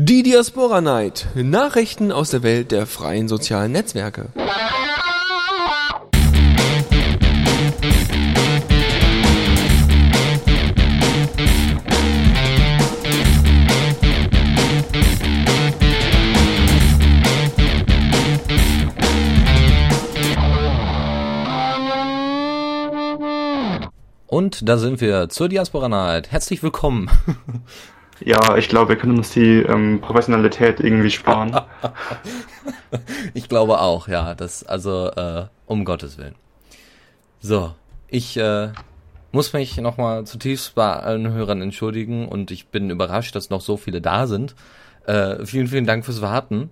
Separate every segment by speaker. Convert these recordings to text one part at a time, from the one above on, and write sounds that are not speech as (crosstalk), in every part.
Speaker 1: Die Diaspora Night. Nachrichten aus der Welt der freien sozialen Netzwerke.
Speaker 2: Und da sind wir zur Diaspora Night. Herzlich willkommen. (laughs)
Speaker 3: Ja, ich glaube, wir können uns die ähm, Professionalität irgendwie sparen. (laughs)
Speaker 2: ich glaube auch, ja. Das, also, äh, um Gottes Willen. So, ich äh, muss mich nochmal zutiefst bei allen Hörern entschuldigen und ich bin überrascht, dass noch so viele da sind. Äh, vielen, vielen Dank fürs Warten.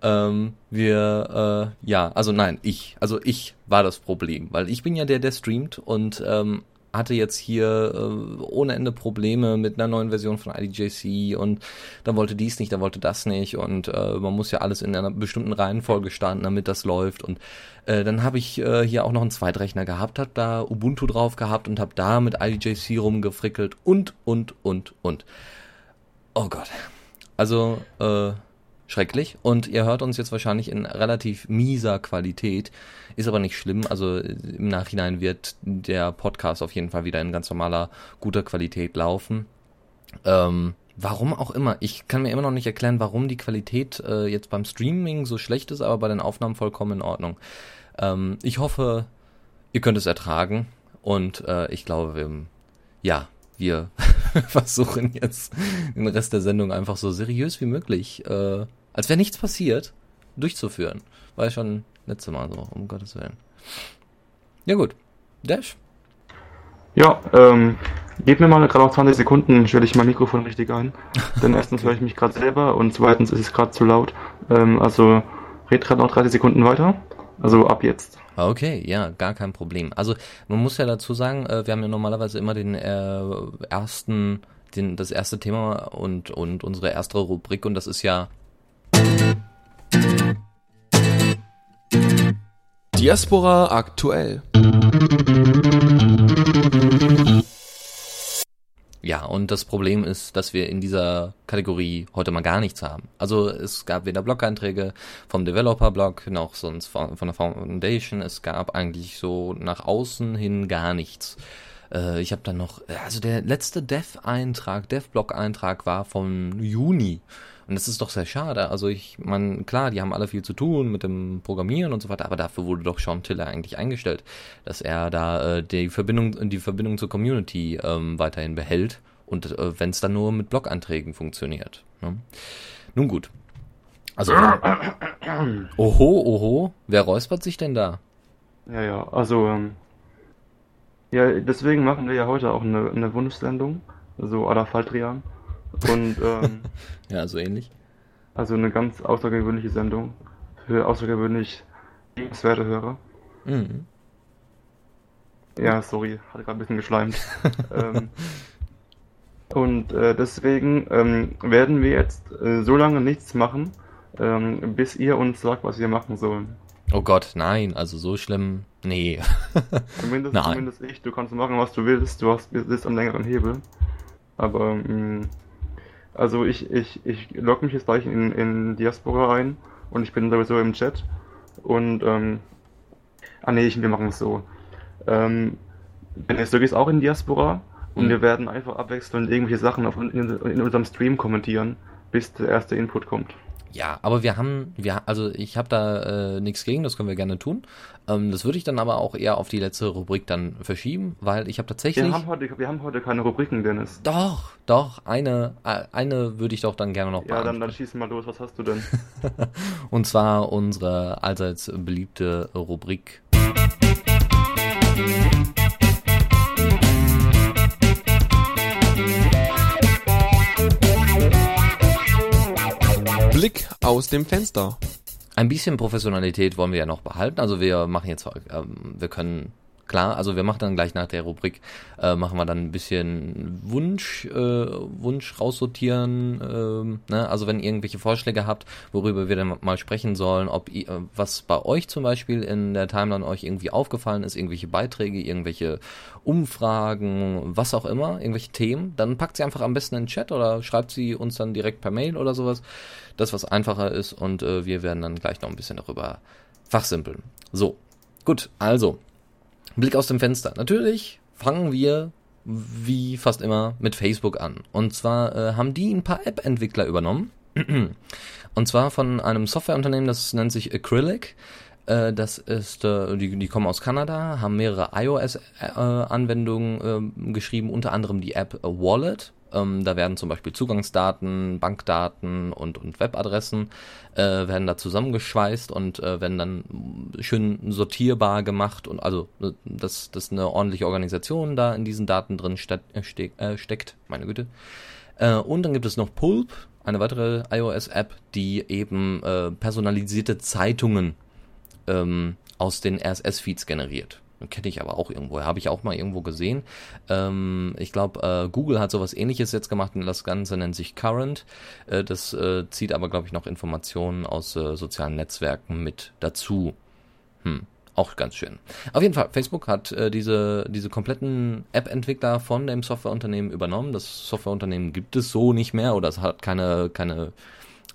Speaker 2: Ähm, wir, äh, ja, also nein, ich, also ich war das Problem, weil ich bin ja der, der streamt und ähm, hatte jetzt hier äh, ohne Ende Probleme mit einer neuen Version von IDJC und dann wollte dies nicht, dann wollte das nicht und äh, man muss ja alles in einer bestimmten Reihenfolge starten, damit das läuft und äh, dann habe ich äh, hier auch noch einen Zweitrechner gehabt, habe da Ubuntu drauf gehabt und habe da mit IDJC rumgefrickelt und und und und. Oh Gott. Also äh, schrecklich. Und ihr hört uns jetzt wahrscheinlich in relativ mieser Qualität. Ist aber nicht schlimm. Also im Nachhinein wird der Podcast auf jeden Fall wieder in ganz normaler, guter Qualität laufen. Ähm, warum auch immer. Ich kann mir immer noch nicht erklären, warum die Qualität äh, jetzt beim Streaming so schlecht ist, aber bei den Aufnahmen vollkommen in Ordnung. Ähm, ich hoffe, ihr könnt es ertragen. Und äh, ich glaube, wir, ja, wir (laughs) versuchen jetzt den Rest der Sendung einfach so seriös wie möglich äh, als wäre nichts passiert, durchzuführen. War ja schon letzte Mal so, um Gottes Willen. Ja gut. Dash?
Speaker 3: Ja, ähm, gib mir mal gerade noch 20 Sekunden, stelle ich mein Mikrofon richtig ein. Denn (laughs) erstens höre ich mich gerade selber und zweitens ist es gerade zu laut. Ähm, also red gerade noch 30 Sekunden weiter. Also ab jetzt.
Speaker 2: Okay, ja, gar kein Problem. Also man muss ja dazu sagen, äh, wir haben ja normalerweise immer den äh, ersten, den, das erste Thema und, und unsere erste Rubrik und das ist ja
Speaker 1: Diaspora aktuell.
Speaker 2: Ja, und das Problem ist, dass wir in dieser Kategorie heute mal gar nichts haben. Also es gab weder Blog-Einträge vom Developer-Blog noch sonst von, von der Foundation. Es gab eigentlich so nach außen hin gar nichts. Äh, ich habe dann noch, also der letzte Dev-Eintrag, Dev-Blog-Eintrag war vom Juni. Und das ist doch sehr schade. Also ich meine, klar, die haben alle viel zu tun mit dem Programmieren und so weiter, aber dafür wurde doch Sean Tiller eigentlich eingestellt, dass er da äh, die Verbindung, die Verbindung zur Community ähm, weiterhin behält und äh, wenn es dann nur mit Blog-Anträgen funktioniert. Ne? Nun gut. Also. (coughs) oho, oho, wer räuspert sich denn da?
Speaker 3: Ja, ja, also ähm, ja, deswegen machen wir ja heute auch eine, eine Wunschsendung, so à la Faltrian. Und (laughs) ähm,
Speaker 2: ja, so ähnlich.
Speaker 3: Also eine ganz außergewöhnliche Sendung für außergewöhnlich liebenswerte Hörer. Mhm. Ja, sorry, hatte gerade ein bisschen geschleimt. (laughs) ähm, und äh, deswegen ähm, werden wir jetzt äh, so lange nichts machen, ähm, bis ihr uns sagt, was wir machen sollen.
Speaker 2: Oh Gott, nein, also so schlimm, nee. (laughs)
Speaker 3: zumindest, nein. zumindest ich, du kannst machen, was du willst, du hast, bist am längeren Hebel. Aber mh, mm, also ich, ich, ich logge mich jetzt gleich in, in Diaspora ein und ich bin sowieso im Chat. Und, ähm, ah nee, wir machen es so. Ähm, Dennis, du gehst auch in Diaspora und mhm. wir werden einfach abwechselnd irgendwelche Sachen auf, in, in unserem Stream kommentieren, bis der erste Input kommt.
Speaker 2: Ja, aber wir haben, wir, also ich habe da äh, nichts gegen, das können wir gerne tun. Ähm, das würde ich dann aber auch eher auf die letzte Rubrik dann verschieben, weil ich habe tatsächlich.
Speaker 3: Wir haben, heute, wir haben heute keine Rubriken, Dennis.
Speaker 2: Doch, doch, eine, äh, eine würde ich doch dann gerne noch
Speaker 3: Ja, dann, dann schieß mal los, was hast du denn? (laughs)
Speaker 2: Und zwar unsere allseits beliebte Rubrik.
Speaker 1: Blick aus dem Fenster.
Speaker 2: Ein bisschen Professionalität wollen wir ja noch behalten. Also wir machen jetzt, ähm, wir können klar, also wir machen dann gleich nach der Rubrik, äh, machen wir dann ein bisschen Wunsch, äh, Wunsch raussortieren. Äh, ne? Also wenn ihr irgendwelche Vorschläge habt, worüber wir dann mal sprechen sollen, ob ihr, äh, was bei euch zum Beispiel in der Timeline euch irgendwie aufgefallen ist, irgendwelche Beiträge, irgendwelche Umfragen, was auch immer, irgendwelche Themen, dann packt sie einfach am besten in den Chat oder schreibt sie uns dann direkt per Mail oder sowas. Das, was einfacher ist und äh, wir werden dann gleich noch ein bisschen darüber fachsimpeln. So, gut, also Blick aus dem Fenster. Natürlich fangen wir wie fast immer mit Facebook an. Und zwar äh, haben die ein paar App-Entwickler übernommen. (clears throat) Und zwar von einem Softwareunternehmen, das nennt sich Acrylic. Äh, das ist, äh, die, die kommen aus Kanada, haben mehrere iOS-Anwendungen äh, geschrieben, unter anderem die App Wallet. Ähm, da werden zum Beispiel Zugangsdaten, Bankdaten und, und Webadressen äh, werden da zusammengeschweißt und äh, werden dann schön sortierbar gemacht und also dass, dass eine ordentliche Organisation da in diesen Daten drin äh, ste äh, steckt, meine Güte. Äh, und dann gibt es noch Pulp, eine weitere iOS-App, die eben äh, personalisierte Zeitungen ähm, aus den RSS-Feeds generiert. Kenne ich aber auch irgendwo. Habe ich auch mal irgendwo gesehen. Ähm, ich glaube, äh, Google hat sowas ähnliches jetzt gemacht und das Ganze nennt sich Current. Äh, das äh, zieht aber, glaube ich, noch Informationen aus äh, sozialen Netzwerken mit dazu. Hm. Auch ganz schön. Auf jeden Fall, Facebook hat äh, diese, diese kompletten App-Entwickler von dem Softwareunternehmen übernommen. Das Softwareunternehmen gibt es so nicht mehr oder es hat keine, keine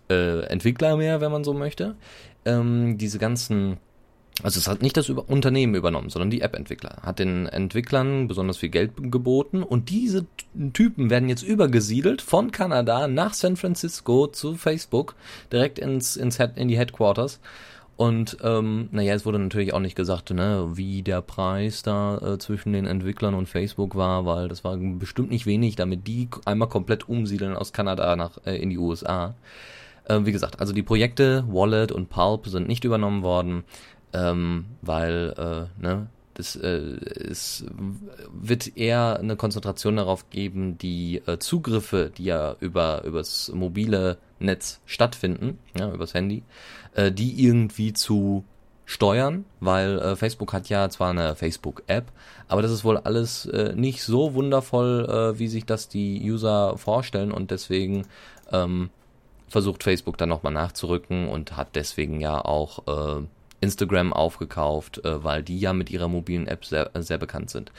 Speaker 2: äh, Entwickler mehr, wenn man so möchte. Ähm, diese ganzen also es hat nicht das Unternehmen übernommen, sondern die App-Entwickler. Hat den Entwicklern besonders viel Geld geboten und diese Typen werden jetzt übergesiedelt von Kanada nach San Francisco zu Facebook, direkt ins, ins Head, in die Headquarters. Und ähm, naja, es wurde natürlich auch nicht gesagt, ne, wie der Preis da äh, zwischen den Entwicklern und Facebook war, weil das war bestimmt nicht wenig, damit die einmal komplett umsiedeln aus Kanada nach äh, in die USA. Äh, wie gesagt, also die Projekte Wallet und Pulp sind nicht übernommen worden ähm, weil äh, ne, das äh, es wird eher eine Konzentration darauf geben, die äh, Zugriffe, die ja über übers mobile Netz stattfinden, ja, übers Handy, äh, die irgendwie zu steuern, weil äh, Facebook hat ja zwar eine Facebook-App, aber das ist wohl alles äh, nicht so wundervoll, äh, wie sich das die User vorstellen und deswegen ähm, versucht Facebook dann nochmal nachzurücken und hat deswegen ja auch äh, Instagram aufgekauft, äh, weil die ja mit ihrer mobilen App sehr, sehr bekannt sind.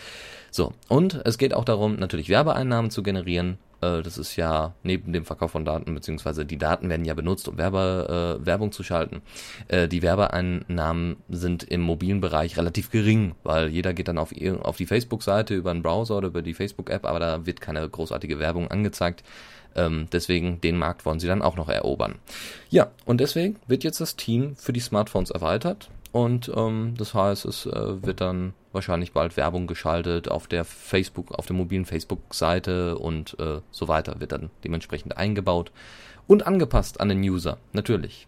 Speaker 2: So, und es geht auch darum, natürlich Werbeeinnahmen zu generieren. Äh, das ist ja neben dem Verkauf von Daten, beziehungsweise die Daten werden ja benutzt, um Werbe, äh, Werbung zu schalten. Äh, die Werbeeinnahmen sind im mobilen Bereich relativ gering, weil jeder geht dann auf, auf die Facebook-Seite über einen Browser oder über die Facebook-App, aber da wird keine großartige Werbung angezeigt. Ähm, deswegen den Markt wollen sie dann auch noch erobern. Ja, und deswegen wird jetzt das Team für die Smartphones erweitert. Und ähm, das heißt, es äh, wird dann wahrscheinlich bald Werbung geschaltet auf der Facebook, auf der mobilen Facebook-Seite und äh, so weiter wird dann dementsprechend eingebaut und angepasst an den User, natürlich.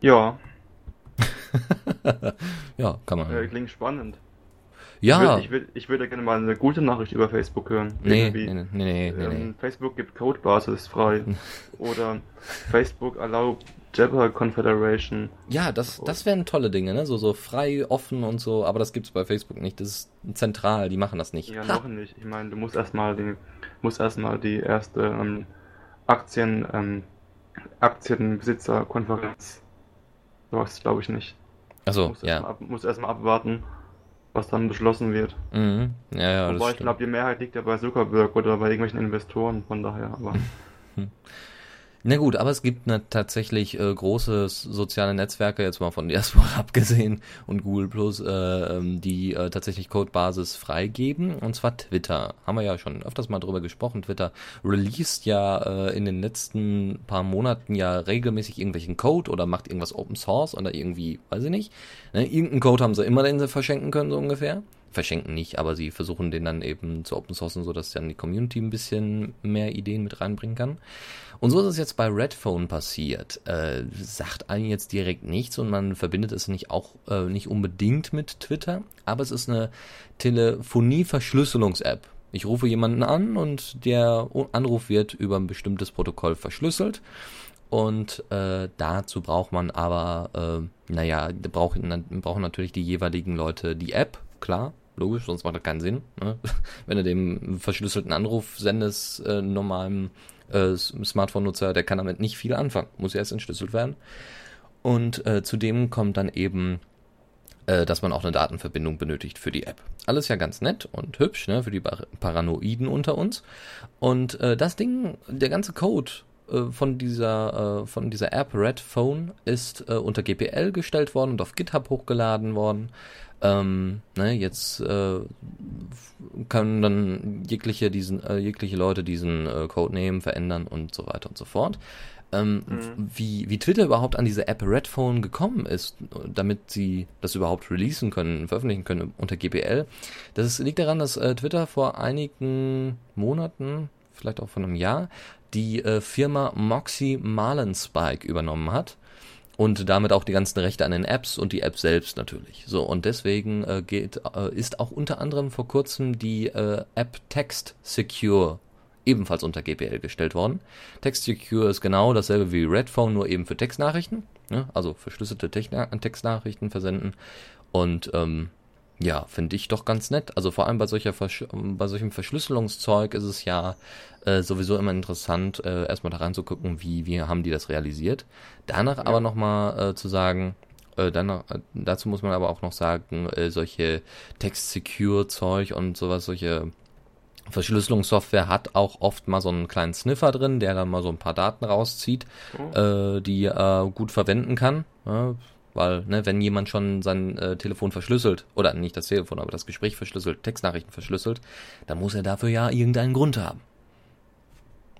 Speaker 3: Ja. (laughs)
Speaker 2: ja, kann man.
Speaker 3: Äh, klingt spannend.
Speaker 2: Ja.
Speaker 3: Ich würde, ich, ich würde gerne mal eine gute Nachricht über Facebook hören.
Speaker 2: Nee, nee, nee, nee, nee,
Speaker 3: ähm, Facebook gibt Codebasis frei. (laughs) Oder Facebook erlaubt Jabber Confederation.
Speaker 2: Ja, das, das wären tolle Dinge, ne? So, so frei, offen und so, aber das gibt's bei Facebook nicht. Das ist zentral, die machen das nicht.
Speaker 3: Ja, ha. noch nicht. Ich meine, du musst erstmal die, musst erstmal die erste ähm, Aktien, ähm, Aktienbesitzerkonferenz. Sowas glaube ich nicht.
Speaker 2: Achso, ja.
Speaker 3: Erst muss erstmal abwarten was dann beschlossen wird.
Speaker 2: Mhm. Ja, ja,
Speaker 3: Wobei ich glaube, die Mehrheit liegt ja bei Zuckerberg oder bei irgendwelchen Investoren, von daher, aber.
Speaker 2: Na gut, aber es gibt ne, tatsächlich äh, große soziale Netzwerke, jetzt mal von Diaspora (laughs) abgesehen und Google Plus, äh, ähm, die äh, tatsächlich Codebasis freigeben, und zwar Twitter. Haben wir ja schon öfters mal drüber gesprochen. Twitter released ja äh, in den letzten paar Monaten ja regelmäßig irgendwelchen Code oder macht irgendwas Open Source oder irgendwie, weiß ich nicht. Ne, irgendeinen Code haben sie immer, den sie verschenken können, so ungefähr verschenken nicht, aber sie versuchen den dann eben zu open sourcen, sodass dann die Community ein bisschen mehr Ideen mit reinbringen kann. Und so ist es jetzt bei Redphone passiert. Äh, sagt einem jetzt direkt nichts und man verbindet es nicht auch äh, nicht unbedingt mit Twitter, aber es ist eine Telefonie-Verschlüsselungs-App. Ich rufe jemanden an und der Anruf wird über ein bestimmtes Protokoll verschlüsselt Und äh, dazu braucht man aber, äh, naja, brauchen natürlich die jeweiligen Leute die App, klar, logisch, sonst macht das keinen Sinn. Ne? (laughs) Wenn du dem verschlüsselten Anruf sendest, äh, normalem äh, Smartphone-Nutzer, der kann damit nicht viel anfangen, muss erst entschlüsselt werden. Und äh, zudem kommt dann eben, äh, dass man auch eine Datenverbindung benötigt für die App. Alles ja ganz nett und hübsch, ne, für die Paranoiden unter uns. Und äh, das Ding, der ganze Code äh, von dieser, äh, von dieser App Red Phone ist äh, unter GPL gestellt worden und auf GitHub hochgeladen worden. Ähm, ne, jetzt äh, können dann jegliche diesen äh, jegliche Leute diesen äh, Code nehmen, verändern und so weiter und so fort. Ähm, mhm. wie, wie Twitter überhaupt an diese App Redphone gekommen ist, damit sie das überhaupt releasen können, veröffentlichen können unter GPL, das liegt daran, dass äh, Twitter vor einigen Monaten, vielleicht auch vor einem Jahr, die äh, Firma Moxie Marlinspike übernommen hat und damit auch die ganzen Rechte an den Apps und die App selbst natürlich. So und deswegen äh, geht äh, ist auch unter anderem vor kurzem die äh, App Text Secure ebenfalls unter GPL gestellt worden. Text Secure ist genau dasselbe wie Redphone, nur eben für Textnachrichten, ne? also verschlüsselte Textnachrichten versenden und ähm, ja, finde ich doch ganz nett. Also vor allem bei solcher Versch bei solchem Verschlüsselungszeug ist es ja äh, sowieso immer interessant, äh, erstmal da reinzugucken, wie, wie haben die das realisiert. Danach ja. aber nochmal äh, zu sagen, äh, dann, äh, dazu muss man aber auch noch sagen, äh, solche Text-Secure-Zeug und sowas, solche Verschlüsselungssoftware hat auch oft mal so einen kleinen Sniffer drin, der dann mal so ein paar Daten rauszieht, oh. äh, die äh, gut verwenden kann. Ja, weil, ne, wenn jemand schon sein äh, Telefon verschlüsselt, oder nicht das Telefon, aber das Gespräch verschlüsselt, Textnachrichten verschlüsselt, dann muss er dafür ja irgendeinen Grund haben.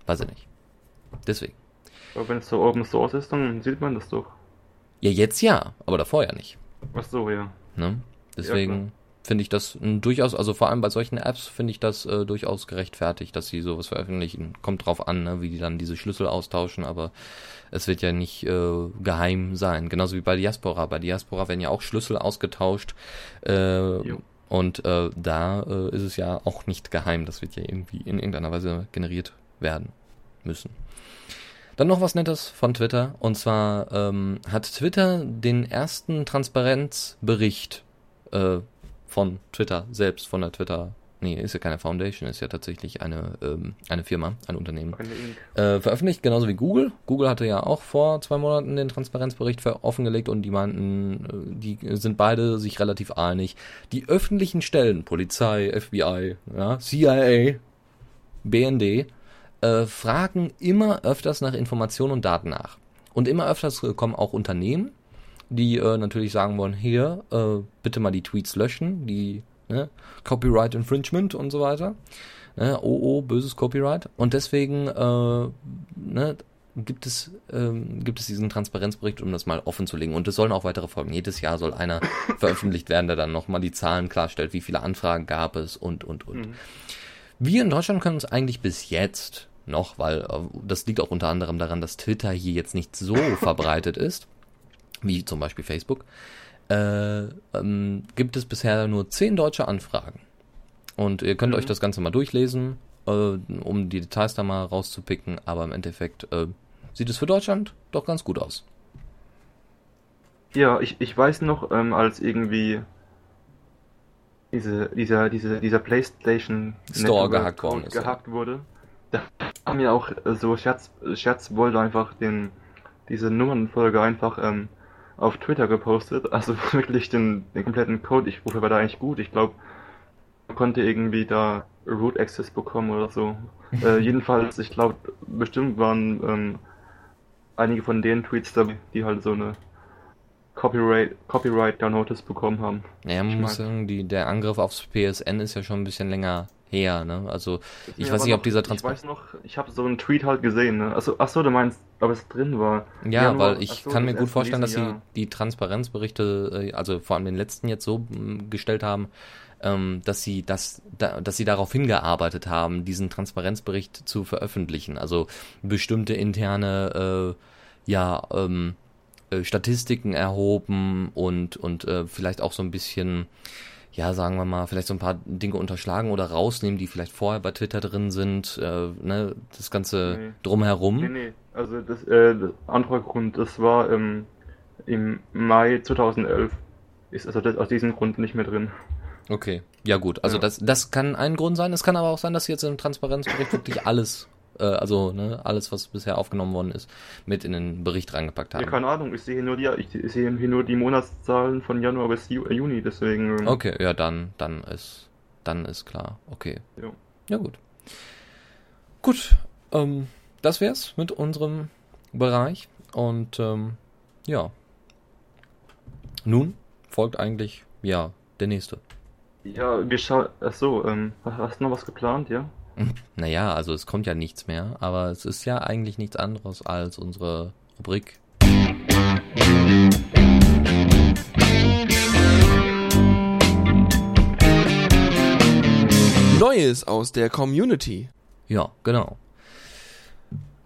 Speaker 2: Weiß ich nicht. Deswegen.
Speaker 3: Aber wenn es so Open Source ist, dann sieht man das doch.
Speaker 2: Ja, jetzt ja, aber davor ja nicht.
Speaker 3: Ach so, ja.
Speaker 2: Ne? Deswegen finde ich das m, durchaus, also vor allem bei solchen Apps finde ich das äh, durchaus gerechtfertigt, dass sie sowas veröffentlichen. Kommt drauf an, ne, wie die dann diese Schlüssel austauschen, aber es wird ja nicht äh, geheim sein. Genauso wie bei Diaspora. Bei Diaspora werden ja auch Schlüssel ausgetauscht. Äh, und äh, da äh, ist es ja auch nicht geheim. Das wird ja irgendwie in irgendeiner Weise generiert werden müssen. Dann noch was Nettes von Twitter. Und zwar ähm, hat Twitter den ersten Transparenzbericht äh, von Twitter selbst, von der Twitter nee, ist ja keine Foundation, ist ja tatsächlich eine, ähm, eine Firma, ein Unternehmen, äh, veröffentlicht, genauso wie Google. Google hatte ja auch vor zwei Monaten den Transparenzbericht offengelegt und die meinten, äh, die sind beide sich relativ einig. Die öffentlichen Stellen, Polizei, FBI, ja, CIA, BND, äh, fragen immer öfters nach Informationen und Daten nach. Und immer öfters kommen auch Unternehmen, die äh, natürlich sagen wollen, hier, äh, bitte mal die Tweets löschen, die ne? Copyright Infringement und so weiter. Ne? Oh, oh, böses Copyright. Und deswegen äh, ne, gibt es ähm, gibt es diesen Transparenzbericht, um das mal offen zu legen. Und es sollen auch weitere folgen. Jedes Jahr soll einer (laughs) veröffentlicht werden, der dann nochmal die Zahlen klarstellt, wie viele Anfragen gab es und, und, und. Mhm. Wir in Deutschland können uns eigentlich bis jetzt noch, weil äh, das liegt auch unter anderem daran, dass Twitter hier jetzt nicht so (laughs) verbreitet ist, wie zum Beispiel Facebook, äh, ähm, gibt es bisher nur zehn deutsche Anfragen. Und ihr könnt mhm. euch das Ganze mal durchlesen, äh, um die Details da mal rauszupicken, aber im Endeffekt äh, sieht es für Deutschland doch ganz gut aus.
Speaker 3: Ja, ich, ich weiß noch, ähm, als irgendwie diese, dieser, diese, dieser PlayStation
Speaker 2: Store gehackt worden ist.
Speaker 3: Gehackt wurde, da haben ja auch so Scherz, Scherz wollte einfach den, diese Nummernfolge einfach ähm, auf Twitter gepostet, also (laughs) wirklich den, den kompletten Code. Ich rufe war da eigentlich gut. Ich glaube, man konnte irgendwie da Root Access bekommen oder so. (laughs) äh, jedenfalls, ich glaube, bestimmt waren ähm, einige von den Tweets dabei, die halt so eine Copyright, Copyright Notice bekommen haben.
Speaker 2: Naja, man ich muss sagen, die, der Angriff aufs PSN ist ja schon ein bisschen länger her, ne? Also ich weiß nicht, ob dieser
Speaker 3: Transport. Ich weiß noch, ich habe so einen Tweet halt gesehen, ne? Also, ach so, du meinst, ob es drin war.
Speaker 2: Ja, weil ich so, kann mir gut vorstellen, dass sie die Transparenzberichte, äh, also vor allem den letzten jetzt so mm, gestellt haben, ähm, dass sie das, da, dass sie darauf hingearbeitet haben, diesen Transparenzbericht zu veröffentlichen. Also bestimmte interne, äh, ja, ähm, äh, Statistiken erhoben und und äh, vielleicht auch so ein bisschen ja, sagen wir mal, vielleicht so ein paar Dinge unterschlagen oder rausnehmen, die vielleicht vorher bei Twitter drin sind, äh, ne, das Ganze nee. drumherum.
Speaker 3: Nee, nee, also das, äh, das andere Grund, das war ähm, im Mai 2011, ist also das aus diesem Grund nicht mehr drin.
Speaker 2: Okay, ja gut, also ja. das, das kann ein Grund sein, es kann aber auch sein, dass jetzt im Transparenzbericht wirklich (laughs) alles äh, also ne, alles, was bisher aufgenommen worden ist, mit in den Bericht reingepackt haben.
Speaker 3: Ja, keine Ahnung, ich sehe nur die, ich, ich sehe hier nur die Monatszahlen von Januar bis Juni, deswegen.
Speaker 2: Ähm, okay, ja, dann, dann ist, dann ist klar. Okay. Ja, ja gut. Gut, ähm, das wär's mit unserem Bereich und ähm, ja. Nun folgt eigentlich ja der nächste.
Speaker 3: Ja, wir schauen. Achso, ähm, hast du noch was geplant, ja?
Speaker 2: Naja, also es kommt ja nichts mehr, aber es ist ja eigentlich nichts anderes als unsere Rubrik.
Speaker 1: Neues aus der Community.
Speaker 2: Ja, genau.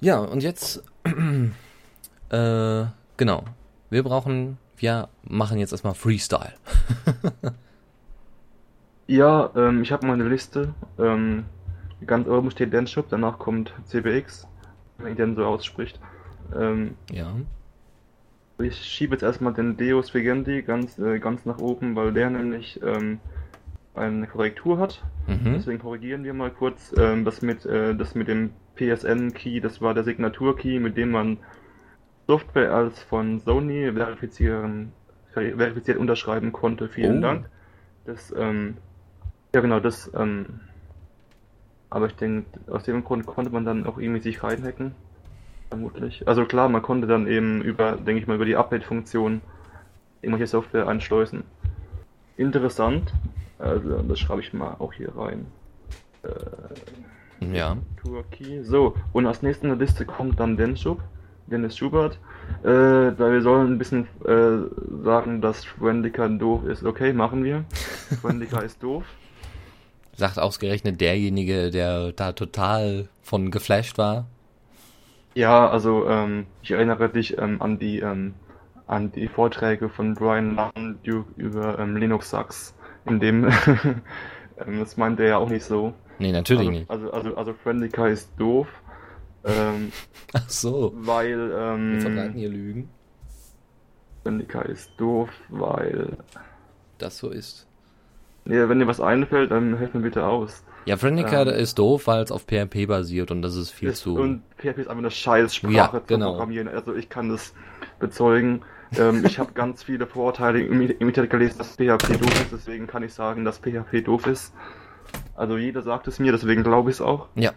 Speaker 2: Ja, und jetzt, (clears throat) äh, genau. Wir brauchen, wir machen jetzt erstmal Freestyle. (laughs)
Speaker 3: ja, ähm, ich habe meine Liste. Ähm, Ganz oben steht Dance danach kommt CBX, wenn ich den so ausspricht. Ähm,
Speaker 2: ja.
Speaker 3: Ich schiebe jetzt erstmal den Deus Vigendi ganz, äh, ganz nach oben, weil der nämlich ähm, eine Korrektur hat. Mhm. Deswegen korrigieren wir mal kurz. Ähm, das, mit, äh, das mit dem PSN-Key, das war der Signatur-Key, mit dem man Software als von Sony verifizieren, verifiziert unterschreiben konnte. Vielen oh. Dank. Das, ähm, ja genau, das ähm, aber ich denke, aus dem Grund konnte man dann auch irgendwie sich reinhacken. Vermutlich. Also klar, man konnte dann eben über, denke ich mal, über die Update-Funktion irgendwelche Software einschleusen. Interessant. Also das schreibe ich mal auch hier rein.
Speaker 2: Äh, ja.
Speaker 3: Turkey. So, und als nächstes in der Liste kommt dann Denschub, Dennis Schubert. Äh, da wir sollen ein bisschen äh, sagen, dass Friendica doof ist. Okay, machen wir. (laughs) Friendica ist doof.
Speaker 2: Sagt ausgerechnet derjenige, der da total von geflasht war.
Speaker 3: Ja, also ähm, ich erinnere dich ähm, an die ähm, an die Vorträge von Brian Duke über ähm, Linux Sucks, in dem (laughs) ähm, das meinte er ja auch nicht so.
Speaker 2: Nee, natürlich
Speaker 3: also,
Speaker 2: nicht.
Speaker 3: Also also also Friendlica ist doof. Ähm, (laughs)
Speaker 2: Ach so.
Speaker 3: Weil ähm,
Speaker 2: Wir verbreiten hier Lügen.
Speaker 3: Friendlica ist doof, weil
Speaker 2: das so ist.
Speaker 3: Nee, wenn dir was einfällt, dann helf mir bitte aus.
Speaker 2: Ja, Friendica ähm, ist doof, weil es auf PHP basiert und das ist viel ist, zu.
Speaker 3: Und PHP ist einfach eine Scheißsprache
Speaker 2: ja, genau.
Speaker 3: zu programmieren. Also ich kann das bezeugen. ähm, ich habe ganz viele Vorurteile im, Internet gelesen, dass PHP doof ist, deswegen kann ich sagen, dass PHP doof ist. Also jeder sagt es mir, deswegen glaube ich es auch.
Speaker 2: Ja.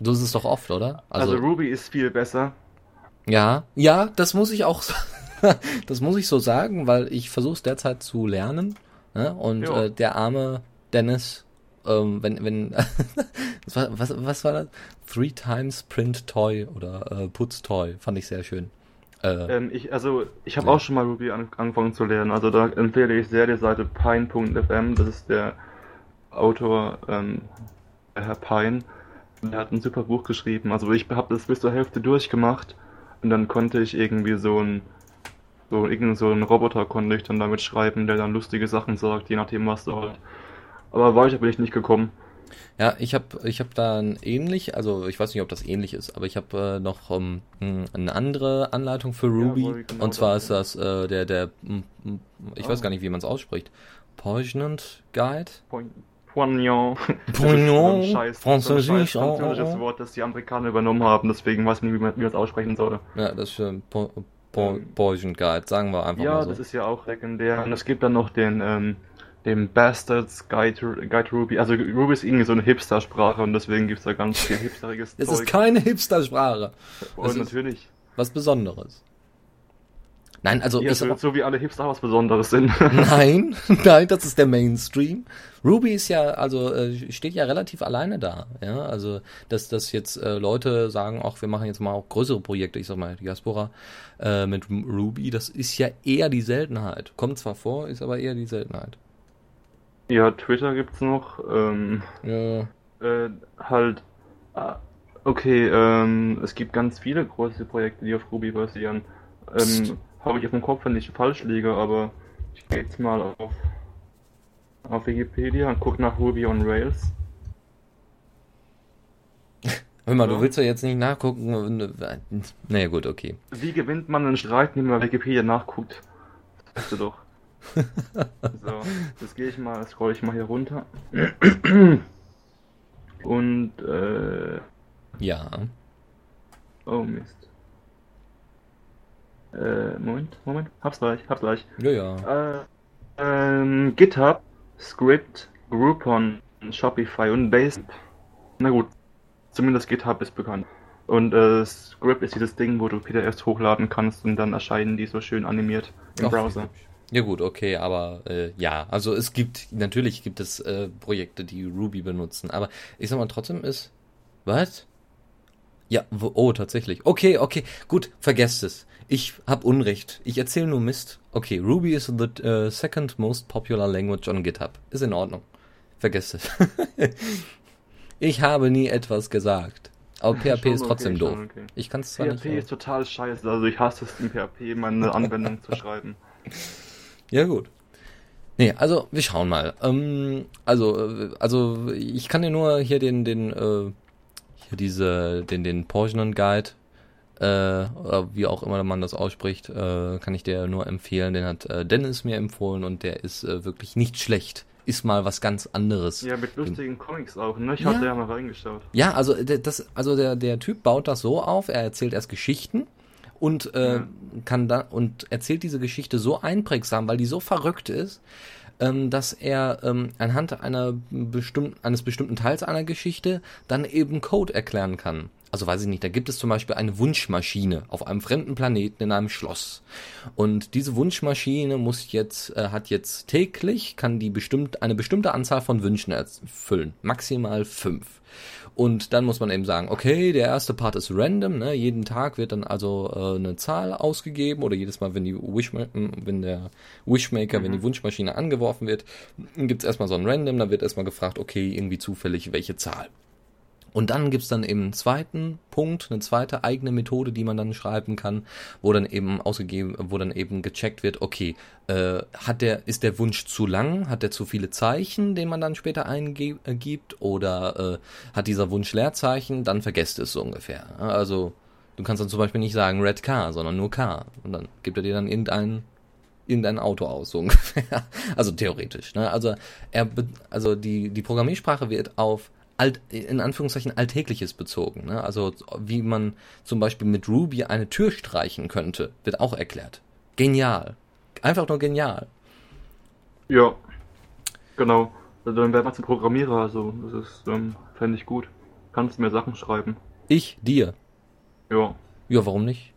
Speaker 2: Du ist es doch oft, oder?
Speaker 3: Also, also Ruby ist viel besser.
Speaker 2: Ja, ja, das muss ich auch, (laughs) das muss ich so sagen, weil ich versuche es derzeit zu lernen Ne? Und äh, der arme Dennis, ähm, wenn, wenn, (laughs) was, war, was, was war das? Three Times Print Toy oder äh, Putz Toy, fand ich sehr schön.
Speaker 3: Äh, ähm, ich, also, ich habe ja. auch schon mal Ruby an, angefangen zu lernen. Also, da empfehle ich sehr die Seite pine.fm. Das ist der Autor, ähm, Herr Pine. Der hat ein super Buch geschrieben. Also, ich habe das bis zur Hälfte durchgemacht. Und dann konnte ich irgendwie so ein so, irgend so ein Roboter konnte ich dann damit schreiben, der dann lustige Sachen sagt, je nachdem, was du halt. Aber weiter bin ich nicht gekommen.
Speaker 2: Ja, ich habe ich hab da ein ähnlich, also ich weiß nicht, ob das ähnlich ist, aber ich habe äh, noch um, ähm, eine andere Anleitung für Ruby. Ja, genau und zwar ist das äh, der, der, ich oh. weiß gar nicht, wie man es ausspricht. Poignant Guide?
Speaker 3: Poignant.
Speaker 2: Poignant. (laughs)
Speaker 3: Französisch. Ein französisches oh, oh. Wort, das die Amerikaner übernommen haben, deswegen weiß ich nicht, wie man, wie man das aussprechen soll.
Speaker 2: Ja, das ist äh, Bo Boysian Guide, sagen wir einfach
Speaker 3: ja,
Speaker 2: mal so.
Speaker 3: Ja, das ist ja auch legendär. Und es gibt dann noch den, ähm, den Bastards Guide, Guide Ruby. Also Ruby ist irgendwie so eine Hipster-Sprache und deswegen gibt es da ganz viel (laughs) hipsteriges
Speaker 2: Es ist keine Hipster-Sprache.
Speaker 3: Und natürlich.
Speaker 2: Was Besonderes. Nein, also
Speaker 3: ja, so, so, wie alle Hipster was Besonderes sind. (laughs)
Speaker 2: nein, (laughs) nein, das ist der Mainstream. Ruby ist ja, also äh, steht ja relativ alleine da. Ja, also dass dass jetzt äh, Leute sagen, ach, wir machen jetzt mal auch größere Projekte, ich sag mal Diaspora äh, mit Ruby, das ist ja eher die Seltenheit. Kommt zwar vor, ist aber eher die Seltenheit.
Speaker 3: Ja, Twitter gibt's noch. Ähm,
Speaker 2: ja.
Speaker 3: Äh, halt. Ah, okay, ähm, es gibt ganz viele große Projekte, die auf Ruby basieren. Ähm, habe ich auf dem Kopf, wenn ich falsch liege, aber ich gehe jetzt mal auf auf Wikipedia und guck nach Ruby on Rails. (laughs)
Speaker 2: Hör mal, ja. du willst ja jetzt nicht nachgucken. Naja, gut, okay.
Speaker 3: Wie gewinnt man einen Streit, wenn man Wikipedia nachguckt? Das weißt du doch. (laughs) so, jetzt gehe ich mal, scroll ich mal hier runter. Und, äh.
Speaker 2: Ja.
Speaker 3: Oh Mist. Äh, Moment, Moment, hab's gleich, hab's gleich.
Speaker 2: Ja, ja.
Speaker 3: Äh, ähm, GitHub, Script, Groupon, Shopify und Basecamp. Na gut, zumindest GitHub ist bekannt. Und äh, Script ist dieses Ding, wo du PDFs hochladen kannst und dann erscheinen die so schön animiert im Ach, Browser.
Speaker 2: Ja gut, okay, aber äh, ja, also es gibt, natürlich gibt es äh, Projekte, die Ruby benutzen, aber ich sag mal, trotzdem ist, was? Ja, wo, oh, tatsächlich. Okay, okay, gut, vergesst es. Ich hab Unrecht. Ich erzähle nur Mist. Okay, Ruby is the uh, second most popular language on GitHub. Ist in Ordnung. Vergesst es. (laughs) ich habe nie etwas gesagt. Aber PHP ist trotzdem okay, doof. Okay. Ich kann es zwar
Speaker 3: PHP nicht. ist total scheiße. Also ich hasse es in PHP, meine (laughs) Anwendung zu schreiben.
Speaker 2: Ja gut. Nee, also wir schauen mal. Ähm, also, äh, also ich kann dir nur hier den, den, äh, hier diese, den, den Portionen Guide äh, oder wie auch immer man das ausspricht, äh, kann ich dir nur empfehlen. Den hat äh, Dennis mir empfohlen und der ist äh, wirklich nicht schlecht. Ist mal was ganz anderes.
Speaker 3: Ja, mit lustigen Comics auch, ne? Ich ja. hatte ja mal reingeschaut.
Speaker 2: Ja, also das, also der, der Typ baut das so auf, er erzählt erst Geschichten und äh, ja. kann da und erzählt diese Geschichte so einprägsam, weil die so verrückt ist, ähm, dass er ähm, anhand einer bestimmten, eines bestimmten Teils einer Geschichte dann eben Code erklären kann also weiß ich nicht, da gibt es zum Beispiel eine Wunschmaschine auf einem fremden Planeten in einem Schloss. Und diese Wunschmaschine muss jetzt, äh, hat jetzt täglich, kann die bestimmt, eine bestimmte Anzahl von Wünschen erfüllen. Maximal fünf. Und dann muss man eben sagen, okay, der erste Part ist random, ne? jeden Tag wird dann also äh, eine Zahl ausgegeben oder jedes Mal, wenn die Wishma wenn der Wishmaker, mhm. wenn die mhm. Wunschmaschine angeworfen wird, gibt es erstmal so ein Random, dann wird erstmal gefragt, okay, irgendwie zufällig welche Zahl. Und dann gibt's dann eben einen zweiten Punkt, eine zweite eigene Methode, die man dann schreiben kann, wo dann eben ausgegeben, wo dann eben gecheckt wird, okay, äh, hat der, ist der Wunsch zu lang, hat der zu viele Zeichen, den man dann später eingibt, oder äh, hat dieser Wunsch Leerzeichen, dann vergesst es so ungefähr. Also du kannst dann zum Beispiel nicht sagen Red Car, sondern nur Car. Und dann gibt er dir dann irgendein irgendein Auto aus, so ungefähr. (laughs) Also theoretisch. Ne? Also er, also die, die Programmiersprache wird auf alt, in Anführungszeichen Alltägliches bezogen. Ne? Also wie man zum Beispiel mit Ruby eine Tür streichen könnte, wird auch erklärt. Genial. Einfach nur genial.
Speaker 3: Ja, genau. Also dann wäre man zum Programmierer, also das ist, ähm, fände ich gut. Kannst mir Sachen schreiben.
Speaker 2: Ich, dir.
Speaker 3: Ja.
Speaker 2: Ja, warum nicht?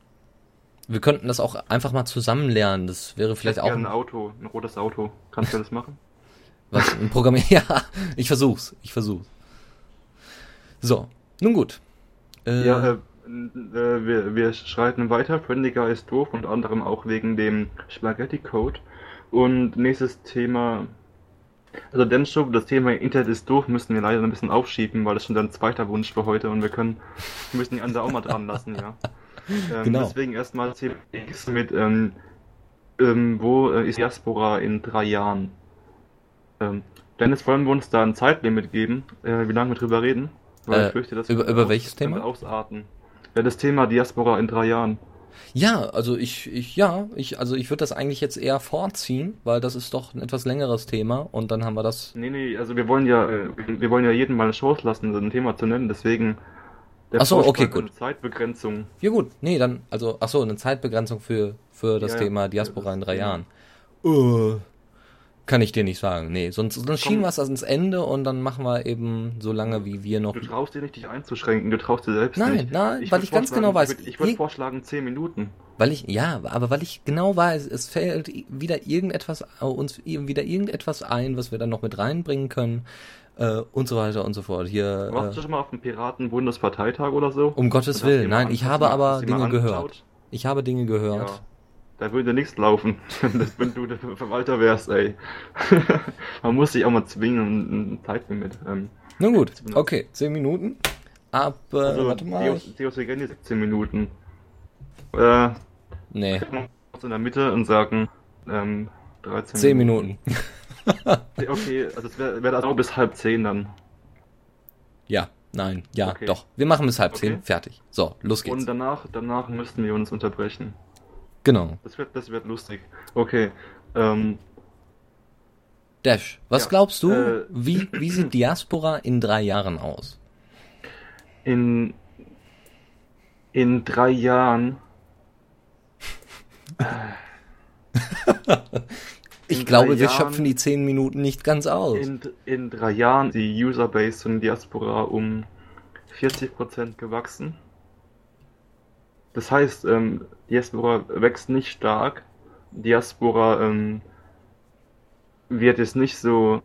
Speaker 2: Wir könnten das auch einfach mal zusammen lernen. Das wäre vielleicht ich auch.
Speaker 3: ein Auto, ein rotes Auto. Kannst du das machen?
Speaker 2: Was? Ein Programmier? (laughs) ja, ich versuch's. Ich versuch's. So, nun gut.
Speaker 3: Äh, ja, äh, äh, wir, wir schreiten weiter. Friendly Guy ist doof, unter anderem auch wegen dem Spaghetti Code. Und nächstes Thema. Also Densho, das Thema Internet ist doof, müssen wir leider ein bisschen aufschieben, weil das schon dein zweiter Wunsch für heute und wir können (laughs) müssen die andere auch mal dran lassen, ja. Ähm, genau. Deswegen erstmal CX mit ähm, ähm, wo äh, ist Diaspora in drei Jahren? Ähm, Dennis, wollen wir uns da ein Zeitlimit geben, äh, wie lange wir drüber reden?
Speaker 2: Weil äh, ich fürchte, das über über welches Thema?
Speaker 3: Ausarten. Ja, das Thema Diaspora in drei Jahren.
Speaker 2: Ja, also ich, ich ja, ich, also ich würde das eigentlich jetzt eher vorziehen, weil das ist doch ein etwas längeres Thema und dann haben wir das.
Speaker 3: Nee, nee, also wir wollen ja, äh, wir wollen ja jeden mal eine Chance lassen, so ein Thema zu nennen, deswegen.
Speaker 2: Der Achso, okay, gut. Eine
Speaker 3: Zeitbegrenzung.
Speaker 2: Ja gut, nee, dann, also, achso, eine Zeitbegrenzung für, für das ja, Thema Diaspora ja, in drei Jahren. Uh, kann ich dir nicht sagen. Nee, sonst, sonst schieben wir es ans Ende und dann machen wir eben so lange, wie wir noch.
Speaker 3: Du traust dir nicht, dich einzuschränken, du traust dir selbst
Speaker 2: nein,
Speaker 3: nicht.
Speaker 2: Nein, nein, weil ich ganz genau weiß.
Speaker 3: Ich würde würd vorschlagen, zehn Minuten.
Speaker 2: Weil ich, ja, aber weil ich genau weiß, es fällt wieder irgendetwas, uns wieder irgendetwas ein, was wir dann noch mit reinbringen können. Äh, und so weiter und so fort. Hier.
Speaker 3: Warst
Speaker 2: äh,
Speaker 3: du schon mal auf dem Piraten-Bundesparteitag oder so?
Speaker 2: Um Gottes Willen, nein, ich habe aber Dinge gehört. Ich habe Dinge gehört. Ja
Speaker 3: da würde nichts laufen, (laughs) wenn du der Verwalter wärst, ey. (laughs) Man muss sich auch mal zwingen, ein Zeitlimit. Ähm,
Speaker 2: Na gut, okay, 10 Minuten. Ab, äh, also, warte mal.
Speaker 3: Theos Legende 17 Minuten. Äh,
Speaker 2: nee.
Speaker 3: in der Mitte und sagen, ähm, 13
Speaker 2: 10 Minuten. (laughs)
Speaker 3: okay, also es wäre wär also bis halb zehn dann.
Speaker 2: Ja, nein, ja, okay. doch. Wir machen bis halb okay. zehn, fertig. So, los geht's.
Speaker 3: Und danach, danach müssten wir uns unterbrechen.
Speaker 2: Genau.
Speaker 3: Das wird, das wird lustig. Okay. Ähm,
Speaker 2: Dash, was ja, glaubst du, äh, wie, wie sieht Diaspora in drei Jahren aus?
Speaker 3: In, in drei Jahren. (laughs)
Speaker 2: ich glaube, wir Jahren, schöpfen die zehn Minuten nicht ganz aus.
Speaker 3: In, in drei Jahren die Userbase von Diaspora um 40% gewachsen. Das heißt, ähm, Diaspora wächst nicht stark. Diaspora ähm, wird jetzt nicht so.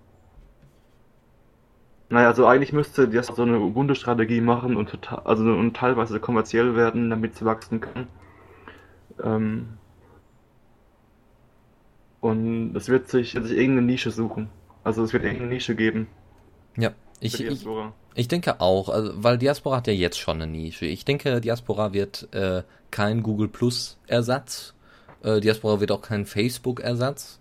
Speaker 3: Naja, also eigentlich müsste Diaspora so eine Bundesstrategie machen und total, also und teilweise kommerziell werden, damit es wachsen kann. Ähm, und es wird sich, wird sich irgendeine Nische suchen. Also es wird irgendeine Nische geben.
Speaker 2: Ja, ich, ich, ich denke auch, also, weil Diaspora hat ja jetzt schon eine Nische. Ich denke, Diaspora wird äh, kein Google Plus Ersatz. Äh, Diaspora wird auch kein Facebook Ersatz,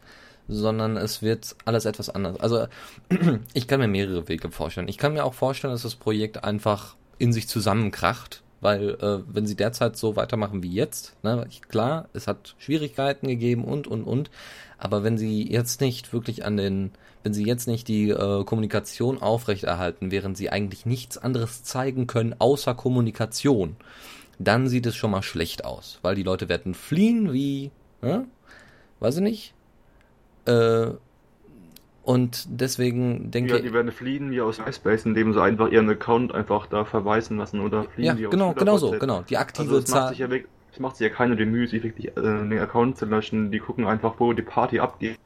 Speaker 2: sondern es wird alles etwas anders. Also (clears throat) ich kann mir mehrere Wege vorstellen. Ich kann mir auch vorstellen, dass das Projekt einfach in sich zusammenkracht, weil äh, wenn sie derzeit so weitermachen wie jetzt, ne, klar, es hat Schwierigkeiten gegeben und und und, aber wenn sie jetzt nicht wirklich an den wenn sie jetzt nicht die äh, Kommunikation aufrechterhalten, während sie eigentlich nichts anderes zeigen können außer Kommunikation, dann sieht es schon mal schlecht aus, weil die Leute werden fliehen wie, ne? weiß ich nicht. Äh, und deswegen denke ich.
Speaker 3: Ja, die werden fliehen wie aus MySpace, indem sie einfach ihren Account einfach da verweisen lassen oder fliehen
Speaker 2: ja,
Speaker 3: wie
Speaker 2: aus genau, genau so, genau. Die aktive also
Speaker 3: Zahl. Es macht sich ja keine Mühe, sich wirklich äh, den Account zu löschen. Die gucken einfach, wo die Party abgeht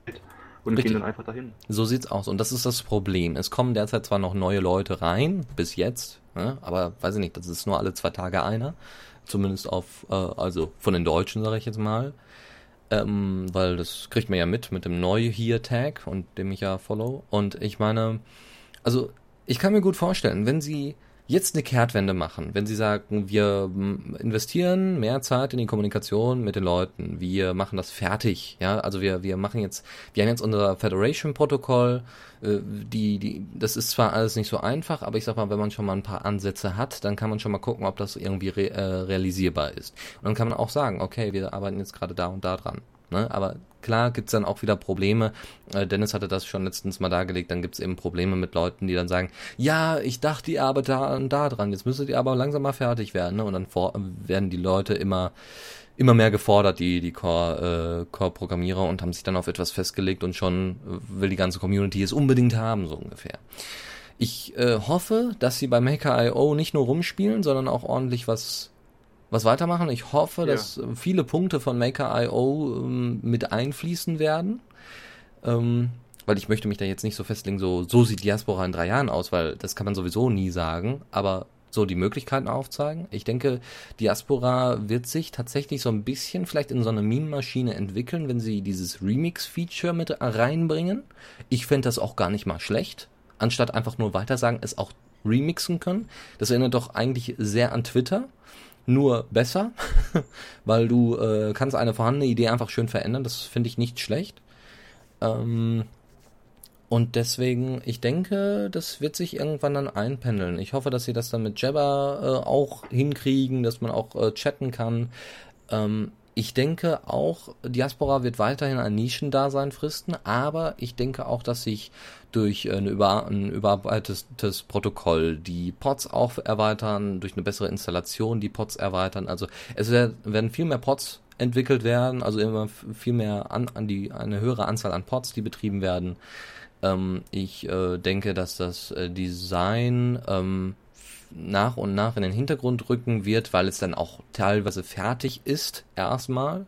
Speaker 3: und Richtig. gehen dann einfach dahin.
Speaker 2: So sieht's aus. Und das ist das Problem. Es kommen derzeit zwar noch neue Leute rein, bis jetzt, ne? aber weiß ich nicht, das ist nur alle zwei Tage einer. Zumindest auf, äh, also von den Deutschen, sage ich jetzt mal. Ähm, weil das kriegt man ja mit, mit dem Neu-Hier-Tag und dem ich ja follow. Und ich meine, also ich kann mir gut vorstellen, wenn sie jetzt eine Kehrtwende machen, wenn Sie sagen, wir investieren mehr Zeit in die Kommunikation mit den Leuten, wir machen das fertig, ja, also wir, wir machen jetzt, wir haben jetzt unser Federation-Protokoll, äh, die, die, das ist zwar alles nicht so einfach, aber ich sag mal, wenn man schon mal ein paar Ansätze hat, dann kann man schon mal gucken, ob das irgendwie re, äh, realisierbar ist. Und dann kann man auch sagen, okay, wir arbeiten jetzt gerade da und da dran. Ne? Aber klar gibt's dann auch wieder Probleme. Äh, Dennis hatte das schon letztens mal dargelegt. Dann gibt's eben Probleme mit Leuten, die dann sagen, ja, ich dachte, ihr arbeitet da und da dran. Jetzt müsstet ihr aber langsam mal fertig werden. Ne? Und dann vor werden die Leute immer immer mehr gefordert, die, die Core, äh, Core-Programmierer und haben sich dann auf etwas festgelegt und schon will die ganze Community es unbedingt haben, so ungefähr. Ich äh, hoffe, dass sie bei Maker.io nicht nur rumspielen, sondern auch ordentlich was was weitermachen. Ich hoffe, ja. dass viele Punkte von Maker.io ähm, mit einfließen werden. Ähm, weil ich möchte mich da jetzt nicht so festlegen, so, so sieht Diaspora in drei Jahren aus, weil das kann man sowieso nie sagen, aber so die Möglichkeiten aufzeigen. Ich denke, Diaspora wird sich tatsächlich so ein bisschen vielleicht in so eine Meme-Maschine entwickeln, wenn sie dieses Remix-Feature mit reinbringen. Ich fände das auch gar nicht mal schlecht, anstatt einfach nur weiter sagen, es auch remixen können. Das erinnert doch eigentlich sehr an Twitter nur besser, (laughs) weil du äh, kannst eine vorhandene Idee einfach schön verändern. Das finde ich nicht schlecht. Ähm, und deswegen, ich denke, das wird sich irgendwann dann einpendeln. Ich hoffe, dass sie das dann mit Jabba äh, auch hinkriegen, dass man auch äh, chatten kann. Ähm, ich denke auch, Diaspora wird weiterhin ein Nischendasein fristen, aber ich denke auch, dass sich durch eine über, ein überarbeitetes Protokoll die Pods auch erweitern, durch eine bessere Installation die Pods erweitern. Also es werden viel mehr Pods entwickelt werden, also immer viel mehr an, an die eine höhere Anzahl an Pods, die betrieben werden. Ähm, ich äh, denke, dass das äh, Design ähm, nach und nach in den Hintergrund rücken wird, weil es dann auch teilweise fertig ist erstmal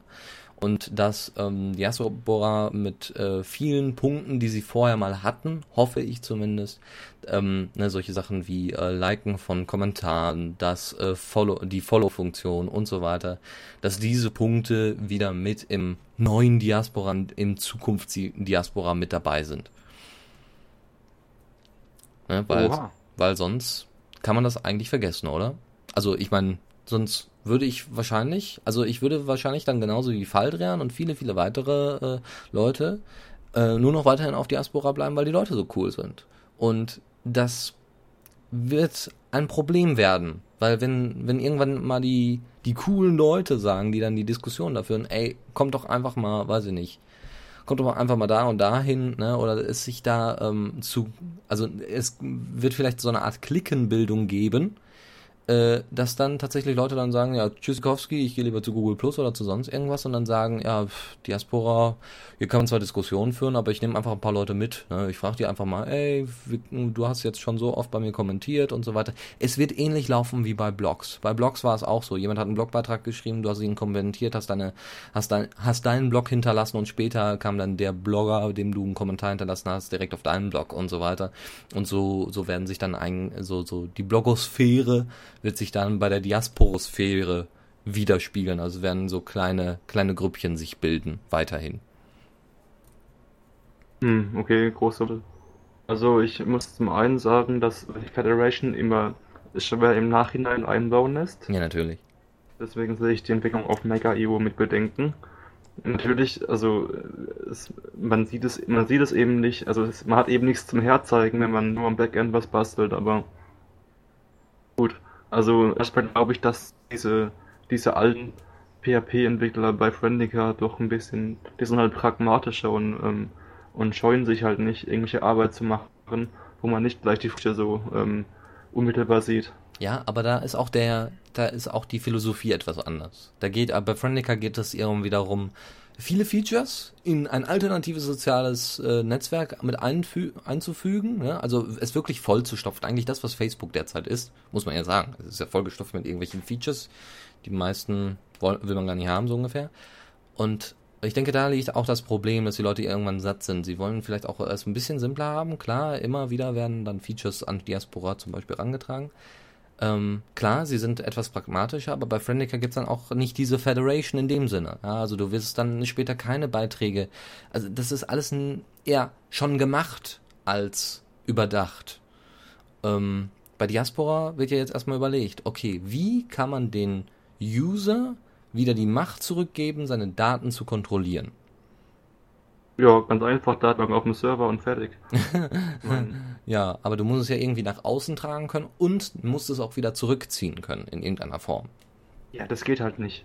Speaker 2: und dass ähm, Diaspora mit äh, vielen Punkten, die sie vorher mal hatten, hoffe ich zumindest, ähm, ne, solche Sachen wie äh, Liken von Kommentaren, das äh, Follow, die Follow-Funktion und so weiter, dass diese Punkte wieder mit im neuen Diaspora, im Zukunftsdiaspora mit dabei sind. Ne, weil, weil sonst kann man das eigentlich vergessen, oder? Also ich meine, sonst würde ich wahrscheinlich, also ich würde wahrscheinlich dann genauso wie Faldrian und viele, viele weitere äh, Leute äh, nur noch weiterhin auf Diaspora bleiben, weil die Leute so cool sind. Und das wird ein Problem werden, weil wenn, wenn irgendwann mal die, die coolen Leute sagen, die dann die Diskussion dafür, ey, kommt doch einfach mal, weiß ich nicht, kommt doch einfach mal da und dahin, ne? Oder ist sich da ähm, zu, also es wird vielleicht so eine Art Klickenbildung geben, äh, dass dann tatsächlich Leute dann sagen, ja, Tschüssikowski, ich gehe lieber zu Google Plus oder zu sonst irgendwas und dann sagen, ja, pff, Diaspora, hier kann man zwar Diskussionen führen, aber ich nehme einfach ein paar Leute mit. Ne? Ich frage die einfach mal, ey, wie, du hast jetzt schon so oft bei mir kommentiert und so weiter. Es wird ähnlich laufen wie bei Blogs. Bei Blogs war es auch so. Jemand hat einen Blogbeitrag geschrieben, du hast ihn kommentiert, hast deine, hast dein, hast deinen Blog hinterlassen und später kam dann der Blogger, dem du einen Kommentar hinterlassen hast, direkt auf deinen Blog und so weiter. Und so, so werden sich dann ein, so, so die Blogosphäre wird sich dann bei der Diasporosphäre widerspiegeln. Also werden so kleine, kleine Grüppchen sich bilden, weiterhin.
Speaker 3: Hm, okay, große. Also ich muss zum einen sagen, dass die Federation immer schwer im Nachhinein einbauen lässt.
Speaker 2: Ja, natürlich.
Speaker 3: Deswegen sehe ich die Entwicklung auf Mega-EU mit Bedenken. Natürlich, also es, man sieht es, man sieht es eben nicht, also es, man hat eben nichts zum Herzeigen, wenn man nur am Backend was bastelt, aber gut. Also erstmal glaube ich, dass diese, diese alten PHP-Entwickler bei Friendica doch ein bisschen, die sind halt pragmatischer und, ähm, und scheuen sich halt nicht, irgendwelche Arbeit zu machen, wo man nicht gleich die Früchte so ähm, unmittelbar sieht.
Speaker 2: Ja, aber da ist auch der, da ist auch die Philosophie etwas anders. Da geht, bei Friendica geht es eher wiederum, viele Features in ein alternatives soziales äh, Netzwerk mit einzufügen, ne? also es wirklich voll zu stopfen. Eigentlich das, was Facebook derzeit ist, muss man ja sagen. Es ist ja vollgestopft mit irgendwelchen Features. Die meisten will, will man gar nicht haben, so ungefähr. Und ich denke, da liegt auch das Problem, dass die Leute irgendwann satt sind. Sie wollen vielleicht auch erst ein bisschen simpler haben. Klar, immer wieder werden dann Features an Diaspora zum Beispiel rangetragen. Ähm, klar, sie sind etwas pragmatischer, aber bei Friendica gibt es dann auch nicht diese Federation in dem Sinne. Ja, also du wirst dann später keine Beiträge. Also das ist alles eher schon gemacht als überdacht. Ähm, bei Diaspora wird ja jetzt erstmal überlegt, okay, wie kann man den User wieder die Macht zurückgeben, seine Daten zu kontrollieren?
Speaker 3: Ja, ganz einfach, Datenbank auf dem Server und fertig. (laughs)
Speaker 2: ja, aber du musst es ja irgendwie nach außen tragen können und musst es auch wieder zurückziehen können in irgendeiner Form.
Speaker 3: Ja, das geht halt nicht.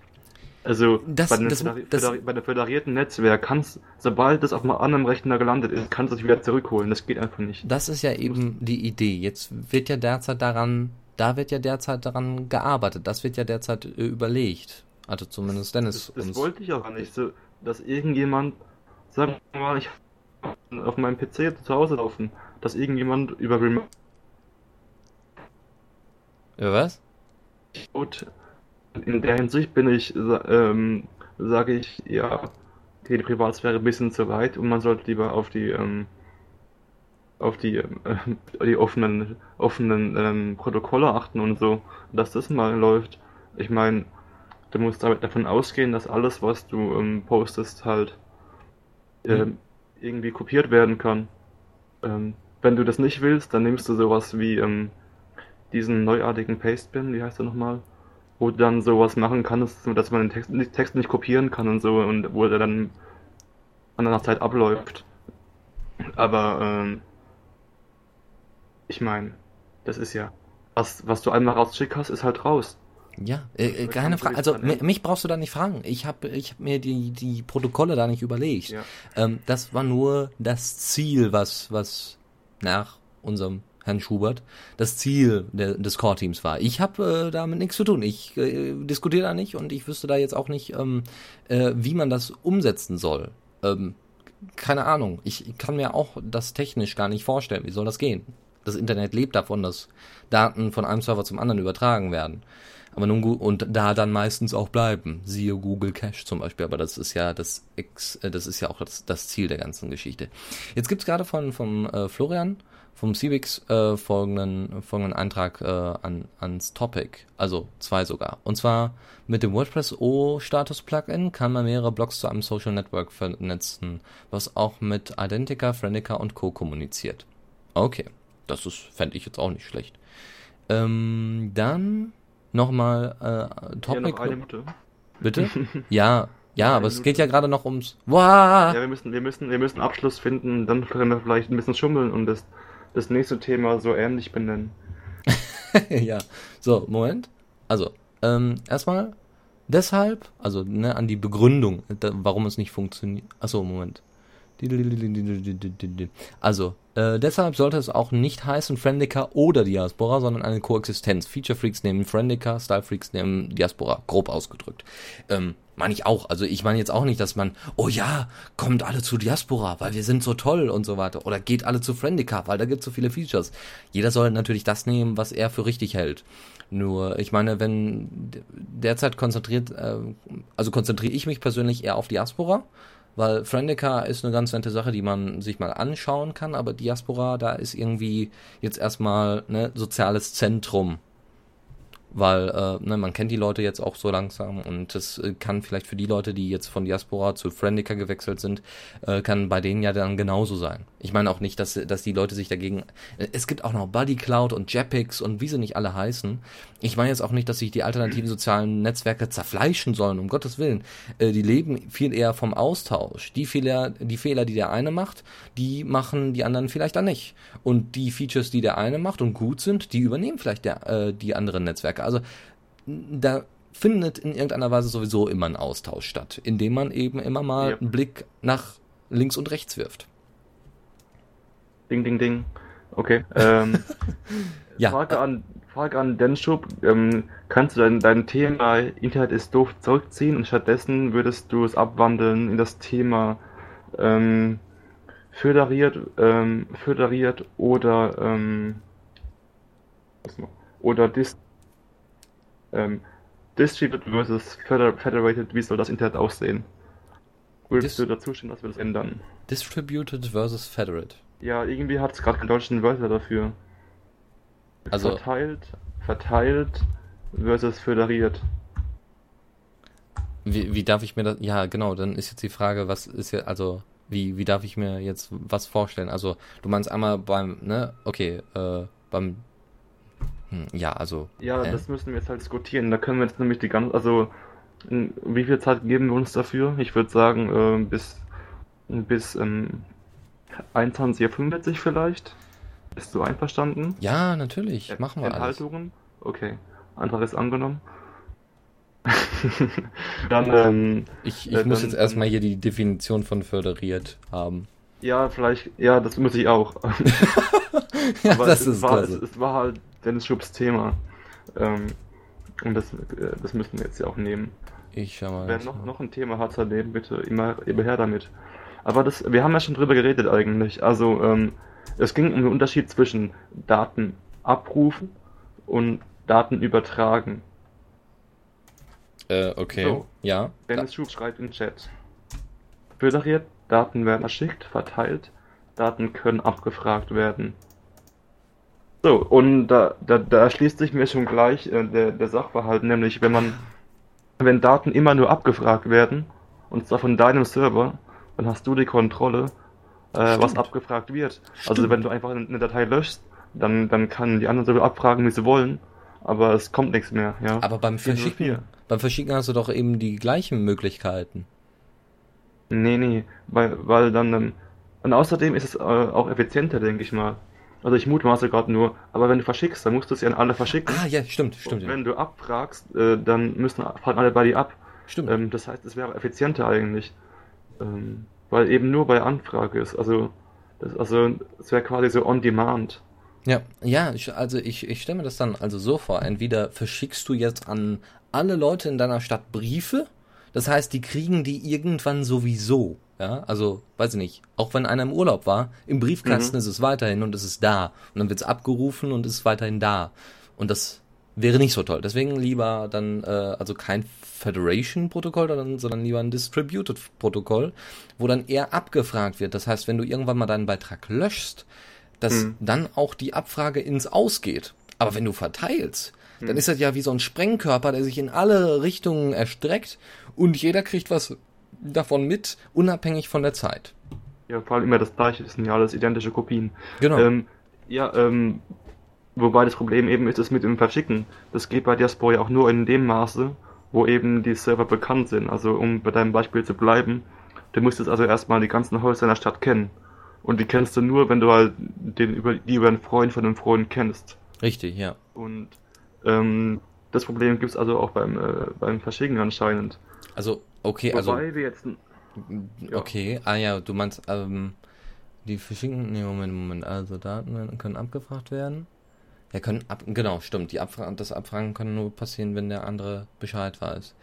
Speaker 3: Also das, bei, das, Föder das, bei dem föderierten Netzwerk kannst, sobald das auf einem anderen Rechner gelandet ist, kannst du es wieder zurückholen. Das geht einfach nicht.
Speaker 2: Das ist ja eben die Idee. Jetzt wird ja derzeit daran, da wird ja derzeit daran gearbeitet. Das wird ja derzeit äh, überlegt. Also zumindest Dennis.
Speaker 3: Das, das wollte ich auch nicht, so, dass irgendjemand sagen wir mal, ich auf meinem PC zu Hause laufen, dass irgendjemand über Remote.
Speaker 2: Über was?
Speaker 3: In der Hinsicht bin ich, ähm, sage ich, ja, die Privatsphäre ein bisschen zu weit und man sollte lieber auf die, ähm, auf die, äh, (laughs) die offenen, offenen ähm, Protokolle achten und so, dass das mal läuft. Ich meine, du musst damit davon ausgehen, dass alles, was du ähm, postest, halt ähm, irgendwie kopiert werden kann. Ähm, wenn du das nicht willst, dann nimmst du sowas wie ähm, diesen neuartigen Pastebin, wie heißt der nochmal? Wo du dann sowas machen kannst, dass man den Text, den Text nicht kopieren kann und so und wo der dann an einer Zeit abläuft. Aber ähm, ich meine, das ist ja, was, was du einmal rausgeschickt hast, ist halt raus.
Speaker 2: Ja, äh, äh keine Frage. Also mich brauchst du da nicht fragen. Ich habe ich hab mir die, die Protokolle da nicht überlegt. Ja. Ähm, das war nur das Ziel, was, was nach unserem Herrn Schubert das Ziel der, des Core-Teams war. Ich habe äh, damit nichts zu tun. Ich äh, diskutiere da nicht und ich wüsste da jetzt auch nicht, ähm, äh, wie man das umsetzen soll. Ähm, keine Ahnung. Ich, ich kann mir auch das technisch gar nicht vorstellen. Wie soll das gehen? Das Internet lebt davon, dass Daten von einem Server zum anderen übertragen werden. Aber nun gut, und da dann meistens auch bleiben. Siehe Google Cache zum Beispiel, aber das ist ja das Ex, äh, das ist ja auch das, das Ziel der ganzen Geschichte. Jetzt gibt's gerade von vom äh, Florian vom Civix äh, folgenden folgenden Eintrag äh, an ans Topic, also zwei sogar. Und zwar mit dem WordPress O Status Plugin kann man mehrere Blogs zu einem Social Network vernetzen, was auch mit Identica, Friendica und Co kommuniziert. Okay, das ist fände ich jetzt auch nicht schlecht. Ähm, dann nochmal äh, Topic. Ja, noch. Bitte? (laughs) ja, Ja, aber es geht ja gerade noch ums. Wow.
Speaker 3: Ja, wir müssen, wir müssen, wir müssen Abschluss finden, dann können wir vielleicht ein bisschen schummeln und das, das nächste Thema so ähnlich benennen. (laughs)
Speaker 2: ja. So, Moment. Also, ähm, erstmal deshalb, also ne, an die Begründung, da, warum es nicht funktioniert. Achso, Moment. Also, äh, deshalb sollte es auch nicht heißen Friendica oder Diaspora, sondern eine Koexistenz. Feature Freaks nehmen Friendica, Style Freaks nehmen Diaspora, grob ausgedrückt. Ähm, meine ich auch. Also ich meine jetzt auch nicht, dass man, oh ja, kommt alle zu Diaspora, weil wir sind so toll und so weiter. Oder geht alle zu Friendica, weil da gibt es so viele Features. Jeder soll natürlich das nehmen, was er für richtig hält. Nur, ich meine, wenn derzeit konzentriert, äh, also konzentriere ich mich persönlich eher auf Diaspora weil Friendica ist eine ganz nette Sache, die man sich mal anschauen kann, aber Diaspora, da ist irgendwie jetzt erstmal ne soziales Zentrum weil äh, ne, man kennt die Leute jetzt auch so langsam und es äh, kann vielleicht für die Leute, die jetzt von Diaspora zu Friendica gewechselt sind, äh, kann bei denen ja dann genauso sein. Ich meine auch nicht, dass, dass die Leute sich dagegen. Äh, es gibt auch noch Buddy Cloud und Jetpix und wie sie nicht alle heißen. Ich meine jetzt auch nicht, dass sich die alternativen sozialen Netzwerke zerfleischen sollen, um Gottes Willen. Äh, die leben viel eher vom Austausch. Die Fehler, die Fehler, die der eine macht, die machen die anderen vielleicht dann nicht. Und die Features, die der eine macht und gut sind, die übernehmen vielleicht der, äh, die anderen Netzwerke. Also da findet in irgendeiner Weise sowieso immer ein Austausch statt, indem man eben immer mal ja. einen Blick nach links und rechts wirft.
Speaker 3: Ding, ding, ding. Okay. Ähm, (laughs) ja. Frage an, Frage an Denschub. Ähm, kannst du dein, dein Thema Internet ist doof zurückziehen und stattdessen würdest du es abwandeln in das Thema ähm, föderiert, ähm, föderiert oder ähm, oder dis ähm, Distributed versus Federated, wie soll das Internet aussehen? Würdest Dis du dazu stimmen, dass wir das ändern?
Speaker 2: Distributed versus Federated.
Speaker 3: Ja, irgendwie hat es gerade keinen deutschen Wörter dafür. Also verteilt, verteilt versus föderiert.
Speaker 2: Wie, wie darf ich mir das? Ja, genau. Dann ist jetzt die Frage, was ist ja also wie wie darf ich mir jetzt was vorstellen? Also du meinst einmal beim ne okay äh, beim hm, ja, also.
Speaker 3: Ja, äh. das müssen wir jetzt halt diskutieren. Da können wir jetzt nämlich die ganze, also wie viel Zeit geben wir uns dafür? Ich würde sagen, äh, bis bis ähm, 21.45 vielleicht. Bist du einverstanden?
Speaker 2: Ja, natürlich. Ent Machen wir
Speaker 3: Enthaltungen? Alles. Okay. Antrag ist angenommen. (laughs) dann, ähm,
Speaker 2: ich, ich äh, muss dann, jetzt erstmal hier die Definition von föderiert haben.
Speaker 3: Ja, vielleicht, ja, das muss ich auch. (laughs) (laughs) ja, Aber das es, ist war, es, es, war halt Dennis Schubs Thema. Ähm, und das, äh, das müssen wir jetzt ja auch nehmen.
Speaker 2: Ich schau mal.
Speaker 3: Wer noch, noch ein Thema hat, dann bitte immer, immer her damit. Aber das, wir haben ja schon drüber geredet eigentlich. Also, ähm, es ging um den Unterschied zwischen Daten abrufen und Daten übertragen.
Speaker 2: Äh, okay. So, ja.
Speaker 3: Dennis Schub schreibt im Chat. Föderiert, Daten werden verschickt, verteilt, Daten können abgefragt werden. So, und da, da, da schließt sich mir schon gleich äh, der, der Sachverhalt, nämlich wenn man, wenn Daten immer nur abgefragt werden, und zwar von deinem Server, dann hast du die Kontrolle, äh, was abgefragt wird. Also Stimmt. Also wenn du einfach eine Datei löschst, dann, dann kann die anderen Server abfragen, wie sie wollen, aber es kommt nichts mehr, ja.
Speaker 2: Aber beim Verschicken, beim Verschicken hast du doch eben die gleichen Möglichkeiten.
Speaker 3: Nee, nee, weil, weil dann, ähm, und außerdem ist es äh, auch effizienter, denke ich mal. Also ich mutmaße gerade nur, aber wenn du verschickst, dann musst du es ja an alle verschicken.
Speaker 2: Ah, ja, stimmt, stimmt.
Speaker 3: Und wenn du abfragst, äh, dann müssen fragen alle bei dir ab. Stimmt. Ähm, das heißt, es wäre effizienter eigentlich. Ähm, weil eben nur bei Anfrage ist. Also, das, also es wäre quasi so on demand.
Speaker 2: Ja, ja, ich, also ich, ich stelle mir das dann also so vor. Entweder verschickst du jetzt an alle Leute in deiner Stadt Briefe, das heißt, die kriegen die irgendwann sowieso. Ja, also, weiß ich nicht, auch wenn einer im Urlaub war, im Briefkasten mhm. ist es weiterhin und es ist da. Und dann wird es abgerufen und ist weiterhin da. Und das wäre nicht so toll. Deswegen lieber dann, äh, also kein Federation-Protokoll, sondern lieber ein Distributed-Protokoll, wo dann eher abgefragt wird. Das heißt, wenn du irgendwann mal deinen Beitrag löschst, dass mhm. dann auch die Abfrage ins Ausgeht. Aber wenn du verteilst, mhm. dann ist das ja wie so ein Sprengkörper, der sich in alle Richtungen erstreckt und jeder kriegt was davon mit, unabhängig von der Zeit.
Speaker 3: Ja, vor allem immer das gleiche, das sind ja alles identische Kopien.
Speaker 2: Genau.
Speaker 3: Ähm, ja, ähm, wobei das Problem eben ist, das mit dem Verschicken. Das geht bei Diaspora ja auch nur in dem Maße, wo eben die Server bekannt sind. Also um bei deinem Beispiel zu bleiben, du müsstest also erstmal die ganzen Häuser in der Stadt kennen. Und die kennst du nur, wenn du halt den über, die über einen Freund von einem Freund kennst.
Speaker 2: Richtig, ja.
Speaker 3: Und ähm, das Problem gibt es also auch beim, äh, beim Verschicken anscheinend.
Speaker 2: Also, okay,
Speaker 3: Wobei
Speaker 2: also.
Speaker 3: wir jetzt ja.
Speaker 2: Okay, ah ja, du meinst, ähm, die verschicken. Nee, Moment, Moment. Also Daten können abgefragt werden. Ja, können ab. Genau, stimmt. Die Abfra das Abfragen kann nur passieren, wenn der andere Bescheid weiß.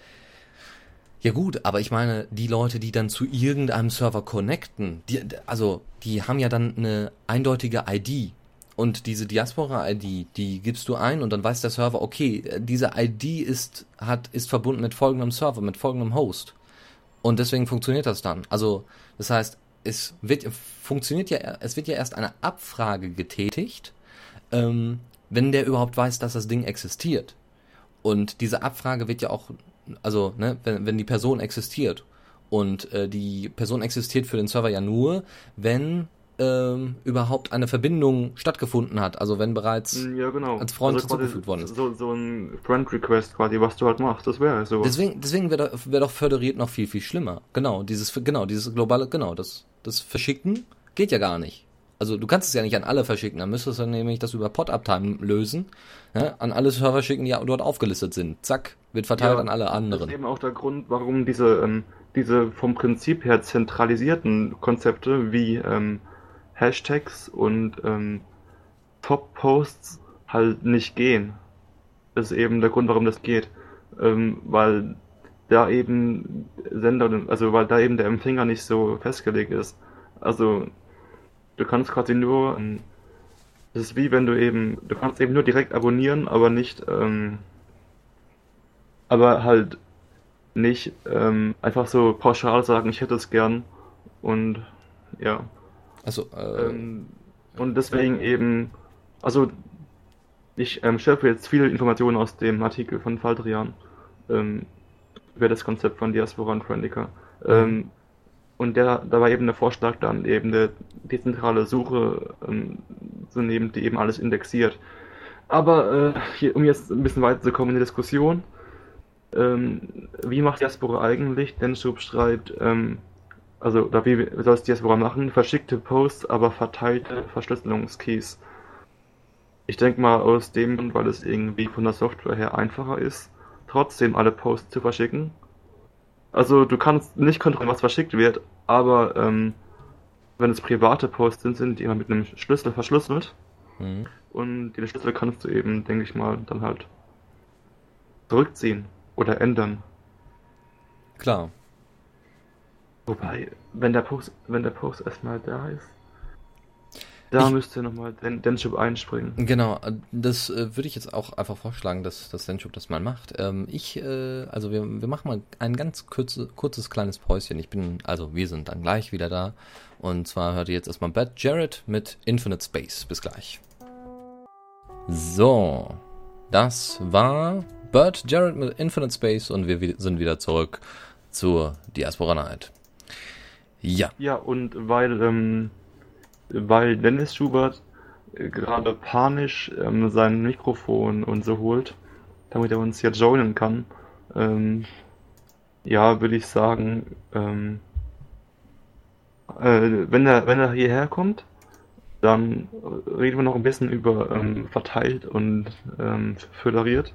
Speaker 2: Ja gut, aber ich meine, die Leute, die dann zu irgendeinem Server connecten, die, also die haben ja dann eine eindeutige ID. Und diese Diaspora-ID, die gibst du ein und dann weiß der Server, okay, diese ID ist, hat, ist verbunden mit folgendem Server, mit folgendem Host. Und deswegen funktioniert das dann. Also, das heißt, es wird funktioniert ja, es wird ja erst eine Abfrage getätigt, ähm, wenn der überhaupt weiß, dass das Ding existiert. Und diese Abfrage wird ja auch, also, ne, wenn, wenn die Person existiert. Und äh, die Person existiert für den Server ja nur, wenn ähm, überhaupt eine Verbindung stattgefunden hat. Also wenn bereits
Speaker 3: ja, genau.
Speaker 2: als Freund also hinzugefügt worden ist.
Speaker 3: So, so ein Friend-Request quasi, was du halt machst, das wäre so.
Speaker 2: Deswegen, deswegen wäre doch, wär doch föderiert noch viel, viel schlimmer. Genau, dieses, genau, dieses globale, genau, das, das Verschicken geht ja gar nicht. Also du kannst es ja nicht an alle verschicken, dann müsstest du nämlich das über Pod-Uptime lösen, ja, an alle Server schicken, die dort aufgelistet sind. Zack, wird verteilt ja, an alle anderen. Das
Speaker 3: ist eben auch der Grund, warum diese, ähm, diese vom Prinzip her zentralisierten Konzepte wie ähm, Hashtags und ähm, Top-Posts halt nicht gehen. Das ist eben der Grund, warum das geht. Ähm, weil da eben Sender, also weil da eben der Empfänger nicht so festgelegt ist. Also du kannst quasi nur, ähm, das ist wie wenn du eben, du kannst eben nur direkt abonnieren, aber nicht, ähm, aber halt nicht ähm, einfach so pauschal sagen, ich hätte es gern und ja.
Speaker 2: Also, äh,
Speaker 3: ähm, und deswegen eben, also ich ähm, schöpfe jetzt viele Informationen aus dem Artikel von Faldrian ähm, über das Konzept von Diaspora und Friendica. Ähm, und der, da eben der Vorschlag dann eben eine dezentrale Suche ähm, zu nehmen, die eben alles indexiert. Aber äh, hier, um jetzt ein bisschen weiterzukommen in die Diskussion, ähm, wie macht Diaspora eigentlich? Denschub schreibt, ähm, also da wie soll es Diaspora machen? Verschickte Posts, aber verteilte Verschlüsselungskeys. Ich denke mal aus dem Grund, weil es irgendwie von der Software her einfacher ist, trotzdem alle Posts zu verschicken. Also du kannst nicht kontrollieren, was verschickt wird, aber ähm, wenn es private Posts sind, sind die immer mit einem Schlüssel verschlüsselt. Mhm. Und den Schlüssel kannst du eben, denke ich mal, dann halt zurückziehen oder ändern.
Speaker 2: Klar.
Speaker 3: Wobei, wenn der Post, wenn der Post erstmal da ist, da ich, müsste nochmal Den Denship einspringen.
Speaker 2: Genau, das äh, würde ich jetzt auch einfach vorschlagen, dass, dass Denship das mal macht. Ähm, ich, äh, also wir, wir machen mal ein ganz kurze, kurzes kleines Päuschen. Ich bin, also wir sind dann gleich wieder da. Und zwar hört ihr jetzt erstmal Bad Jared mit Infinite Space. Bis gleich. So, das war Bert Jared mit Infinite Space und wir sind wieder zurück zur Diaspora Night. Ja.
Speaker 3: Ja, und weil, ähm, weil Dennis Schubert äh, gerade panisch ähm, sein Mikrofon und so holt, damit er uns jetzt joinen kann, ähm, ja, würde ich sagen, ähm, äh, wenn er, wenn er hierher kommt, dann reden wir noch ein bisschen über ähm, verteilt und ähm, föderiert.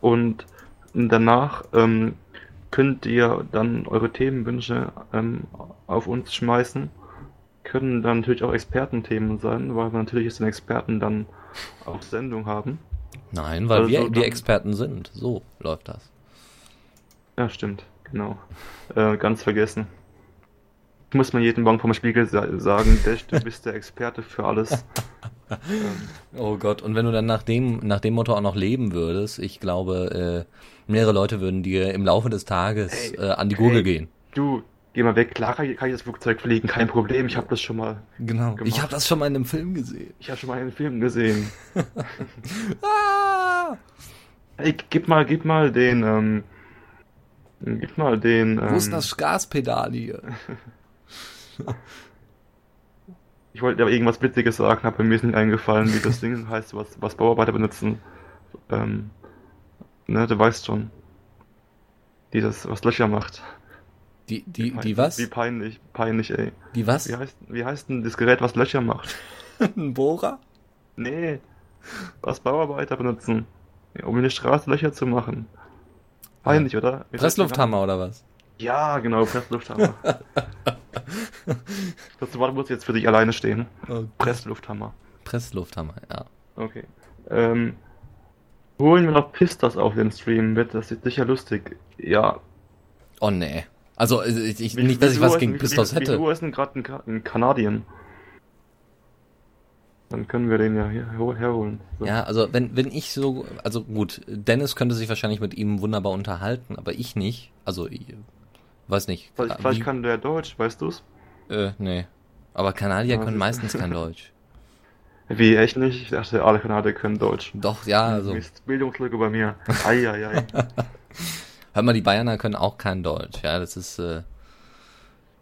Speaker 3: Und danach ähm, könnt ihr dann eure Themenwünsche auf uns schmeißen. Können dann natürlich auch Expertenthemen sein, weil wir natürlich jetzt den Experten dann auf Sendung haben.
Speaker 2: Nein, weil also wir die Experten sind. So läuft das.
Speaker 3: Ja, stimmt, genau. Äh, ganz vergessen. Muss man jeden Morgen vom Spiegel sagen, du (laughs) bist der Experte für alles. (laughs)
Speaker 2: oh Gott, und wenn du dann nach dem, nach dem Motto auch noch leben würdest, ich glaube, äh, mehrere Leute würden dir im Laufe des Tages hey, äh, an die Gurgel hey, gehen.
Speaker 3: Du, geh mal weg, klar kann ich, das Flugzeug fliegen, kein Problem, ich habe das schon mal
Speaker 2: Genau, gemacht. ich habe das schon mal in einem Film gesehen.
Speaker 3: Ich habe schon mal in einem Film gesehen. (laughs) ah! Hey, gib mal, gib mal den, ähm, gib mal den,
Speaker 2: ähm, Wo ist ähm, das Gaspedal hier? (laughs)
Speaker 3: Ich wollte aber irgendwas Witziges sagen, habe mir ist nicht eingefallen, wie das Ding (laughs) heißt, was, was Bauarbeiter benutzen. Ähm, ne, du weißt schon. die das, was Löcher macht.
Speaker 2: Die, die, die was?
Speaker 3: Wie peinlich, peinlich, ey.
Speaker 2: Die was?
Speaker 3: Wie heißt, wie heißt denn das Gerät, was Löcher macht? (laughs)
Speaker 2: Ein Bohrer?
Speaker 3: Nee, was Bauarbeiter benutzen, um in die Straße Löcher zu machen. Peinlich, oder? Wie
Speaker 2: Presslufthammer oder was?
Speaker 3: Ja, genau, Presslufthammer. (laughs) das Wort muss jetzt für dich alleine stehen.
Speaker 2: Oh,
Speaker 3: Presslufthammer.
Speaker 2: Presslufthammer, ja.
Speaker 3: Okay. Ähm, holen wir noch Pistas auf den Stream mit, das ist sicher lustig. Ja.
Speaker 2: Oh nee. Also ich, ich
Speaker 3: Wie-
Speaker 2: nicht, dass
Speaker 3: wie
Speaker 2: ich was gegen
Speaker 3: ist-
Speaker 2: Pistos
Speaker 3: wie, Wie
Speaker 2: hätte.
Speaker 3: viel Uhr ist denn gerade in, Ka in Kanadien? Dann können wir den ja hier her- herholen. So.
Speaker 2: Ja, also wenn, wenn ich so, also gut, Dennis könnte sich wahrscheinlich mit ihm wunderbar unterhalten, aber ich nicht. Also, ich weiß nicht.
Speaker 3: Vielleicht,
Speaker 2: Wie-
Speaker 3: vielleicht kann der Deutsch, weißt du's?
Speaker 2: Äh, nee. Aber Kanadier
Speaker 3: Ja,
Speaker 2: können meistens kein (laughs) Deutsch.
Speaker 3: Wie, echt nicht? Ich dachte, alle Kanadier können Deutsch.
Speaker 2: Doch, ja, also.
Speaker 3: Mist, Bildungslücke bei mir. Eieiei. (laughs)
Speaker 2: Hör mal, die Bayerner können auch kein Deutsch. Ja, das ist, äh,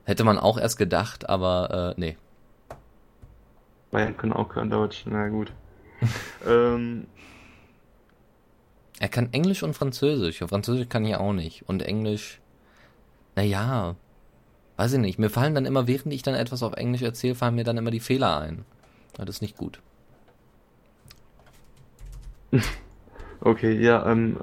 Speaker 2: hätte man auch erst gedacht, aber, äh, nee.
Speaker 3: Bayern können auch kein Deutsch. Na gut. (laughs) ähm,
Speaker 2: Er kann Englisch und Französisch. Französisch kann ich auch nicht. Und Englisch, naja, weiß ich nicht. Mir fallen dann immer, während ich dann etwas auf Englisch erzähle, fallen mir dann immer die Fehler ein. Das ist nicht gut. (laughs)
Speaker 3: okay, ja, ähm,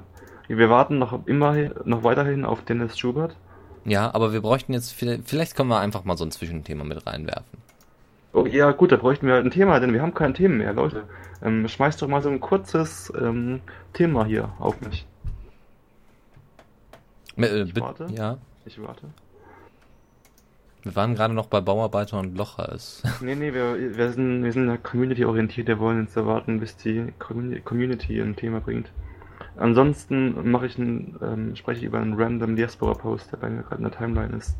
Speaker 3: wir warten noch immer noch weiterhin auf Dennis Schubert.
Speaker 2: Ja, aber wir bräuchten jetzt, vielleicht können wir einfach mal so ein Zwischenthema mit reinwerfen.
Speaker 3: Oh, ja, gut, da bräuchten wir halt ein Thema, denn wir haben kein Thema mehr, Leute. Ähm, schmeißt doch mal so ein kurzes ähm, Thema hier auf mich.
Speaker 2: Äh,
Speaker 3: Ich warte.
Speaker 2: Ja,
Speaker 3: Ich warte.
Speaker 2: wir waren gerade noch bei Bauarbeiter und Locher. Ist. (laughs)
Speaker 3: Nee, nee, wir, wir sind, wir sind community-orientiert, wir wollen jetzt erwarten, bis die Community ein Thema bringt. Ansonsten mache ich ein, ähm, spreche ich über einen random Diaspora-Post, der bei mir gerade in der Timeline ist.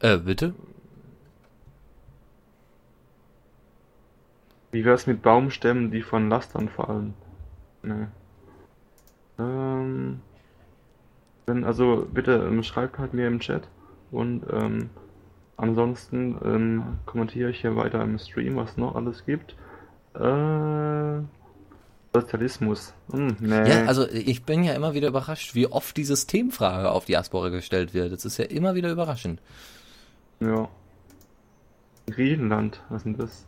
Speaker 2: Äh, bitte?
Speaker 3: Wie wär's mit Baumstämmen, die von Lastern fallen? Nee. Ähm, wenn, also bitte ähm, schreibt halt mir im Chat und ähm, ansonsten ähm, kommentiere ich hier weiter im Stream, was noch alles gibt. Äh, Sozialismus. Hm, nee.
Speaker 2: Ja, also ich bin ja immer wieder überrascht, wie oft die Systemfrage auf Diaspora gestellt wird. Das ist ja immer wieder überraschend.
Speaker 3: Ja. Griechenland, was denn das?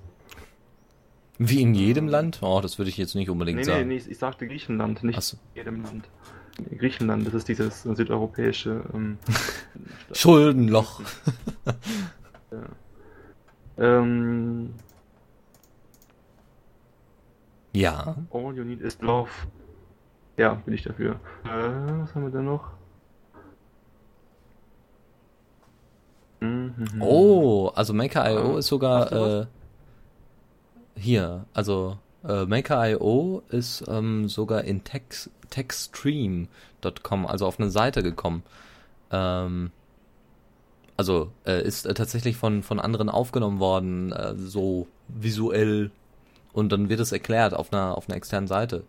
Speaker 2: Wie in jedem Land? Oh, das würde ich jetzt nicht unbedingt
Speaker 3: Nee, nee,
Speaker 2: sagen.
Speaker 3: nee, ich sagte Griechenland, nicht
Speaker 2: so.
Speaker 3: jedem Land. Griechenland, das ist dieses südeuropäische ähm, (laughs)
Speaker 2: Schuldenloch. (laughs)
Speaker 3: ähm,
Speaker 2: Ja.
Speaker 3: All you need is love. Ja, bin ich dafür. Äh, was haben wir denn noch? Mhm.
Speaker 2: Oh, also Maker.io
Speaker 3: Ah,
Speaker 2: ist sogar äh, hier, also äh, Maker.io ist ähm, sogar in text, techstream.com, also auf eine Seite gekommen. Ähm, also äh, ist äh, tatsächlich von von anderen aufgenommen worden, äh, so visuell und dann wird es erklärt auf einer auf einer externen Seite.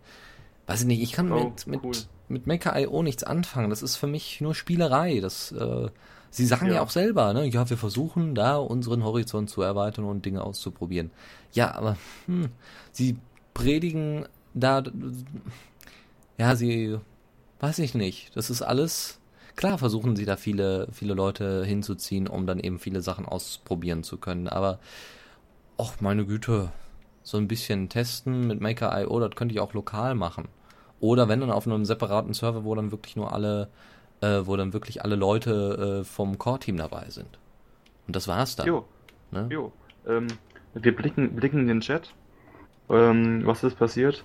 Speaker 2: Weiß ich nicht, ich kann
Speaker 3: Oh,
Speaker 2: mit mit
Speaker 3: cool.
Speaker 2: mit Maker.io nichts anfangen. Das ist für mich nur Spielerei. Das äh, Sie sagen ja.
Speaker 3: Ja.
Speaker 2: auch selber, ne? Ja, wir versuchen da unseren Horizont zu erweitern und Dinge auszuprobieren. Ja, aber hm, sie predigen da, ja, sie, weiß ich nicht. Das ist alles. Klar versuchen sie da viele, viele Leute hinzuziehen, um dann eben viele Sachen ausprobieren zu können. Aber, ach meine Güte, so ein bisschen testen mit Maker.io, das könnte ich auch lokal machen. Oder wenn dann auf einem separaten Server, wo dann wirklich nur alle äh, wo dann wirklich alle Leute äh, vom Core-Team dabei sind. Und das war's dann.
Speaker 3: Jo,
Speaker 2: Ne?
Speaker 3: jo. Ähm, wir blicken, blicken in den Chat. Ähm, was ist passiert?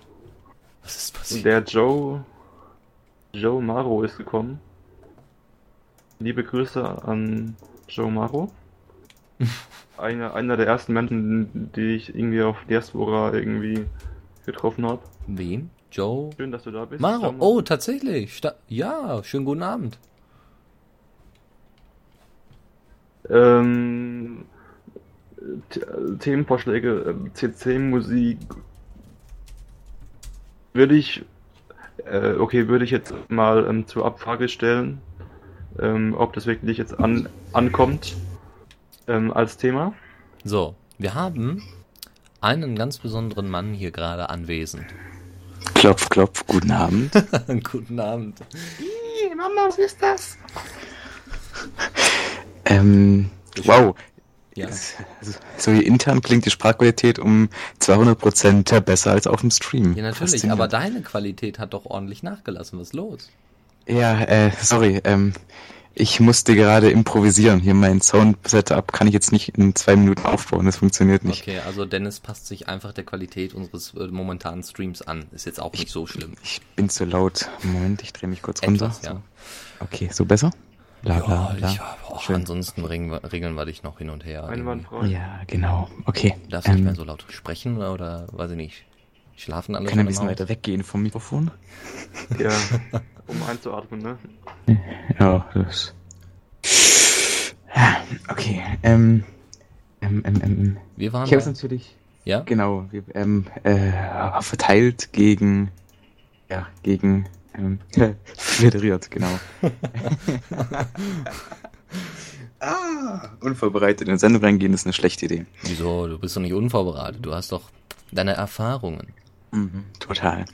Speaker 2: Was ist passiert?
Speaker 3: Der Joe, Joe Maro ist gekommen. Liebe Grüße an Joe Maro. (laughs) einer, einer der ersten Menschen, die ich irgendwie auf Diaspora irgendwie getroffen habe.
Speaker 2: Wen? Joe?
Speaker 3: Schön, dass du da bist.
Speaker 2: Maro. Oh, tatsächlich. Sta ja, schönen guten Abend.
Speaker 3: Ähm, äh, Themenvorschläge, äh, CC-Musik. Würde ich, äh, okay, würde ich jetzt mal ähm, zur Abfrage stellen, ähm, ob das wirklich jetzt an, ankommt ähm, als Thema.
Speaker 2: So, wir haben einen ganz besonderen Mann hier gerade anwesend.
Speaker 4: Klopf, klopf, guten Abend. (laughs)
Speaker 2: guten Abend.
Speaker 3: Ih, Mama, was ist das?
Speaker 4: Ähm, wow.
Speaker 2: Ja.
Speaker 4: So hier intern klingt die Sprachqualität um 200% besser als auf dem Stream.
Speaker 2: Ja, natürlich, aber deine Qualität hat doch ordentlich nachgelassen. Was ist los?
Speaker 4: Ja, äh, sorry, ähm, ich musste gerade improvisieren. Hier mein Sound-Setup kann ich jetzt nicht in zwei Minuten aufbauen, das funktioniert nicht.
Speaker 2: Okay, also Dennis passt sich einfach der Qualität unseres äh, momentanen Streams an. Ist jetzt auch nicht
Speaker 4: ich,
Speaker 2: so schlimm.
Speaker 4: Ich bin zu laut. Moment, ich drehe mich kurz runter.
Speaker 2: Etwas, ja.
Speaker 4: Okay, so besser?
Speaker 2: Bla, bla, bla. Ja, auch ansonsten regeln, regeln wir dich noch hin und her.
Speaker 3: Einwandfrei.
Speaker 4: Ja, genau. Okay.
Speaker 2: Darfst du ähm, nicht mehr so laut sprechen oder weiß ich nicht? Schlafen alle
Speaker 4: Kann ein bisschen weiter weggehen vom Mikrofon?
Speaker 3: Ja, (laughs) um einzuatmen, ne?
Speaker 4: Ja, das. Okay, ähm, ähm, ähm, ähm.
Speaker 2: Wir waren.
Speaker 4: Ich habe es natürlich.
Speaker 2: Ja?
Speaker 4: Genau, wir, ähm, äh, verteilt gegen, ja, gegen ähm, (laughs) föderiert, genau. (laughs) ah, unvorbereitet in eine Sendung reingehen ist eine schlechte Idee.
Speaker 2: Wieso? Du bist doch nicht unvorbereitet. Du hast doch deine Erfahrungen.
Speaker 4: Mhm, total.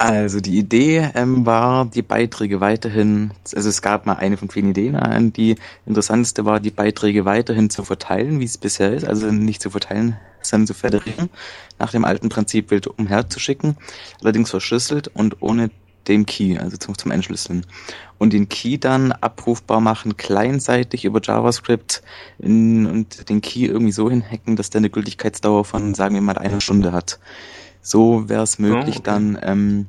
Speaker 4: Also die Idee ähm, war, die Beiträge weiterhin, also es gab mal eine von vielen Ideen, äh, die interessanteste war, die Beiträge weiterhin zu verteilen, wie es bisher ist, also nicht zu verteilen, sondern zu föderieren, nach dem alten Prinzip wild umherzuschicken, allerdings verschlüsselt und ohne den Key, also zum, zum Entschlüsseln. Und den Key dann abrufbar machen, kleinseitig über JavaScript in, und den Key irgendwie so hinhacken, dass der eine Gültigkeitsdauer von, sagen wir mal, einer Stunde hat. So wäre es möglich, oh, okay. dann ähm,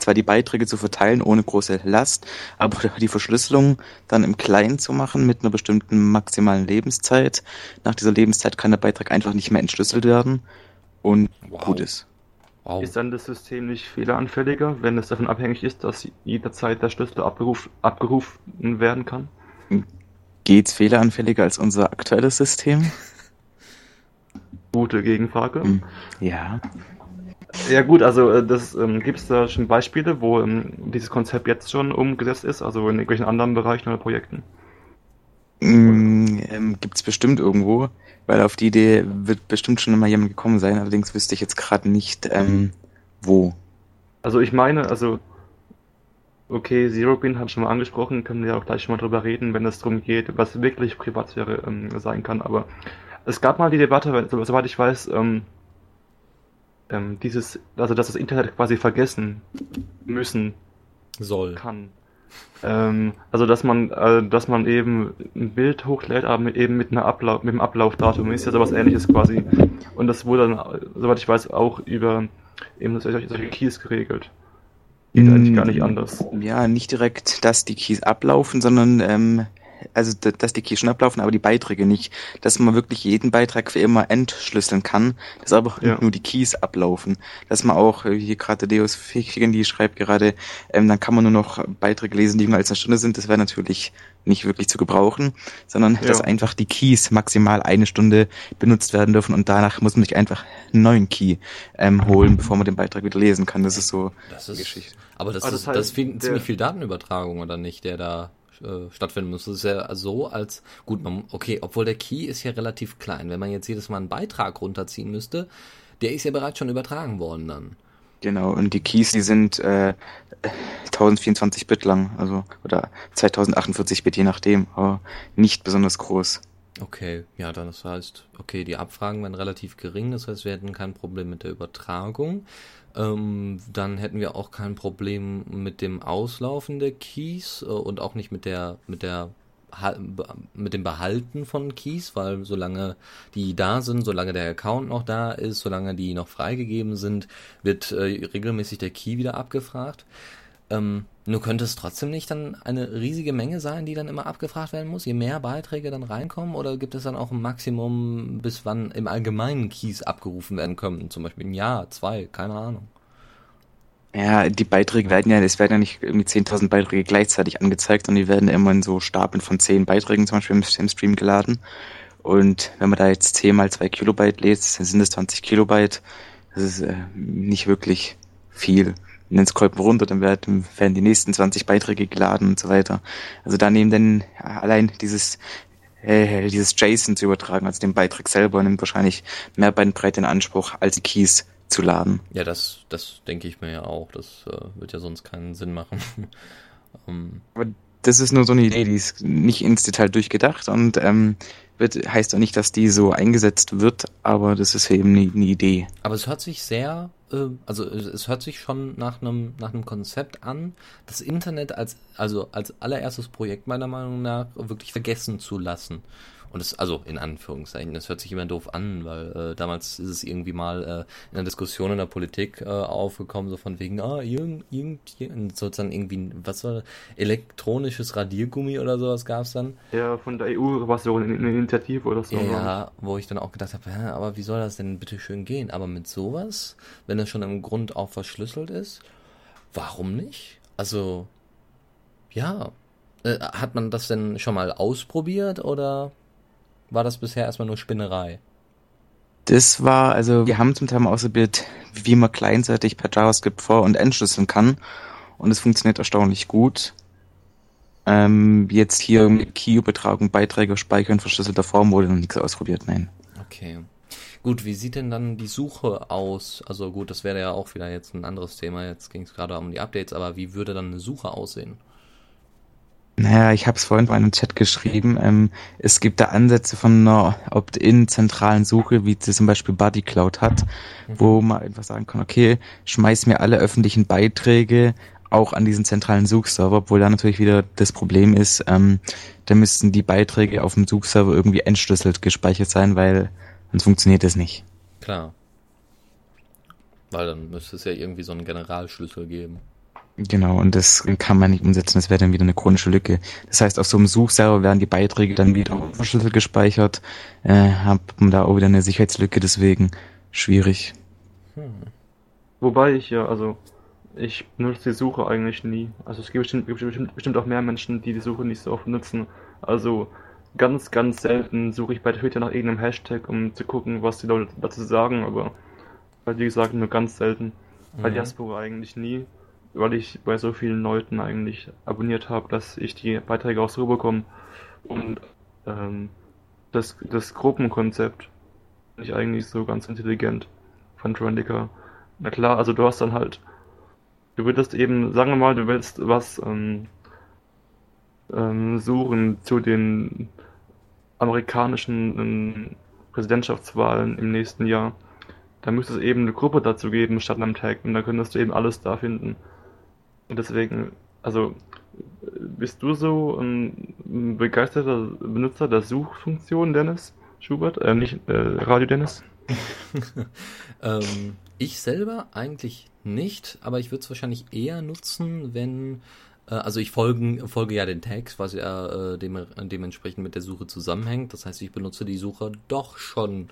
Speaker 4: zwar die Beiträge zu verteilen ohne große Last, aber die Verschlüsselung dann im Kleinen zu machen mit einer bestimmten maximalen Lebenszeit. Nach dieser Lebenszeit kann der Beitrag einfach nicht mehr entschlüsselt werden und wow. gut ist.
Speaker 3: Wow. Ist dann das System nicht fehleranfälliger, wenn es davon abhängig ist, dass jederzeit der Schlüssel abgeruf, abgerufen werden kann?
Speaker 4: Geht's fehleranfälliger als unser aktuelles System?
Speaker 3: Gute Gegenfrage.
Speaker 4: Hm. Ja.
Speaker 3: Ja gut, also äh, das ähm, gibt es da schon Beispiele, wo ähm, dieses Konzept jetzt schon umgesetzt ist, also in irgendwelchen anderen Bereichen oder Projekten?
Speaker 4: Mm, ähm, gibt es bestimmt irgendwo, weil auf die Idee wird bestimmt schon immer jemand gekommen sein, allerdings wüsste ich jetzt gerade nicht, ähm, wo.
Speaker 3: Also ich meine, also okay, Zero-Bin hat schon mal angesprochen, können wir auch gleich schon mal drüber reden, wenn es darum geht, was wirklich Privatsphäre ähm, sein kann, aber es gab mal die Debatte, soweit ich weiß, ähm, ähm, dieses, also dass das Internet quasi vergessen müssen
Speaker 2: soll
Speaker 3: kann. Ähm, also dass man, äh, dass man eben ein Bild hochlädt, aber eben mit einer Ablauf, mit einem Ablaufdatum ist ja sowas ähnliches quasi. Und das wurde dann, soweit ich weiß, auch über eben solche, solche Keys geregelt.
Speaker 4: Geht eigentlich gar nicht anders. Ja, nicht direkt, dass die Keys ablaufen, sondern ähm, also dass die Keys schon ablaufen, aber die Beiträge nicht. Dass man wirklich jeden Beitrag für immer entschlüsseln kann, dass aber ja. nur die Keys ablaufen. Dass man auch, wie hier gerade Deus Fichigen, die schreibt gerade, ähm, dann kann man nur noch Beiträge lesen, die jünger als eine Stunde sind. Das wäre natürlich nicht wirklich zu gebrauchen, sondern ja. dass einfach die Keys maximal eine Stunde benutzt werden dürfen und danach muss man sich einfach einen neuen Key ähm, holen, bevor man den Beitrag wieder lesen kann. Das ist so
Speaker 2: das ist, Geschichte. Aber das, also ist, das, heißt, das ist viel, ziemlich viel Datenübertragung, oder nicht, der da äh, stattfinden muss. Das ist ja so als, gut, man, okay, obwohl der Key ist ja relativ klein. Wenn man jetzt jedes Mal einen Beitrag runterziehen müsste, der ist ja bereits schon übertragen worden dann.
Speaker 4: Genau, und die Keys, die sind äh, 1024 Bit lang, also oder 2048 Bit, je nachdem, aber nicht besonders groß.
Speaker 2: Okay, ja, dann das heißt, okay, die Abfragen waren relativ gering, das heißt, wir hätten kein Problem mit der Übertragung. Ähm, dann hätten wir auch kein Problem mit dem Auslaufen der Keys äh, und auch nicht mit der mit der mit dem Behalten von Keys, weil solange die da sind, solange der Account noch da ist, solange die noch freigegeben sind, wird äh, regelmäßig der Key wieder abgefragt. Ähm, nur könnte es trotzdem nicht dann eine riesige Menge sein, die dann immer abgefragt werden muss, je mehr Beiträge dann reinkommen? Oder gibt es dann auch ein Maximum, bis wann im Allgemeinen Keys abgerufen werden können? Zum Beispiel ein Jahr, zwei, keine Ahnung.
Speaker 4: Ja, die Beiträge werden ja, es werden ja nicht irgendwie 10.000 Beiträge gleichzeitig angezeigt, sondern die werden immer in so Stapeln von 10 Beiträgen zum Beispiel im, Stream geladen. Und wenn man da jetzt 10 mal 2 Kilobyte lädt, dann sind es 20 Kilobyte. Das ist äh, nicht wirklich viel dann scrollt man runter, dann werden, werden die nächsten 20 Beiträge geladen und so weiter. Also da nehmen dann allein dieses äh, dieses JSON zu übertragen, also den Beitrag selber, nimmt wahrscheinlich mehr Bandbreite in Anspruch als die Keys hochzuladen.
Speaker 2: Ja, das, das denke ich mir ja auch. Das äh, wird ja sonst keinen Sinn machen.
Speaker 4: um. (laughs) Aber das ist nur so eine Idee, die ist nicht ins Detail durchgedacht und ähm, wird, heißt auch nicht, dass die so eingesetzt wird, aber das ist eben eine, eine Idee.
Speaker 2: Aber es hört sich sehr, äh, also es hört sich schon nach einem nach einem Konzept an, das Internet als also als allererstes Projekt meiner Meinung nach wirklich vergessen zu lassen. Und es, also in Anführungszeichen, das hört sich immer doof an, weil äh, damals ist es irgendwie mal äh, in einer Diskussion in der Politik äh, aufgekommen, so von wegen, ah, irgend, irgend, sozusagen irgendwie, was war das, elektronisches Radiergummi oder sowas gab es dann.
Speaker 3: Ja, von der EU war es so eine, eine Initiative oder so.
Speaker 2: Ja, wo ich dann auch gedacht habe, ja, aber wie soll das denn bitte schön gehen? Aber mit sowas, wenn das schon im Grund auch verschlüsselt ist, warum nicht? Also, ja, äh, hat man das denn schon mal ausprobiert oder war das bisher erstmal nur Spinnerei?
Speaker 4: Das war, also wir haben zum Teil mal ausprobiert, wie man kleinseitig per JavaScript vor- und entschlüsseln kann. Und es funktioniert erstaunlich gut. Ähm, jetzt hier mit Key-Übertragung, Beiträge speichern, verschlüsselter Form wurde noch nichts ausprobiert, nein.
Speaker 2: Okay. Gut, wie sieht denn dann die Suche aus? Also gut, das wäre ja auch wieder jetzt ein anderes Thema. Jetzt ging es gerade um die Updates, aber wie würde dann eine Suche aussehen?
Speaker 4: Naja, ich habe es vorhin bei einem Chat geschrieben. Ähm, es gibt da Ansätze von einer Opt-in zentralen Suche, wie sie zum Beispiel Buddy Cloud hat, mhm. wo man einfach sagen kann, okay, schmeiß mir alle öffentlichen Beiträge auch an diesen zentralen Suchserver, obwohl da natürlich wieder das Problem ist, ähm, da müssten die Beiträge auf dem Suchserver irgendwie entschlüsselt gespeichert sein, weil sonst funktioniert das nicht.
Speaker 2: Klar. Weil dann müsste es ja irgendwie so einen Generalschlüssel geben.
Speaker 4: Genau, und das kann man nicht umsetzen, das wäre dann wieder eine chronische Lücke. Das heißt, auf so einem Suchserver werden die Beiträge dann wieder verschlüsselt gespeichert, äh, hat man da auch wieder eine Sicherheitslücke, deswegen schwierig. Hm.
Speaker 3: Wobei ich ja, also ich benutze die Suche eigentlich nie. Also es gibt bestimmt, bestimmt, bestimmt auch mehr Menschen, die die Suche nicht so oft nutzen. Also ganz, ganz selten suche ich bei Twitter nach irgendeinem Hashtag, um zu gucken, was die Leute dazu sagen, aber wie gesagt, nur ganz selten. Bei mhm. Diaspora eigentlich nie weil ich bei so vielen Leuten eigentlich abonniert habe, dass ich die Beiträge auch so bekomme. Und ähm, das, das Gruppenkonzept finde ich eigentlich so ganz intelligent von Trendica. Na klar, also du hast dann halt, du würdest eben, sagen wir mal, du willst was ähm, ähm, suchen zu den amerikanischen ähm, Präsidentschaftswahlen im nächsten Jahr. Da müsste es eben eine Gruppe dazu geben, statt einem Tag. Und da könntest du eben alles da finden. Und deswegen, also bist du so ein begeisterter Benutzer der Suchfunktion, Dennis Schubert? Äh, nicht äh, Radio Dennis? (laughs)
Speaker 2: ähm, ich selber eigentlich nicht, aber ich würde es wahrscheinlich eher nutzen, wenn äh, also ich folgen, folge ja den Tags, was ja äh, dem, dementsprechend mit der Suche zusammenhängt. Das heißt, ich benutze die Suche doch schon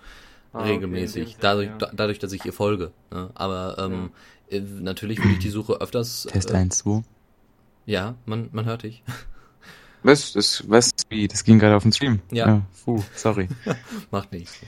Speaker 2: ah, regelmäßig, okay, dadurch, ja. dadurch, dass ich ihr folge. Ne? Aber ähm, ja. Äh, natürlich würde ich die Suche öfters.
Speaker 4: Test äh, 1, 2.
Speaker 2: Ja, man, man hört dich.
Speaker 4: Was? Das, was? Wie? Das ging gerade auf den Stream.
Speaker 2: Ja. ja
Speaker 4: puh, sorry. (laughs)
Speaker 2: Macht nichts.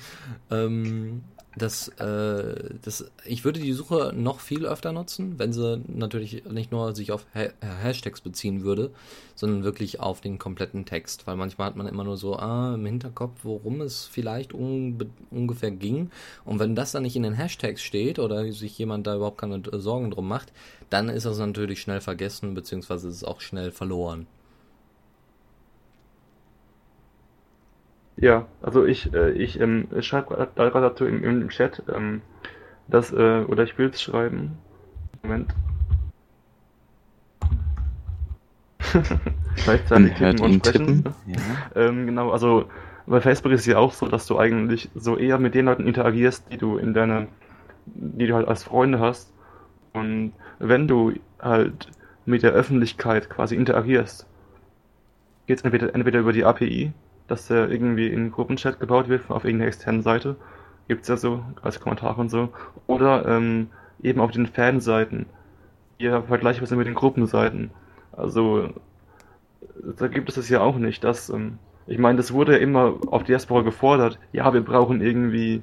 Speaker 2: Ähm, das, äh, das, ich würde die Suche noch viel öfter nutzen, wenn sie natürlich nicht nur sich auf ha Hashtags beziehen würde, sondern wirklich auf den kompletten Text, weil manchmal hat man immer nur so ah, im Hinterkopf, worum es vielleicht ungefähr ging. Und wenn das dann nicht in den Hashtags steht oder sich jemand da überhaupt keine Sorgen drum macht, dann ist das natürlich schnell vergessen, beziehungsweise ist es auch schnell verloren.
Speaker 3: Ja, also ich, äh, ich ähm, schreibe gerade dazu im, im Chat, ähm, dass, äh, oder ich will es schreiben. Moment. (laughs) Gleichzeitig tippen und sprechen. Tippen. Ja. Ähm, genau, also bei Facebook ist es ja auch so, dass du eigentlich so eher mit den Leuten interagierst, die du in deiner, die du halt als Freunde hast. Und wenn du halt mit der Öffentlichkeit quasi interagierst, geht es entweder, entweder über die API dass der irgendwie in Gruppenchat gebaut wird auf irgendeiner externen Seite. Gibt es ja so als Kommentare und so. Oder ähm, eben auf den Fanseiten. Ihr vergleicht was mit den Gruppenseiten. Also da gibt es es ja auch nicht. Dass, ähm, ich meine, das wurde ja immer auf Diaspora gefordert. Ja, wir brauchen irgendwie,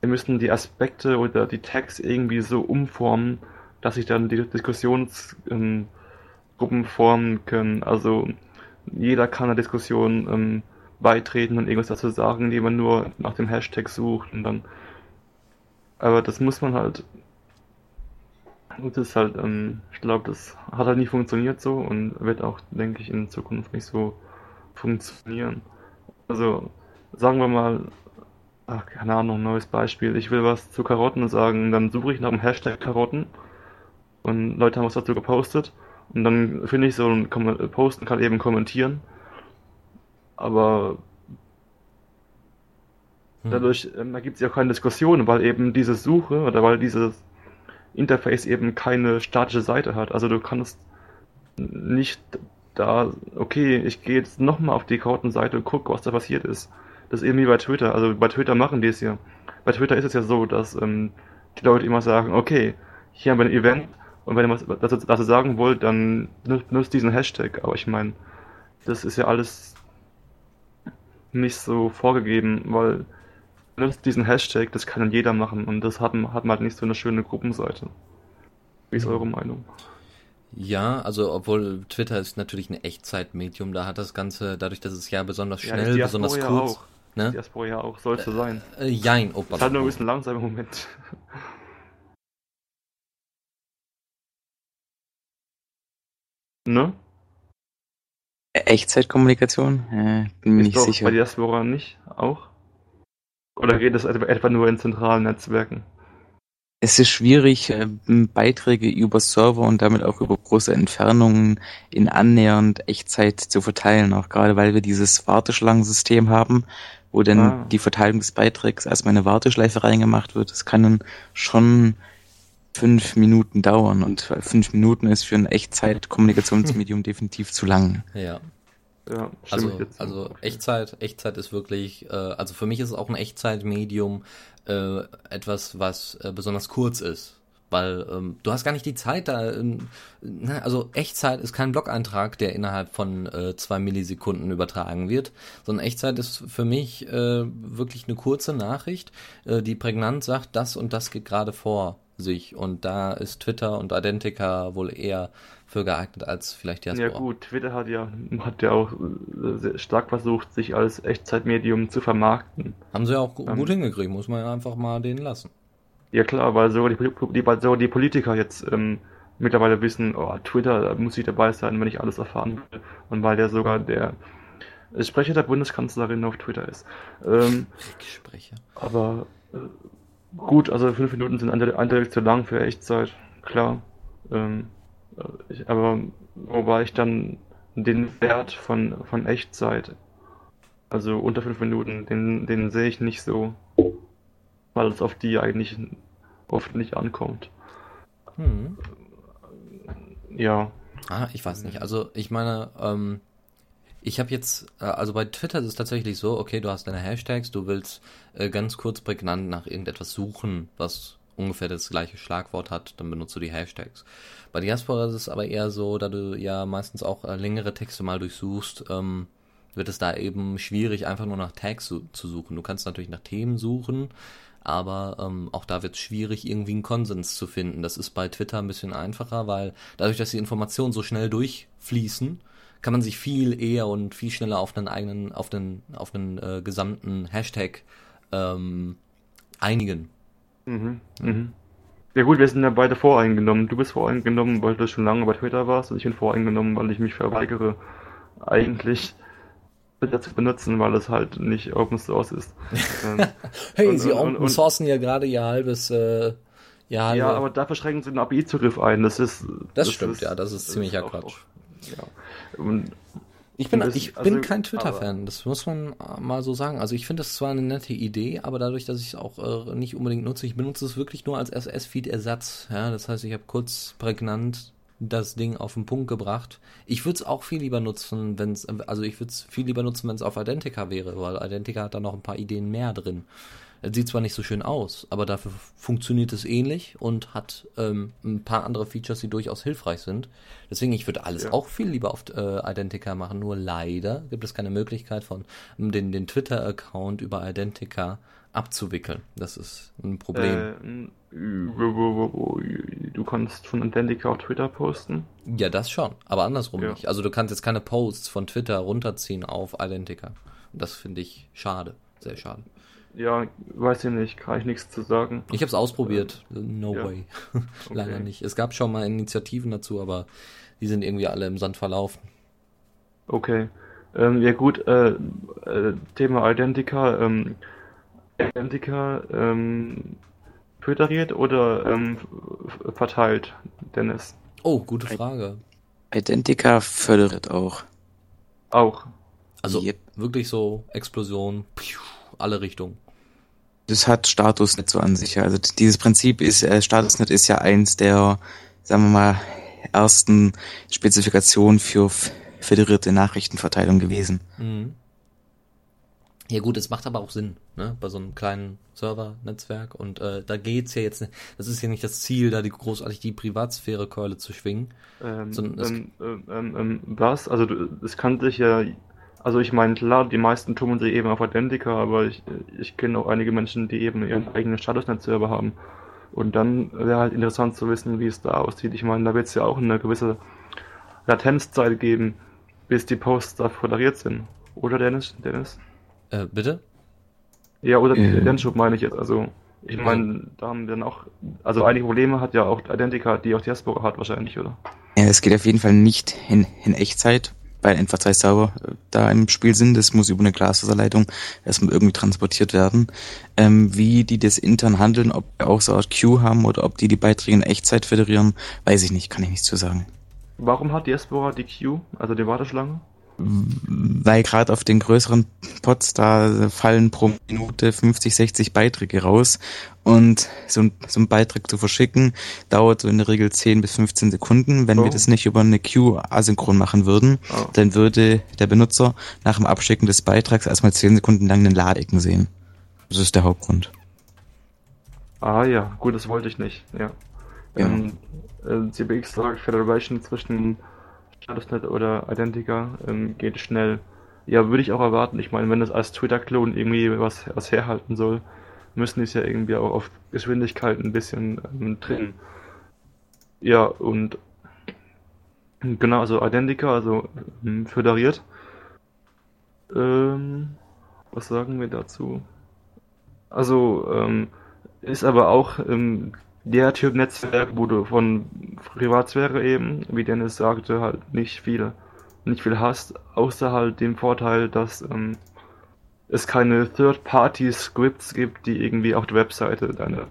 Speaker 3: wir müssen die Aspekte oder die Tags irgendwie so umformen, dass sich dann die Diskussionsgruppen ähm, formen können. Also jeder kann einer Diskussion ähm, beitreten und irgendwas dazu sagen, indem man nur nach dem Hashtag sucht und dann Aber das muss man halt. Das ist halt, ähm, ich glaube, das hat halt nie funktioniert so und wird auch, denke ich, in Zukunft nicht so funktionieren. Also, sagen wir mal, ach, keine Ahnung, neues Beispiel. Ich will was zu Karotten sagen, dann suche ich nach dem Hashtag Karotten und Leute haben was dazu gepostet und dann finde ich so ein Posten kann eben kommentieren. Aber hm. dadurch ähm, ergibt es ja keine Diskussion, weil eben diese Suche oder weil dieses Interface eben keine statische Seite hat. Also du kannst nicht da, okay, ich gehe jetzt nochmal auf die Kartenseite und gucke, was da passiert ist. Das ist eben wie bei Twitter. Also bei Twitter machen die es ja. Bei Twitter ist es ja so, dass ähm, die Leute immer sagen, okay, hier haben wir ein Event und wenn ihr was dazu, dazu sagen wollt, dann benutzt diesen Hashtag. Aber ich meine, das ist ja alles nicht so vorgegeben, weil benutzt diesen Hashtag, das kann jeder machen und das hat, hat man halt nicht so eine schöne Gruppenseite. Wie ist eure Meinung?
Speaker 2: Ja, also obwohl Twitter ist natürlich ein Echtzeitmedium, da hat das Ganze, dadurch, dass es ja besonders schnell, ja, besonders kurz. Ja
Speaker 3: auch. Ne? Diaspora ja auch, soll es so sein.
Speaker 2: Äh, jein,
Speaker 3: oh, Ist halt nur ein bisschen langsam im Moment. (laughs) ne?
Speaker 4: Echtzeitkommunikation? Äh, bin mir nicht doch sicher.
Speaker 3: Bei Diaspora nicht auch? Oder geht es etwa nur in zentralen Netzwerken?
Speaker 4: Es ist schwierig, äh, Beiträge über Server und damit auch über große Entfernungen in annähernd Echtzeit zu verteilen, auch gerade weil wir dieses Warteschlangensystem haben, wo dann ah. die Verteilung des Beitrags erstmal in eine Warteschleife reingemacht wird. Das kann dann schon fünf Minuten dauern und fünf Minuten ist für ein Echtzeit-Kommunikationsmedium (laughs) definitiv zu lang.
Speaker 2: Ja. Ja, also, also Echtzeit, Echtzeit ist wirklich, äh, also für mich ist es auch ein Echtzeitmedium äh, etwas, was äh, besonders kurz ist. Weil ähm, du hast gar nicht die Zeit da. Ähm, ne, also Echtzeit ist kein Blog-Eintrag, der innerhalb von äh, zwei Millisekunden übertragen wird, sondern Echtzeit ist für mich äh, wirklich eine kurze Nachricht, äh, die prägnant sagt, das und das geht gerade vor sich. Und da ist Twitter und Identica wohl eher für geeignet als vielleicht
Speaker 3: Diaspora. Ja gut, Twitter hat ja, hat ja auch sehr stark versucht, sich als Echtzeitmedium zu vermarkten.
Speaker 2: Haben sie ja auch ähm, gut hingekriegt, muss man ja einfach mal denen lassen.
Speaker 3: Ja klar, weil sogar die, die, sogar die Politiker jetzt ähm, mittlerweile wissen, oh, Twitter, da muss ich dabei sein, wenn ich alles erfahren will. Und weil der sogar der Sprecher der Bundeskanzlerin auf Twitter ist. Ähm,
Speaker 2: Sprecher.
Speaker 3: Aber äh, gut, also fünf Minuten sind eindeutig zu lang für Echtzeit, klar. Ähm, ich, aber wobei ich dann den Wert von, von Echtzeit, also unter fünf Minuten, den, den sehe ich nicht so, weil es auf die eigentlich oft nicht ankommt. Hm. Ja.
Speaker 2: Ah, ich weiß nicht. Also ich meine, ähm, ich habe jetzt, äh, also bei Twitter ist es tatsächlich so, okay, du hast deine Hashtags, du willst äh, ganz kurz prägnant nach irgendetwas suchen, was ungefähr das gleiche Schlagwort hat, dann benutzt du die Hashtags. Bei Diaspora ist es aber eher so, da du ja meistens auch äh, längere Texte mal durchsuchst, ähm, wird es da eben schwierig, einfach nur nach Tags zu, zu suchen. Du kannst natürlich nach Themen suchen, aber ähm, auch da wird es schwierig, irgendwie einen Konsens zu finden. Das ist bei Twitter ein bisschen einfacher, weil dadurch, dass die Informationen so schnell durchfließen, kann man sich viel eher und viel schneller auf einen eigenen, auf den, auf einen äh, gesamten Hashtag ähm, einigen.
Speaker 3: Mhm. Mhm. Ja gut, wir sind ja beide voreingenommen. Du bist voreingenommen, weil du schon lange bei Twitter warst und ich bin voreingenommen, weil ich mich verweigere, eigentlich Zu benutzen, weil es halt nicht Open Source ist.
Speaker 2: Hey, und, sie Open Sourcen ja gerade ihr halbes äh,
Speaker 3: ja, halbe... ja, aber dafür schränken sie den API-Zugriff ein. Das ist.
Speaker 2: Das, das stimmt, ist, ja, das ist ziemlicher Quatsch. Auch,
Speaker 3: ja. Und
Speaker 2: ich bin, ich also, bin kein Twitter-Fan, das muss man mal so sagen. Also ich finde das zwar eine nette Idee, aber dadurch, dass ich es auch äh, nicht unbedingt nutze, ich benutze es wirklich nur als SS-Feed-Ersatz. Ja, das heißt, ich habe kurz prägnant das Ding auf den Punkt gebracht. Ich würde es auch viel lieber nutzen, wenn es, also ich würde es viel lieber nutzen, wenn es auf Identica wäre, weil Identica hat da noch ein paar Ideen mehr drin. Sieht zwar nicht so schön aus, aber dafür funktioniert es ähnlich und hat ähm, ein paar andere Features, die durchaus hilfreich sind. Deswegen, ich würde alles ja. auch viel lieber auf äh, Identica machen, nur leider gibt es keine Möglichkeit von um den, den Twitter-Account über Identica abzuwickeln. Das ist ein Problem.
Speaker 3: Äh, du kannst von Identica auf Twitter posten?
Speaker 2: Ja, das schon, aber andersrum ja. nicht. Also du kannst jetzt keine Posts von Twitter runterziehen auf Identica. Und das finde ich schade, sehr schade.
Speaker 3: Ja, weiß ich nicht, kann ich nichts zu sagen.
Speaker 2: Ich habe es ausprobiert. No ja. way. (laughs) Leider okay. nicht. Es gab schon mal Initiativen dazu, aber die sind irgendwie alle im Sand verlaufen.
Speaker 3: Okay. Ähm, ja gut, äh, äh, Thema Identica. Ähm, Identica ähm, föderiert oder ähm, verteilt, Dennis?
Speaker 2: Oh, gute Frage.
Speaker 4: Identica föderiert auch.
Speaker 3: Auch.
Speaker 2: Also yep. wirklich so Explosion, alle Richtungen.
Speaker 4: Das hat Statusnet so an sich. Also dieses Prinzip ist, äh, Statusnet ist ja eins der, sagen wir mal, ersten Spezifikationen für föderierte Nachrichtenverteilung gewesen. Mhm.
Speaker 2: Ja gut, es macht aber auch Sinn, ne, bei so einem kleinen Server-Netzwerk und äh, da geht's ja jetzt, nicht, das ist ja nicht das Ziel, da die großartig die Privatsphäre-Keule zu schwingen.
Speaker 3: Ähm, ähm, ähm, ähm, was? Also es kann sich ja, also ich meine klar, die meisten tummeln sich eben auf Identica, aber ich, ich kenne auch einige Menschen, die eben ihren eigenen Statusnet-Server haben. Und dann wäre halt interessant zu wissen, wie es da aussieht. Ich meine, da wird es ja auch eine gewisse Latenzzeit geben, bis die Posts da toleriert sind. Oder Dennis? Dennis?
Speaker 2: Äh, bitte?
Speaker 3: Ja, oder äh. Identischub meine ich jetzt. Also, ich meine, da haben wir dann auch, also einige Probleme hat ja auch Identica, die auch Diaspora hat wahrscheinlich, oder?
Speaker 4: Ja, es geht auf jeden Fall nicht in, in Echtzeit, weil einfach zwei Server äh, da im Spiel sind. Das muss über eine Glasfaserleitung erstmal irgendwie transportiert werden. Ähm, wie die das intern handeln, ob die auch so eine Queue haben oder ob die die Beiträge in Echtzeit federieren, weiß ich nicht, kann ich nichts zu sagen.
Speaker 3: Warum hat Diaspora die Queue, also die Warteschlange?
Speaker 4: Weil gerade auf den größeren Pots da fallen pro Minute 50, 60 Beiträge raus und so ein, so ein Beitrag zu verschicken dauert so in der Regel 10 bis 15 Sekunden. Wenn oh. wir das nicht über eine Queue asynchron machen würden, oh. dann würde der Benutzer nach dem Abschicken des Beitrags erstmal 10 Sekunden lang den Ladecken sehen. Das ist der Hauptgrund.
Speaker 3: Ah ja, gut, das wollte ich nicht, ja. ja. Ähm, äh, CBX sagt Federation zwischen Statusnet oder Identica ähm, geht schnell. Ja, würde ich auch erwarten. Ich meine, wenn das als Twitter-Klon irgendwie was, was herhalten soll, müssen die es ja irgendwie auch auf Geschwindigkeit ein bisschen ähm, trennen. Ja, und genau, also Identica, also ähm, föderiert. Ähm, was sagen wir dazu? Also, ähm, ist aber auch ähm, der Typ Netzwerk, wo du von Privatsphäre eben, wie Dennis sagte, halt nicht viel, nicht viel hast, außer halt dem Vorteil, dass ähm, es keine Third-Party-Scripts gibt, die irgendwie auf der Webseite deine,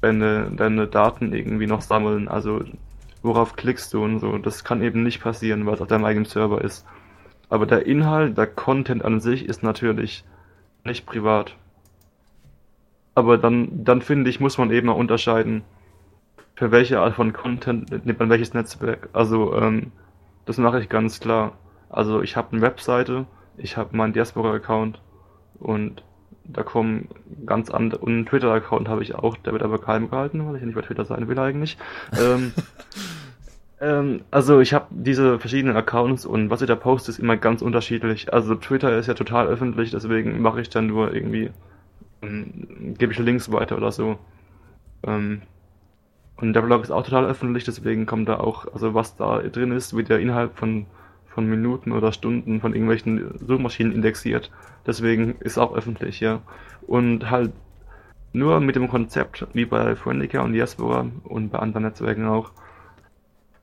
Speaker 3: deine, deine Daten irgendwie noch sammeln. Also worauf klickst du und so. Das kann eben nicht passieren, weil es auf deinem eigenen Server ist. Aber der Inhalt, der Content an sich ist natürlich nicht privat. Aber dann, dann finde ich, muss man eben auch unterscheiden, für welche Art von Content nimmt man welches Netzwerk. Also, ähm, das mache ich ganz klar. Also, ich habe eine Webseite, ich habe meinen Diaspora-Account und da kommen ganz andere, und einen Twitter-Account habe ich auch, der wird aber geheim gehalten, weil ich ja nicht bei Twitter sein will eigentlich. ähm, (laughs) ähm, also ich habe diese verschiedenen Accounts und was ich da poste, ist immer ganz unterschiedlich. Also Twitter ist ja total öffentlich, deswegen mache ich dann nur irgendwie gebe ich Links weiter oder so. Ähm, und der Blog ist auch total öffentlich, deswegen kommt da auch, also was da drin ist, wird ja innerhalb von, von Minuten oder Stunden von irgendwelchen Suchmaschinen indexiert. Deswegen ist auch öffentlich, ja. Und halt nur mit dem Konzept, wie bei Friendica und Diaspora und bei anderen Netzwerken auch,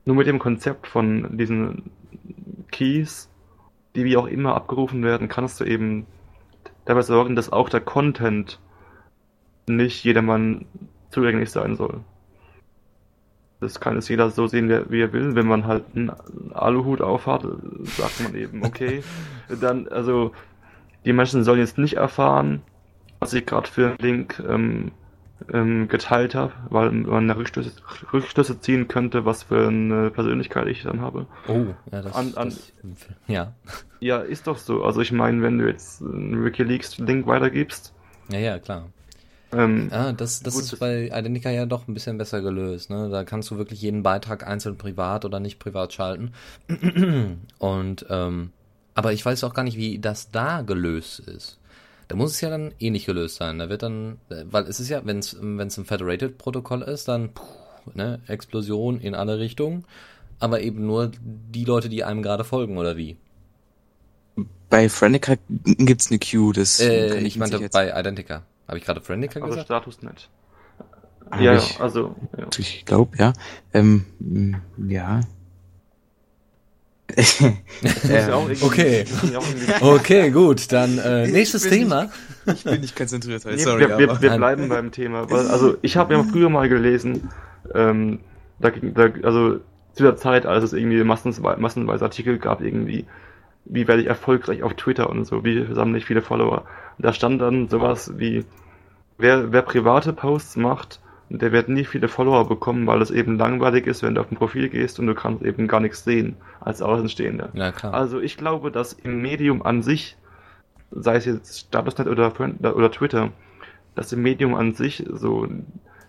Speaker 3: nur mit dem Konzept von diesen Keys, die wie auch immer abgerufen werden, kannst du eben dabei sorgen, dass auch der Content nicht jedermann zugänglich sein soll. Das kann es jeder so sehen, wie er will. Wenn man halt einen Aluhut aufhat, sagt man eben, okay, (laughs) dann, also, die Menschen sollen jetzt nicht erfahren, was ich gerade für einen Link ähm, ähm, geteilt habe, weil man eine Rückschlüsse, Rückschlüsse, ziehen könnte, was für eine Persönlichkeit ich dann habe.
Speaker 2: Oh, ja, das, an, an, das ja. (laughs)
Speaker 3: Ja, ist doch so. Also ich meine, wenn du jetzt einen WikiLeaks-Link weitergibst.
Speaker 2: Ja, ja, klar. Ähm, ja, das, das gut, ist bei Identica ja doch ein bisschen besser gelöst. Ne? Da kannst du wirklich jeden Beitrag einzeln privat oder nicht privat schalten. (clears throat) Und ähm, aber ich weiß auch gar nicht, wie das da gelöst ist. Da muss es ja dann eh nicht gelöst sein. Da wird dann, weil es ist ja, wenn es ein Federated-Protokoll ist, dann puh, ne, Explosion in alle Richtungen, aber eben nur die Leute, die einem gerade folgen, oder wie?
Speaker 4: bei Frenica gibt's eine Queue, das
Speaker 2: Äh,
Speaker 4: kann
Speaker 2: ich meinte
Speaker 4: jetzt-
Speaker 2: bei Identica. Habe ich gerade Friendica
Speaker 3: Also
Speaker 2: gesagt?
Speaker 3: Status nicht.
Speaker 4: Hab
Speaker 3: Ja,
Speaker 4: ich-
Speaker 3: also, ja.
Speaker 4: Ich glaube, ja. Ähm, ja.
Speaker 3: Irgendwie-
Speaker 2: okay. Okay, gut, dann äh, nächstes
Speaker 4: bin
Speaker 2: Thema.
Speaker 4: ich bin nicht konzentriert heute,
Speaker 3: Nee,
Speaker 4: sorry,
Speaker 3: wir, wir, wir bleiben beim Thema. Weil, also ich habe ja früher mal gelesen, ähm, da, ging- da, also zu der Zeit, als es irgendwie massenweise, massenweise Artikel gab, irgendwie, wie werde ich erfolgreich auf Twitter und so, wie sammle ich viele Follower. Und da stand dann sowas wie, wer, wer private Posts macht, der wird nie viele Follower bekommen, weil es eben langweilig ist, wenn du auf ein Profil gehst und du kannst eben gar nichts sehen als Außenstehender.
Speaker 2: Ja.
Speaker 3: Also ich glaube, dass im Medium an sich, sei es jetzt Statusnet oder, oder Twitter, dass im Medium an sich so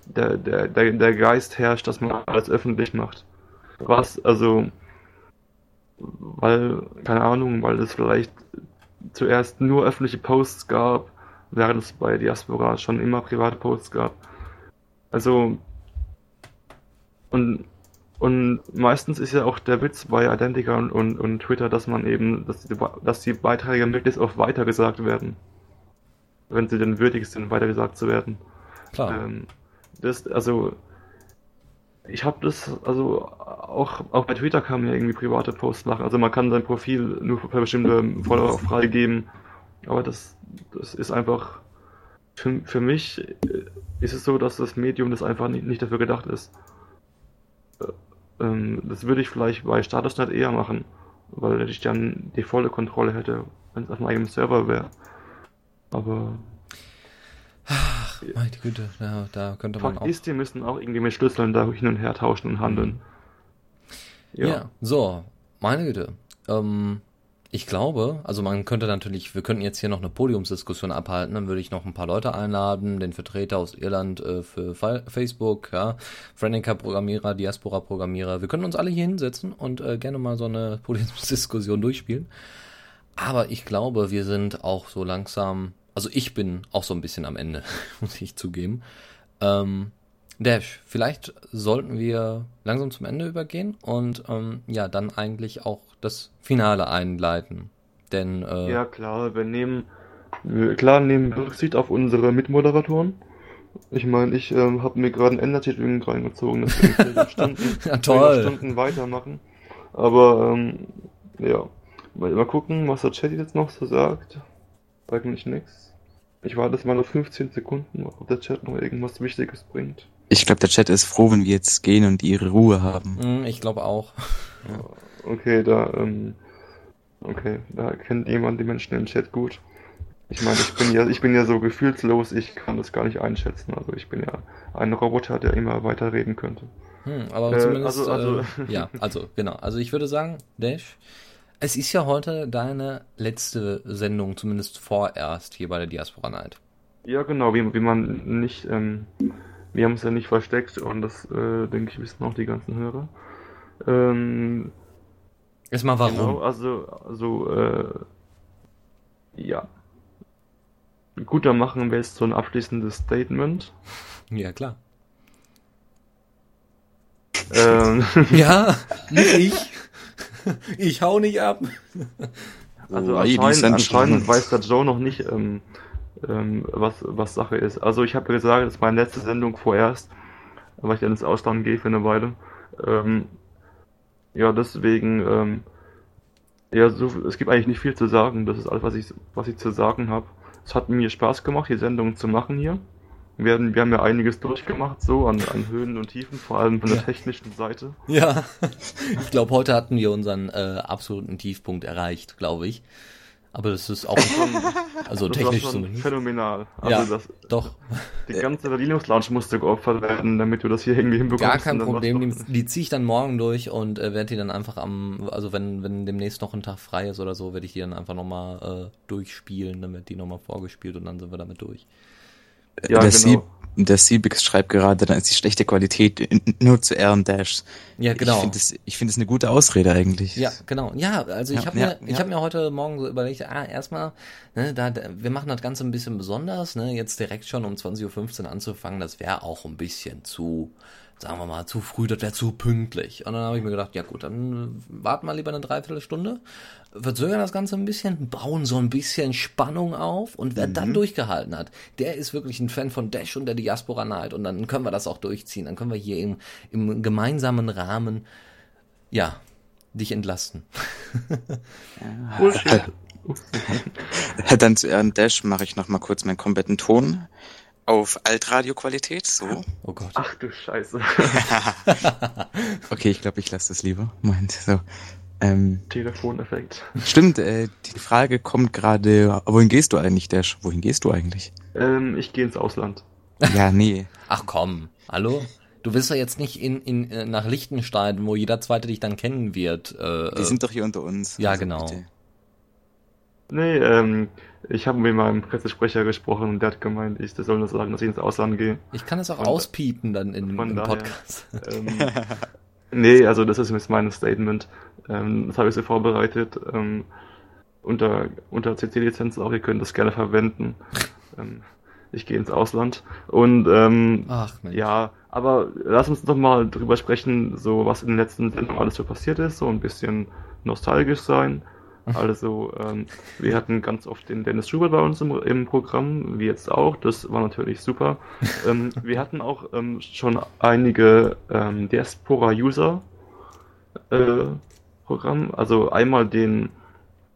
Speaker 3: der, der, der, der Geist herrscht, dass man alles öffentlich macht. Was, also, weil, keine Ahnung, weil es vielleicht zuerst nur öffentliche Posts gab, während es bei Diaspora schon immer private Posts gab. Also, und und meistens ist ja auch der Witz bei Identica und, und, und Twitter, dass man eben, dass die, dass die Beiträge möglichst oft weitergesagt werden. Wenn sie denn würdig sind, weitergesagt zu werden.
Speaker 2: klar.
Speaker 3: Ähm, das, also, ich habe das, also auch, auch bei Twitter kann man ja irgendwie private Posts machen. Also man kann sein Profil nur für bestimmte Follower freigeben. Aber das, das ist einfach, für, für mich äh, ist es so, dass das Medium das einfach nicht, nicht dafür gedacht ist. Äh, ähm, Das würde ich vielleicht bei Statusnet eher machen, weil ich dann die volle Kontrolle hätte, wenn es auf meinem Server wäre. Aber
Speaker 2: Meine Güte, ja, da könnte man
Speaker 3: Fakt
Speaker 2: auch.
Speaker 3: ist, die müssen auch irgendwie mit Schlüsseln da hin und her tauschen und handeln.
Speaker 2: Ja. so, meine Güte. Ähm, ich glaube, also man könnte natürlich, wir könnten jetzt hier noch eine Podiumsdiskussion abhalten, dann würde ich noch ein paar Leute einladen, den Vertreter aus Irland äh, für Fa Facebook, ja, Frenica-Programmierer, Diaspora-Programmierer. Wir können uns alle hier hinsetzen und äh, gerne mal so eine (laughs) Podiumsdiskussion durchspielen. Aber ich glaube, wir sind auch so langsam, also ich bin auch so ein bisschen am Ende, (laughs) muss ich zugeben. Ähm, Dash, vielleicht sollten wir langsam zum Ende übergehen und ähm, ja, dann eigentlich auch das Finale einleiten. Denn äh,
Speaker 3: Ja, klar, wir nehmen, wir, klar nehmen Rücksicht auf unsere Mitmoderatoren. Ich meine, ich ähm, habe mir gerade einen Ender-Titel reingezogen, dass wir in 12 (laughs) Stunden,
Speaker 2: Ja,
Speaker 3: 12
Speaker 2: toll.
Speaker 3: Stunden weitermachen. Aber, ähm, ja. Mal, mal gucken, was der Chat jetzt noch so sagt. Eigentlich nichts. Ich warte jetzt mal noch 15 Sekunden, ob der Chat noch irgendwas Wichtiges bringt.
Speaker 4: Ich glaube, der Chat ist froh, wenn wir jetzt gehen und ihre Ruhe haben.
Speaker 2: mh, ich glaube auch.
Speaker 3: Okay, da, ähm, okay, da kennt jemand die Menschen im Chat gut. Ich meine, ich bin ja, ich bin ja so gefühlslos, ich kann das gar nicht einschätzen. Also ich bin ja ein Roboter, der immer weiterreden könnte.
Speaker 2: Hm, aber
Speaker 3: Äh,
Speaker 2: zumindest,
Speaker 3: also- also-
Speaker 2: äh, ja, also genau. Also ich würde sagen, Dash, es ist ja heute deine letzte Sendung, zumindest vorerst hier bei der Diaspora Night.
Speaker 3: Ja, genau, wie, wie man nicht, ähm, wir haben es ja nicht versteckt und das, äh, denke ich, wissen auch die ganzen Hörer. Ähm,
Speaker 2: Erstmal warum?
Speaker 3: Genau, also, also, äh, ja. Gut, dann machen wir jetzt so ein abschließendes Statement.
Speaker 2: Ja, klar.
Speaker 3: Ähm, (laughs)
Speaker 2: Ja, nicht ich. Ich hau nicht ab.
Speaker 3: Also
Speaker 4: Ladies
Speaker 3: anscheinend, anscheinend weiß der Joe noch nicht, ähm, ähm, was, was Sache ist. Also ich habe gesagt, das ist meine letzte Sendung vorerst, weil ich dann ins Ausland gehe für eine Weile. Ähm, ja, deswegen, ähm, ja, so, es gibt eigentlich nicht viel zu sagen. Das ist alles, was ich, was ich zu sagen habe. Es hat mir Spaß gemacht, die Sendung zu machen hier. Wir, haben- wir haben ja einiges durchgemacht, so an, an Höhen und Tiefen, vor allem von der
Speaker 2: Ja.
Speaker 3: technischen Seite.
Speaker 2: Ja, (laughs) ich glaube, heute hatten wir unseren äh, absoluten Tiefpunkt erreicht, glaube ich. Aber das ist auch, also
Speaker 3: Das
Speaker 2: technisch
Speaker 3: war schon phänomenal. Also
Speaker 2: Ja,
Speaker 3: das,
Speaker 2: doch,
Speaker 3: Die ganze Linux Lounge musste geopfert werden, damit du das hier irgendwie hinbekommst.
Speaker 2: gar kein Problem. Die, die ziehe ich dann morgen durch und äh, werde die dann einfach am, also wenn, wenn demnächst noch ein Tag frei ist oder so, werde ich die dann einfach nochmal äh, durchspielen, dann wird die nochmal vorgespielt und dann sind wir damit durch.
Speaker 3: du- Ja,
Speaker 4: der,
Speaker 3: genau.
Speaker 4: Der Siebix schreibt gerade, dann ist die schlechte Qualität nur zu Ehren Dash.
Speaker 2: Ja, genau.
Speaker 4: Ich finde es ich find es eine gute Ausrede eigentlich.
Speaker 2: Ja, genau. Ja, also ich
Speaker 4: Ja,
Speaker 2: habe
Speaker 4: ja,
Speaker 2: mir, ich
Speaker 4: ja.
Speaker 2: habe mir heute Morgen so überlegt, ah, erstmal, ne, da, da, wir machen das Ganze ein bisschen besonders, ne, jetzt direkt schon um 20.15 Uhr anzufangen, das wäre auch ein bisschen zu, sagen wir mal, zu früh, das wäre zu pünktlich. Und dann habe ich mir gedacht, ja gut, dann warten wir lieber eine Dreiviertelstunde, verzögern das Ganze ein bisschen, bauen so ein bisschen Spannung auf und wer mhm. dann durchgehalten hat, der ist wirklich ein Fan von Dash und der Diaspora Night und dann können wir das auch durchziehen. Dann können wir hier im, im gemeinsamen Rahmen, ja, dich entlasten. (laughs)
Speaker 4: Bullshit. Dann zu Ehren Dash mache ich noch mal kurz meinen kompletten Ton auf Altradioqualität, so.
Speaker 3: Oh Gott. Ach du Scheiße. (laughs)
Speaker 4: okay, ich glaube, ich lasse das lieber. Moment, so. Ähm,
Speaker 3: Telefoneffekt.
Speaker 4: Stimmt, äh, die Frage kommt gerade, wohin gehst du eigentlich, Dash? Wohin gehst du eigentlich?
Speaker 3: Ähm, ich gehe ins Ausland.
Speaker 4: Ja, nee.
Speaker 2: Ach komm, hallo? Du bist ja jetzt nicht in, in, äh, nach Liechtenstein, wo jeder Zweite dich dann kennen wird.
Speaker 4: Äh, die sind doch hier unter uns.
Speaker 2: Ja, also genau. Bitte.
Speaker 3: Nee, ähm, ich habe mit meinem Pressesprecher gesprochen und der hat gemeint, ich soll nur sagen, dass ich ins Ausland gehe.
Speaker 2: Ich kann es auch und, auspiepen dann in, im daher, Podcast. Ähm, (laughs)
Speaker 3: nee, also das ist jetzt mein Statement. Ähm, das habe ich so vorbereitet. Ähm, unter unter CC-Lizenz auch, ihr könnt das gerne verwenden. (laughs) ähm, ich gehe ins Ausland. Und ähm, Ach, ja, aber lass uns doch mal drüber sprechen, so was in den letzten Sendungen alles so passiert ist, so ein bisschen nostalgisch sein. (laughs) Also ähm, wir hatten ganz oft den Dennis Schubert bei uns im, im Programm, wie jetzt auch. Das war natürlich super. (laughs) ähm, wir hatten auch ähm, schon einige ähm, Diaspora-User äh, Programm. Also einmal den,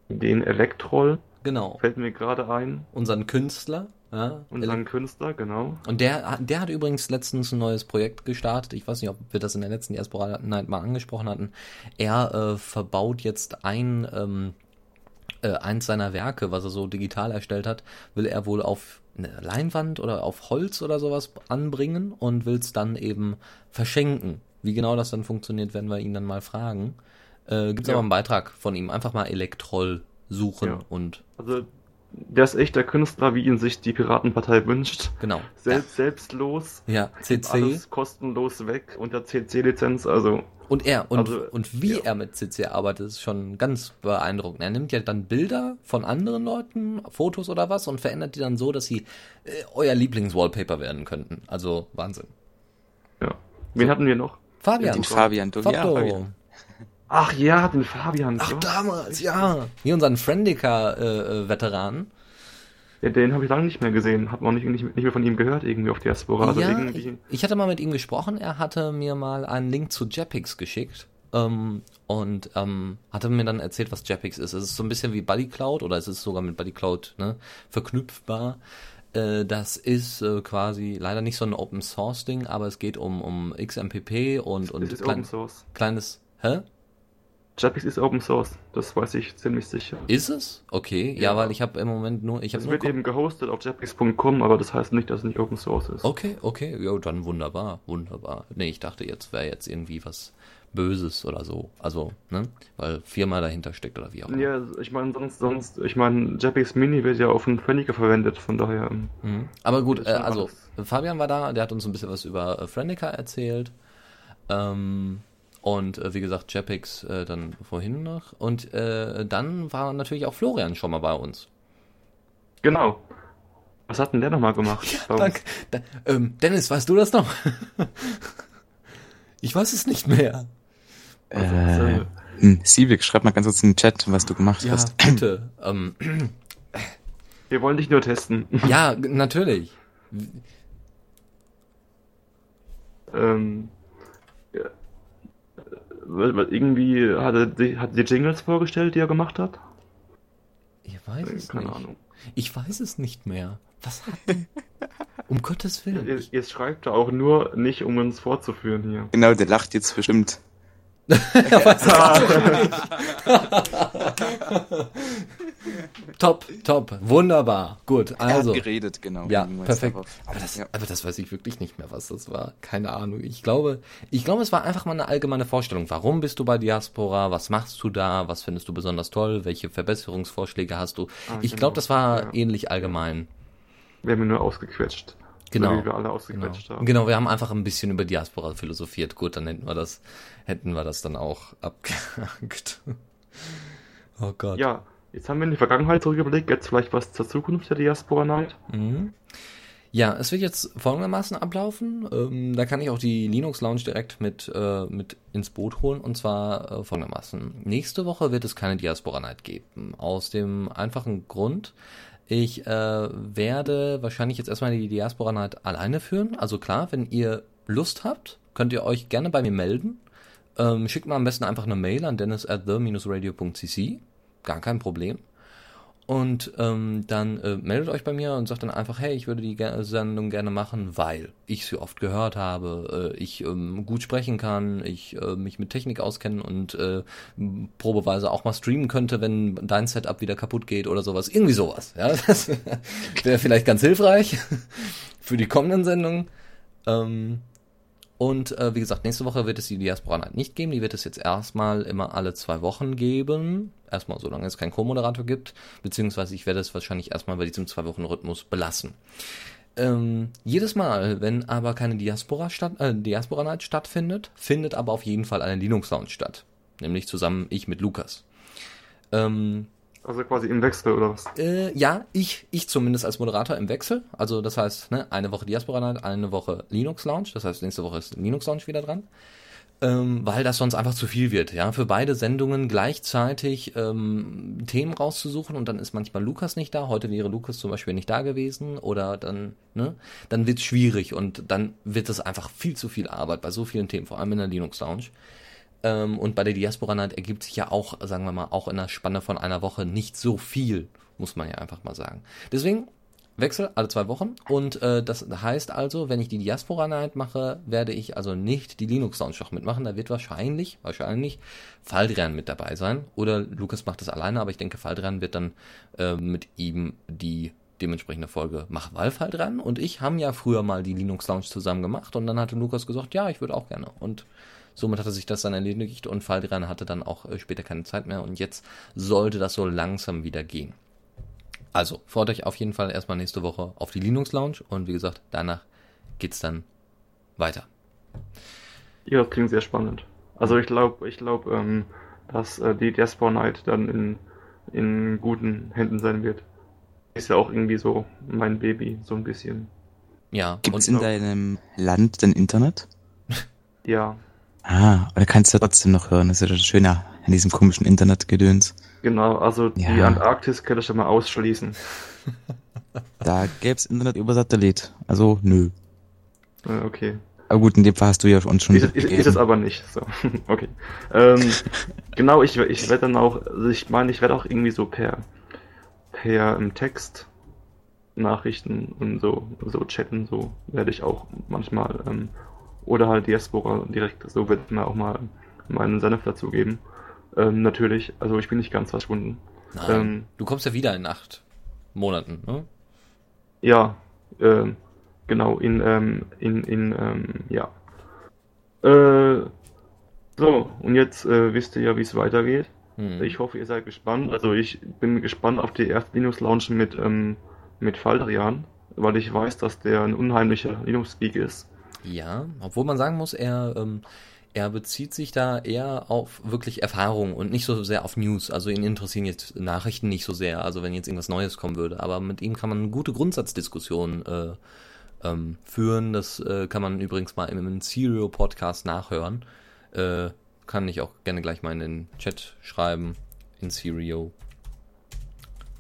Speaker 3: den Elektrol.
Speaker 2: Genau.
Speaker 3: Fällt mir gerade ein.
Speaker 2: Unseren Künstler.
Speaker 3: Ja, Unseren Künstler, genau.
Speaker 2: Und der, der hat übrigens letztens ein neues Projekt gestartet. Ich weiß nicht, ob wir das in der letzten Diaspora Night mal angesprochen hatten. Er äh, verbaut jetzt ein, ähm, äh, eins seiner Werke, was er so digital erstellt hat, will er wohl auf eine Leinwand oder auf Holz oder sowas anbringen und will es dann eben verschenken. Wie genau das dann funktioniert, werden wir ihn dann mal fragen. Äh, Gibt es ja. aber einen Beitrag von ihm. Einfach mal Elektroll suchen ja. und.
Speaker 3: Also der ist echt der Künstler, wie ihn sich die Piratenpartei wünscht.
Speaker 2: Genau.
Speaker 3: Selbst, ja. Selbstlos.
Speaker 2: Ja, CC.
Speaker 3: Alles kostenlos weg unter CC-Lizenz, also.
Speaker 2: Und er, und, also, und wie ja. er mit CC arbeitet, ist schon ganz beeindruckend. Er nimmt ja dann Bilder von anderen Leuten, Fotos oder was, und verändert die dann so, dass sie äh, euer Lieblingswallpaper werden könnten. Also Wahnsinn.
Speaker 3: Ja. Wen so. hatten wir noch?
Speaker 2: Fabian.
Speaker 4: Den Fabian, du, ja, Fabian.
Speaker 3: Ach ja, den Fabian.
Speaker 2: Ach, damals, ja. Wie unseren Friendica-Veteran.
Speaker 3: Äh, ja, den habe ich lange nicht mehr gesehen. Hab noch nicht, nicht, nicht mehr von ihm gehört, irgendwie auf Diaspora.
Speaker 2: Also ja, ich, ich, hatte mal mit ihm gesprochen. Er hatte mir mal einen Link zu Jetpix geschickt. Ähm, und ähm, hatte mir dann erzählt, was Jetpix ist. Es ist so ein bisschen wie BuddyCloud oder es ist sogar mit BuddyCloud ne, verknüpfbar. Äh, das ist äh, quasi leider nicht so ein Open Source Ding, aber es geht um, um XMPP und, und
Speaker 3: klein,
Speaker 2: kleines. Hä?
Speaker 3: Jetpix ist Open Source, das weiß ich ziemlich sicher.
Speaker 2: Ist es? Okay, ja, ja weil ich habe im Moment nur, ich
Speaker 3: Es wird eben gehostet auf jetpix.com, aber das heißt nicht, dass es nicht Open Source ist.
Speaker 2: Okay, okay, ja, dann wunderbar, wunderbar. Nee, ich dachte jetzt wäre jetzt irgendwie was Böses oder so, also, ne, weil Firma dahinter steckt oder wie auch immer.
Speaker 3: Ja, ich meine sonst, sonst, ich meine Jetpix Mini wird ja auf einen Pfenniger verwendet, von daher. Ähm,
Speaker 2: mhm. Aber gut, äh, also. Fabian war da, der hat uns ein bisschen was über äh, Friendica erzählt. Ähm, und äh, wie gesagt, Jetpix äh, dann vorhin noch. Und äh, dann war natürlich auch Florian schon mal bei uns.
Speaker 3: Genau. Was hat denn der nochmal gemacht? (laughs)
Speaker 2: Ja, danke. Da, ähm, Dennis, weißt du das noch? (laughs) ich weiß es nicht mehr.
Speaker 4: Äh, hm, Sivik, schreib mal ganz kurz in den Chat, was du gemacht
Speaker 2: ja,
Speaker 4: hast.
Speaker 2: bitte. (clears throat) Ähm,
Speaker 3: Wir wollen dich nur testen.
Speaker 2: ja, natürlich.
Speaker 3: Ähm, irgendwie hat er die, hat die Jingles vorgestellt, die er gemacht hat?
Speaker 2: Ich weiß es Keine nicht. Ahnung. Ich weiß es nicht mehr. Was hat denn? (laughs) um Gottes Willen.
Speaker 3: Jetzt, jetzt schreibt er auch nur nicht, um uns vorzuführen hier.
Speaker 4: Genau, der lacht jetzt bestimmt. (laughs) (laughs)
Speaker 2: top, top, wunderbar, gut. Also
Speaker 4: er hat geredet, genau.
Speaker 2: Ja, perfekt. Aber das, ja. aber das weiß ich wirklich nicht mehr, was das war. Keine Ahnung. Ich glaube, ich glaube, es war einfach mal eine allgemeine Vorstellung. Warum bist du bei Diaspora? Was machst du da? Was findest du besonders toll? Welche Verbesserungsvorschläge hast du? Ah, ich genau. glaube, das war ja. ähnlich allgemein.
Speaker 3: Wir haben ihn nur ausgequetscht.
Speaker 2: Genau.
Speaker 3: So wie wir alle ausgequetscht
Speaker 2: genau. haben. Genau, wir haben einfach ein bisschen über Diaspora philosophiert. Gut, dann hätten wir das, hätten wir das dann auch abgehakt. (laughs)
Speaker 3: oh Gott. Ja, jetzt haben wir in die Vergangenheit zurückgeblickt, jetzt vielleicht was zur Zukunft der Diaspora Night.
Speaker 2: Mhm. Ja, es wird jetzt folgendermaßen ablaufen. Ähm, da kann ich auch die Linux Lounge direkt mit, äh, mit ins Boot holen. Und zwar äh, folgendermaßen. Nächste Woche wird es keine Diaspora Night geben. Aus dem einfachen Grund, ich äh, werde wahrscheinlich jetzt erstmal die Diaspora Night alleine führen. Also klar, wenn ihr Lust habt, könnt ihr euch gerne bei mir melden. Ähm, schickt mal am besten einfach eine Mail an dennis at the-radio.cc. Gar kein Problem. Und ähm, dann äh, meldet euch bei mir und sagt dann einfach, hey, ich würde die Sendung gerne machen, weil ich sie oft gehört habe, äh, ich ähm, gut sprechen kann, ich äh, mich mit Technik auskenne und äh, probeweise auch mal streamen könnte, wenn dein Setup wieder kaputt geht oder sowas. Irgendwie sowas. Ja, (laughs) das wäre vielleicht ganz hilfreich (laughs) für die kommenden Sendungen. Ähm, und äh, wie gesagt, nächste Woche wird es die Diaspora Night nicht geben. Die wird es jetzt erstmal immer alle zwei Wochen geben. Erstmal, solange es keinen Co-Moderator gibt. Beziehungsweise ich werde es wahrscheinlich erstmal bei diesem Zwei-Wochen-Rhythmus belassen. Ähm, jedes Mal, wenn aber keine Diaspora, statt, äh, Diaspora Night stattfindet, findet aber auf jeden Fall eine Linux Lounge statt. Nämlich zusammen ich mit Lukas.
Speaker 3: Ähm, also quasi im Wechsel oder was?
Speaker 2: Äh, ja, ich, ich zumindest als Moderator im Wechsel. Also das heißt, ne, eine Woche Diaspora Night, eine Woche Linux Lounge. Das heißt, nächste Woche ist Linux Lounge wieder dran. Ähm, weil das sonst einfach zu viel wird, ja, für beide Sendungen gleichzeitig ähm, Themen rauszusuchen und dann ist manchmal Lukas nicht da, heute wäre Lukas zum Beispiel nicht da gewesen oder dann, ne, dann wird es schwierig und dann wird es einfach viel zu viel Arbeit bei so vielen Themen, vor allem in der Linux Lounge. Ähm, und bei der Diaspora ergibt sich ja auch, sagen wir mal, auch in der Spanne von einer Woche nicht so viel, muss man ja einfach mal sagen. Deswegen Wechsel alle zwei Wochen und äh, das heißt also, wenn ich die Diaspora Night mache, werde ich also nicht die Linux noch mitmachen. Da wird wahrscheinlich, wahrscheinlich Faldrian mit dabei sein oder Lukas macht das alleine, aber ich denke Faldrian wird dann äh, mit ihm die dementsprechende Folge Mach Wahlfall dran und ich haben ja früher mal die Linux Lounge zusammen gemacht und dann hatte Lukas gesagt, ja, ich würde auch gerne und Somit hatte sich das dann erledigt und Faldrian hatte dann auch äh, später keine Zeit mehr und jetzt sollte das so langsam wieder gehen. Also, freut euch auf jeden Fall erstmal nächste Woche auf die Linux Lounge und wie gesagt, danach geht's dann weiter.
Speaker 3: Ja, das klingt sehr spannend. Also ich glaube, ich glaube, ähm, dass äh, die Diaspora Night dann in, in guten Händen sein wird. Ist ja auch irgendwie so mein Baby, so ein bisschen.
Speaker 4: Ja. Gibt's in deinem Land denn Internet?
Speaker 3: ja.
Speaker 4: Ah, aber kannst du trotzdem noch hören. Das ist ja das Schöne an diesem komischen Internetgedöns.
Speaker 3: Genau, also ja. die Antarktis kann ich schon mal ausschließen. (laughs)
Speaker 4: Da gäb's Internet über Satellit. Also, nö.
Speaker 3: Ah, okay.
Speaker 4: Aber gut, in dem Fall hast du ja uns schon.
Speaker 3: Ist, ist, ist es aber nicht. So, (laughs) okay. Ähm, genau, ich, ich werde dann auch, also ich meine, ich werde auch irgendwie so per, per im Text Nachrichten und so, so chatten, so werde ich auch manchmal ähm, oder halt Diaspora direkt, so wird mir auch mal meinen Senf dazugeben. Ähm, natürlich, also ich bin nicht ganz verschwunden.
Speaker 2: Nein, ähm, du kommst ja wieder in acht Monaten, ne?
Speaker 3: Ja, äh, genau, in, ähm, in, in, ähm, ja. Äh, so, und jetzt äh, wisst ihr ja, wie es weitergeht. Hm. Ich hoffe, ihr seid gespannt. Also ich bin gespannt auf die erste Linux-Launch mit, ähm, mit Faldrian, weil ich weiß, dass der ein unheimlicher Linux-Geek ist.
Speaker 2: Ja, obwohl man sagen muss, er, ähm, er bezieht sich da eher auf wirklich Erfahrung und nicht so sehr auf News. Also ihn interessieren jetzt Nachrichten nicht so sehr, also wenn jetzt irgendwas Neues kommen würde. Aber mit ihm kann man eine gute Grundsatzdiskussion äh, ähm, führen. Das äh, kann man übrigens mal im, im Serial-Podcast nachhören. Äh, kann ich auch gerne gleich mal in den Chat schreiben. In Serial.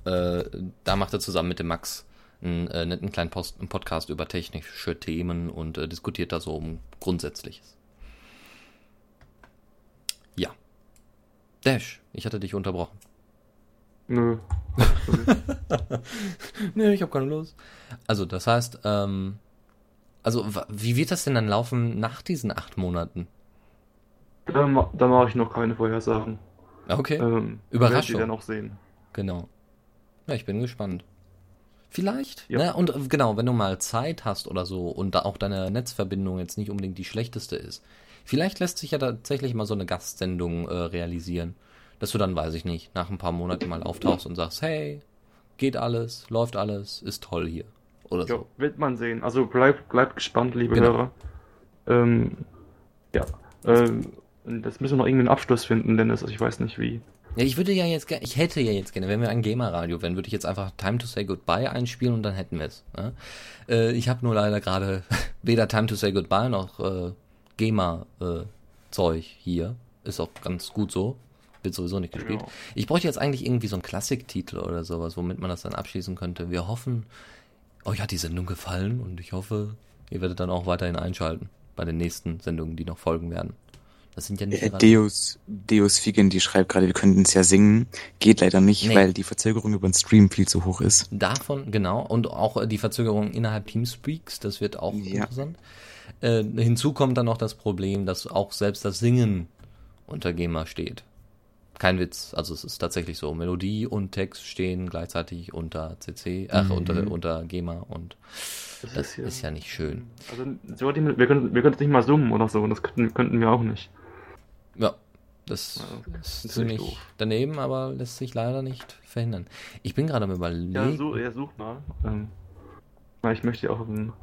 Speaker 2: Äh, da macht er zusammen mit dem Max einen äh, netten kleinen Post, einen Podcast über technische Themen und äh, diskutiert da so um Grundsätzliches. Ja. Dash, ich hatte dich unterbrochen.
Speaker 3: Nö. (laughs)
Speaker 2: Nö, ich habe keine Lust. Also, das heißt, ähm, also, wie wird das denn dann laufen nach diesen acht Monaten?
Speaker 3: Da, ma da mache ich noch keine Vorhersagen.
Speaker 2: Okay. Ähm, Überraschung.
Speaker 3: Wir noch sehen.
Speaker 2: Genau. Ja, ich bin gespannt. Vielleicht. Ja. Ne? Und äh, genau, wenn du mal Zeit hast oder so und da auch deine Netzverbindung jetzt nicht unbedingt die schlechteste ist, vielleicht lässt sich ja tatsächlich mal so eine Gastsendung äh, realisieren. Dass du dann, weiß ich nicht, nach ein paar Monaten mal auftauchst und sagst, hey, geht alles, läuft alles, ist toll hier. Oder jo, so.
Speaker 3: wird man sehen. Also bleib, bleib gespannt, liebe genau. Hörer. Ähm, ja. Ähm, das müssen wir noch irgendwie einen Abschluss finden, Dennis. Also ich weiß nicht wie.
Speaker 2: Ja, ich würde ja jetzt gerne, ich hätte ja jetzt gerne, wenn wir ein Gamer-Radio wären, würde ich jetzt einfach Time to Say Goodbye einspielen und dann hätten wir es. Ne? Äh, ich habe nur leider gerade (laughs) weder Time to Say Goodbye noch äh, Gamer-Zeug äh, hier. Ist auch ganz gut so. Wird sowieso nicht gespielt. Ja. Ich bräuchte jetzt eigentlich irgendwie so einen Klassiktitel oder sowas, womit man das dann abschließen könnte. Wir hoffen, euch hat die Sendung gefallen und ich hoffe, ihr werdet dann auch weiterhin einschalten bei den nächsten Sendungen, die noch folgen werden.
Speaker 4: Das sind ja nicht äh, Deus, Deus Figen, die schreibt gerade, wir könnten es ja singen. Geht leider nicht, nee. weil die Verzögerung über den Stream viel zu hoch ist.
Speaker 2: Davon, genau. Und auch äh, die Verzögerung innerhalb Teamspeaks, das wird auch ja. interessant. Äh, hinzu kommt dann noch das Problem, dass auch selbst das Singen unter GEMA steht. Kein Witz, also es ist tatsächlich so. Melodie und Text stehen gleichzeitig unter CC, ach, mhm. unter, unter GEMA und das, das ist, ja, ist, ja, nicht schön.
Speaker 3: Also wir können wir können es nicht mal summen oder so, das könnten, könnten wir auch nicht.
Speaker 2: Das ja, ist ziemlich doof. daneben, aber lässt sich leider nicht verhindern. Ich bin gerade am überlegen. Ja,
Speaker 3: so, ja such mal. Ähm, ich möchte auch einen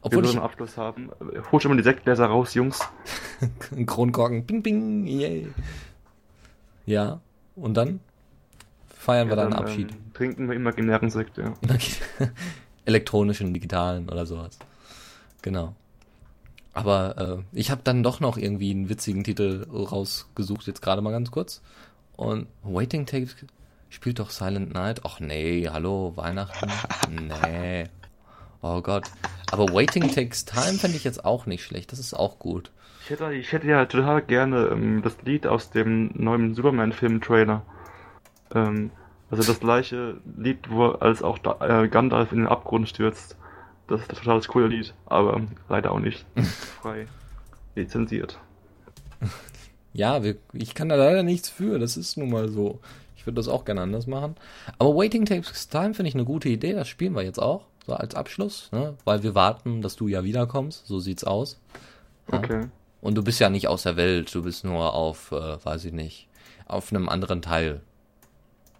Speaker 3: obwohl ich... Abschluss haben. Hol schon mal die Sektgläser raus, Jungs. (laughs)
Speaker 2: Kronkorken, ping, ping, yay. Ja, und dann feiern ja, wir dann, dann Abschied. Ähm,
Speaker 3: trinken wir imaginären Sekt, ja. (laughs)
Speaker 2: Elektronischen, digitalen oder sowas. Genau. Aber äh, ich habe dann doch noch irgendwie einen witzigen Titel rausgesucht, jetzt gerade mal ganz kurz. Und Waiting Take spielt doch Silent Night. Ach nee, hallo, Weihnachten. (laughs) nee. Oh Gott. Aber Waiting Takes Time fände ich jetzt auch nicht schlecht. Das ist auch gut.
Speaker 3: Ich hätte, ich hätte ja total gerne ähm, das Lied aus dem neuen Superman-Film-Trailer. Ähm, also das gleiche Lied, wo als auch da, äh, Gandalf in den Abgrund stürzt. Das ist ein total coole Lied, aber leider auch nicht (laughs) frei lizenziert.
Speaker 2: Ja, wir, ich kann da leider nichts für, das ist nun mal so. Ich würde das auch gerne anders machen. Aber Waiting Takes Time finde ich eine gute Idee, das spielen wir jetzt auch, so als Abschluss, ne? weil wir warten, dass du ja wiederkommst, so sieht's aus. Ja? Okay. Und du bist ja nicht aus der Welt, du bist nur auf, äh, weiß ich nicht, auf einem anderen Teil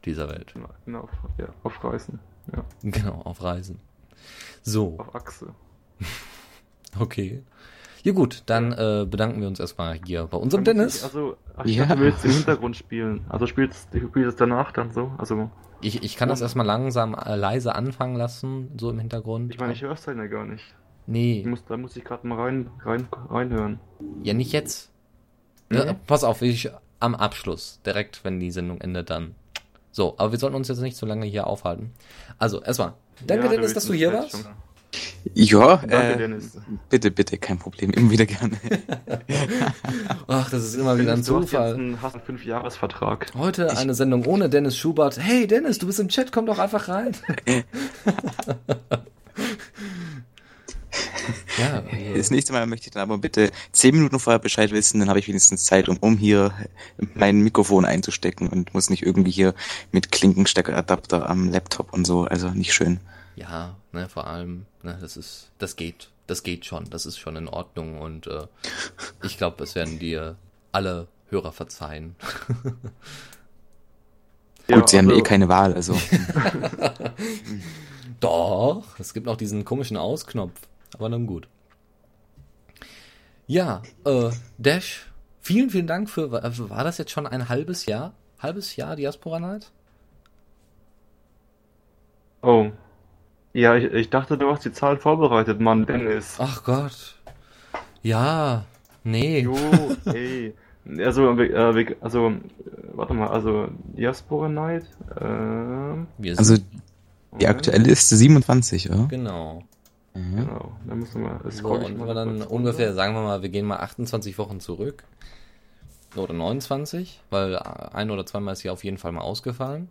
Speaker 2: dieser Welt.
Speaker 3: Genau, auf, ja, auf Reisen. Ja. (laughs)
Speaker 2: Genau, auf Reisen. So.
Speaker 3: Auf Achse. (laughs)
Speaker 2: okay. Ja gut, dann äh, bedanken wir uns erstmal hier bei unserem Dennis.
Speaker 3: also, ach, ich ja. dachte, du willst im Hintergrund spielen. Also spielst du spielst danach dann so? Also
Speaker 2: ich, ich kann das erstmal langsam äh, leise anfangen lassen, so im Hintergrund.
Speaker 3: Ich meine, ich höre es ja gar nicht.
Speaker 2: Nee.
Speaker 3: Muss, da muss ich gerade mal rein, rein, reinhören.
Speaker 2: Ja, nicht jetzt. Mhm. Ja, pass auf, ich am Abschluss, direkt wenn die Sendung endet, dann. So, aber wir sollten uns jetzt nicht so lange hier aufhalten. Also, erstmal, danke ja, Dennis, dass du hier warst. Schon.
Speaker 4: Ja, Danke, äh, Dennis. bitte, bitte, kein Problem, immer wieder gerne. (laughs)
Speaker 2: Ach, das ist immer wieder ein du Zufall.
Speaker 3: Hast, einen, hast einen Fünfjahresvertrag.
Speaker 2: Heute ich, eine Sendung ohne Dennis Schubert. Hey Dennis, du bist im Chat, komm doch einfach rein. (laughs) (laughs)
Speaker 4: ja, also. Das nächste Mal möchte ich dann aber bitte zehn Minuten vorher Bescheid wissen, dann habe ich wenigstens Zeit, um, um hier mein Mikrofon einzustecken und muss nicht irgendwie hier mit Klinkensteckeradapter am Laptop und so. Also nicht schön.
Speaker 2: Ja, ne, vor allem, ne, das ist, das geht, das geht schon, das ist schon in Ordnung und äh, ich glaube, es werden dir alle Hörer verzeihen.
Speaker 4: Ja, (laughs) Gut, sie also, haben eh keine Wahl, also. (laughs)
Speaker 2: Doch, es gibt noch diesen komischen Ausknopf, aber dann gut. Ja, äh, Dash, vielen, vielen Dank für, war das jetzt schon ein halbes Jahr? Halbes Jahr Diaspora Night?
Speaker 3: Oh, ja, ich, ich dachte, du hast die Zahl vorbereitet, Mann, Dennis.
Speaker 2: Ach Gott. Ja, nee.
Speaker 3: Jo, (laughs) ey. Also, äh, also, äh, warte mal, also Diaspora Night.
Speaker 4: Äh, also, die aktuelle ist 27, oder?
Speaker 2: Genau.
Speaker 3: Mhm. Genau, da müssen wir.
Speaker 2: So, und wenn wir dann ungefähr, sagen wir mal, wir gehen mal 28 Wochen zurück. Oder 29, weil ein oder zweimal ist hier auf jeden Fall mal ausgefallen.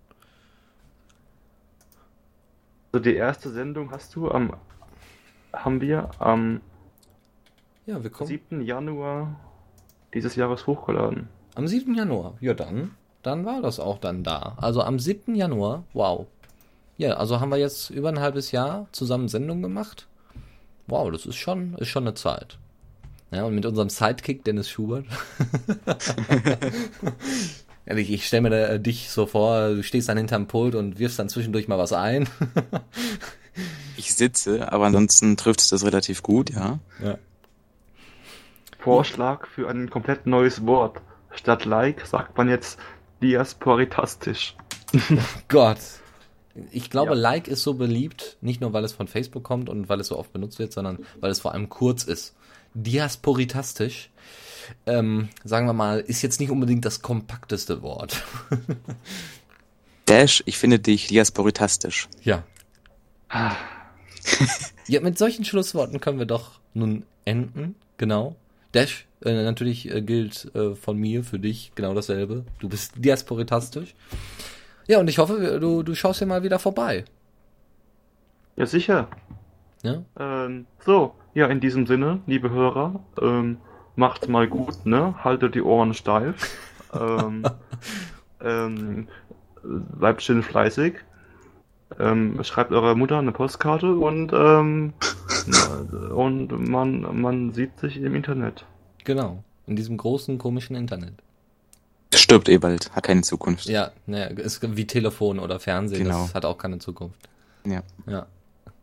Speaker 3: Also die erste Sendung hast du am haben wir am
Speaker 2: ja, wir
Speaker 3: 7. Januar dieses Jahres hochgeladen.
Speaker 2: Am 7. Januar, ja dann, dann war das auch dann da. Also am 7. Januar, wow. Ja, also haben wir jetzt über ein halbes Jahr zusammen Sendung gemacht. Wow, das ist schon, ist schon eine Zeit. Ja, und mit unserem Sidekick Dennis Schubert. (laughs) Ich, ich stelle mir da, äh, dich so vor, du stehst dann hinterm Pult und wirfst dann zwischendurch mal was ein. (laughs)
Speaker 4: ich sitze, aber ansonsten trifft es das relativ gut, ja. ja.
Speaker 3: Vorschlag für ein komplett neues Wort. Statt Like sagt man jetzt diasporitastisch. (laughs)
Speaker 2: Gott. Ich glaube,
Speaker 3: Ja.
Speaker 2: Like ist so beliebt, nicht nur weil es von Facebook kommt und weil es so oft benutzt wird, sondern weil es vor allem kurz ist. Diasporitastisch, ähm, sagen wir mal, ist jetzt nicht unbedingt das kompakteste Wort. (laughs)
Speaker 4: Dash, ich finde dich diasporitastisch.
Speaker 2: Ja. (laughs) ja, mit solchen Schlussworten können wir doch nun enden. Genau. Dash, äh, natürlich äh, gilt äh, von mir für dich genau dasselbe. Du bist diasporitastisch. Ja, und ich hoffe, du, du schaust hier mal wieder vorbei.
Speaker 3: Ja, sicher.
Speaker 2: Ja?
Speaker 3: Ähm, so, ja, in diesem Sinne, liebe Hörer, ähm, macht's mal gut, ne? Haltet die Ohren steif. (laughs) ähm, ähm, bleibt schön fleißig. Ähm, schreibt eurer Mutter eine Postkarte und, ähm, (laughs) und man, man sieht sich im Internet.
Speaker 2: Genau. In diesem großen, komischen Internet.
Speaker 4: Stirbt eh bald, hat keine Zukunft.
Speaker 2: Ja, naja, ist wie Telefon oder Fernsehen.
Speaker 4: Genau.
Speaker 2: Das hat auch keine Zukunft.
Speaker 4: Ja.
Speaker 2: Ja.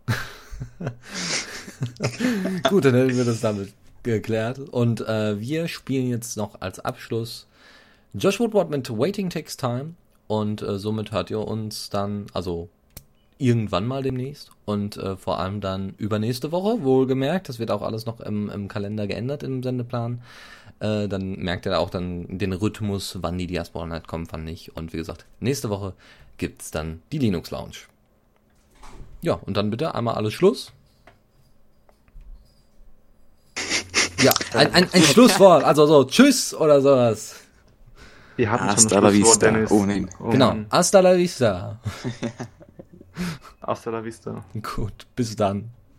Speaker 2: (laughs) Gut, dann hätten wir das damit geklärt. Und äh, wir spielen jetzt noch als Abschluss Josh Woodward mit Waiting Takes Time. Und äh, somit hört ihr uns dann, also irgendwann mal demnächst und äh, vor allem dann übernächste Woche, wohlgemerkt, das wird auch alles noch im, im Kalender geändert im Sendeplan. Äh, dann merkt ihr auch dann den Rhythmus, wann die Diaspora Night kommt, wann nicht. Und wie gesagt, nächste Woche gibt's dann die Linux Lounge. Ja, und dann bitte einmal alles Schluss. Ja, ein, ein, ein Schlusswort, also so Tschüss oder sowas.
Speaker 3: Wir hatten
Speaker 4: Hasta
Speaker 3: schon
Speaker 4: la
Speaker 3: ein Schlusswort,
Speaker 4: vista.
Speaker 3: Dennis.
Speaker 4: Oh, nein.
Speaker 2: Genau, hasta la vista. (laughs)
Speaker 3: Hasta la vista.
Speaker 2: Gut, bis dann.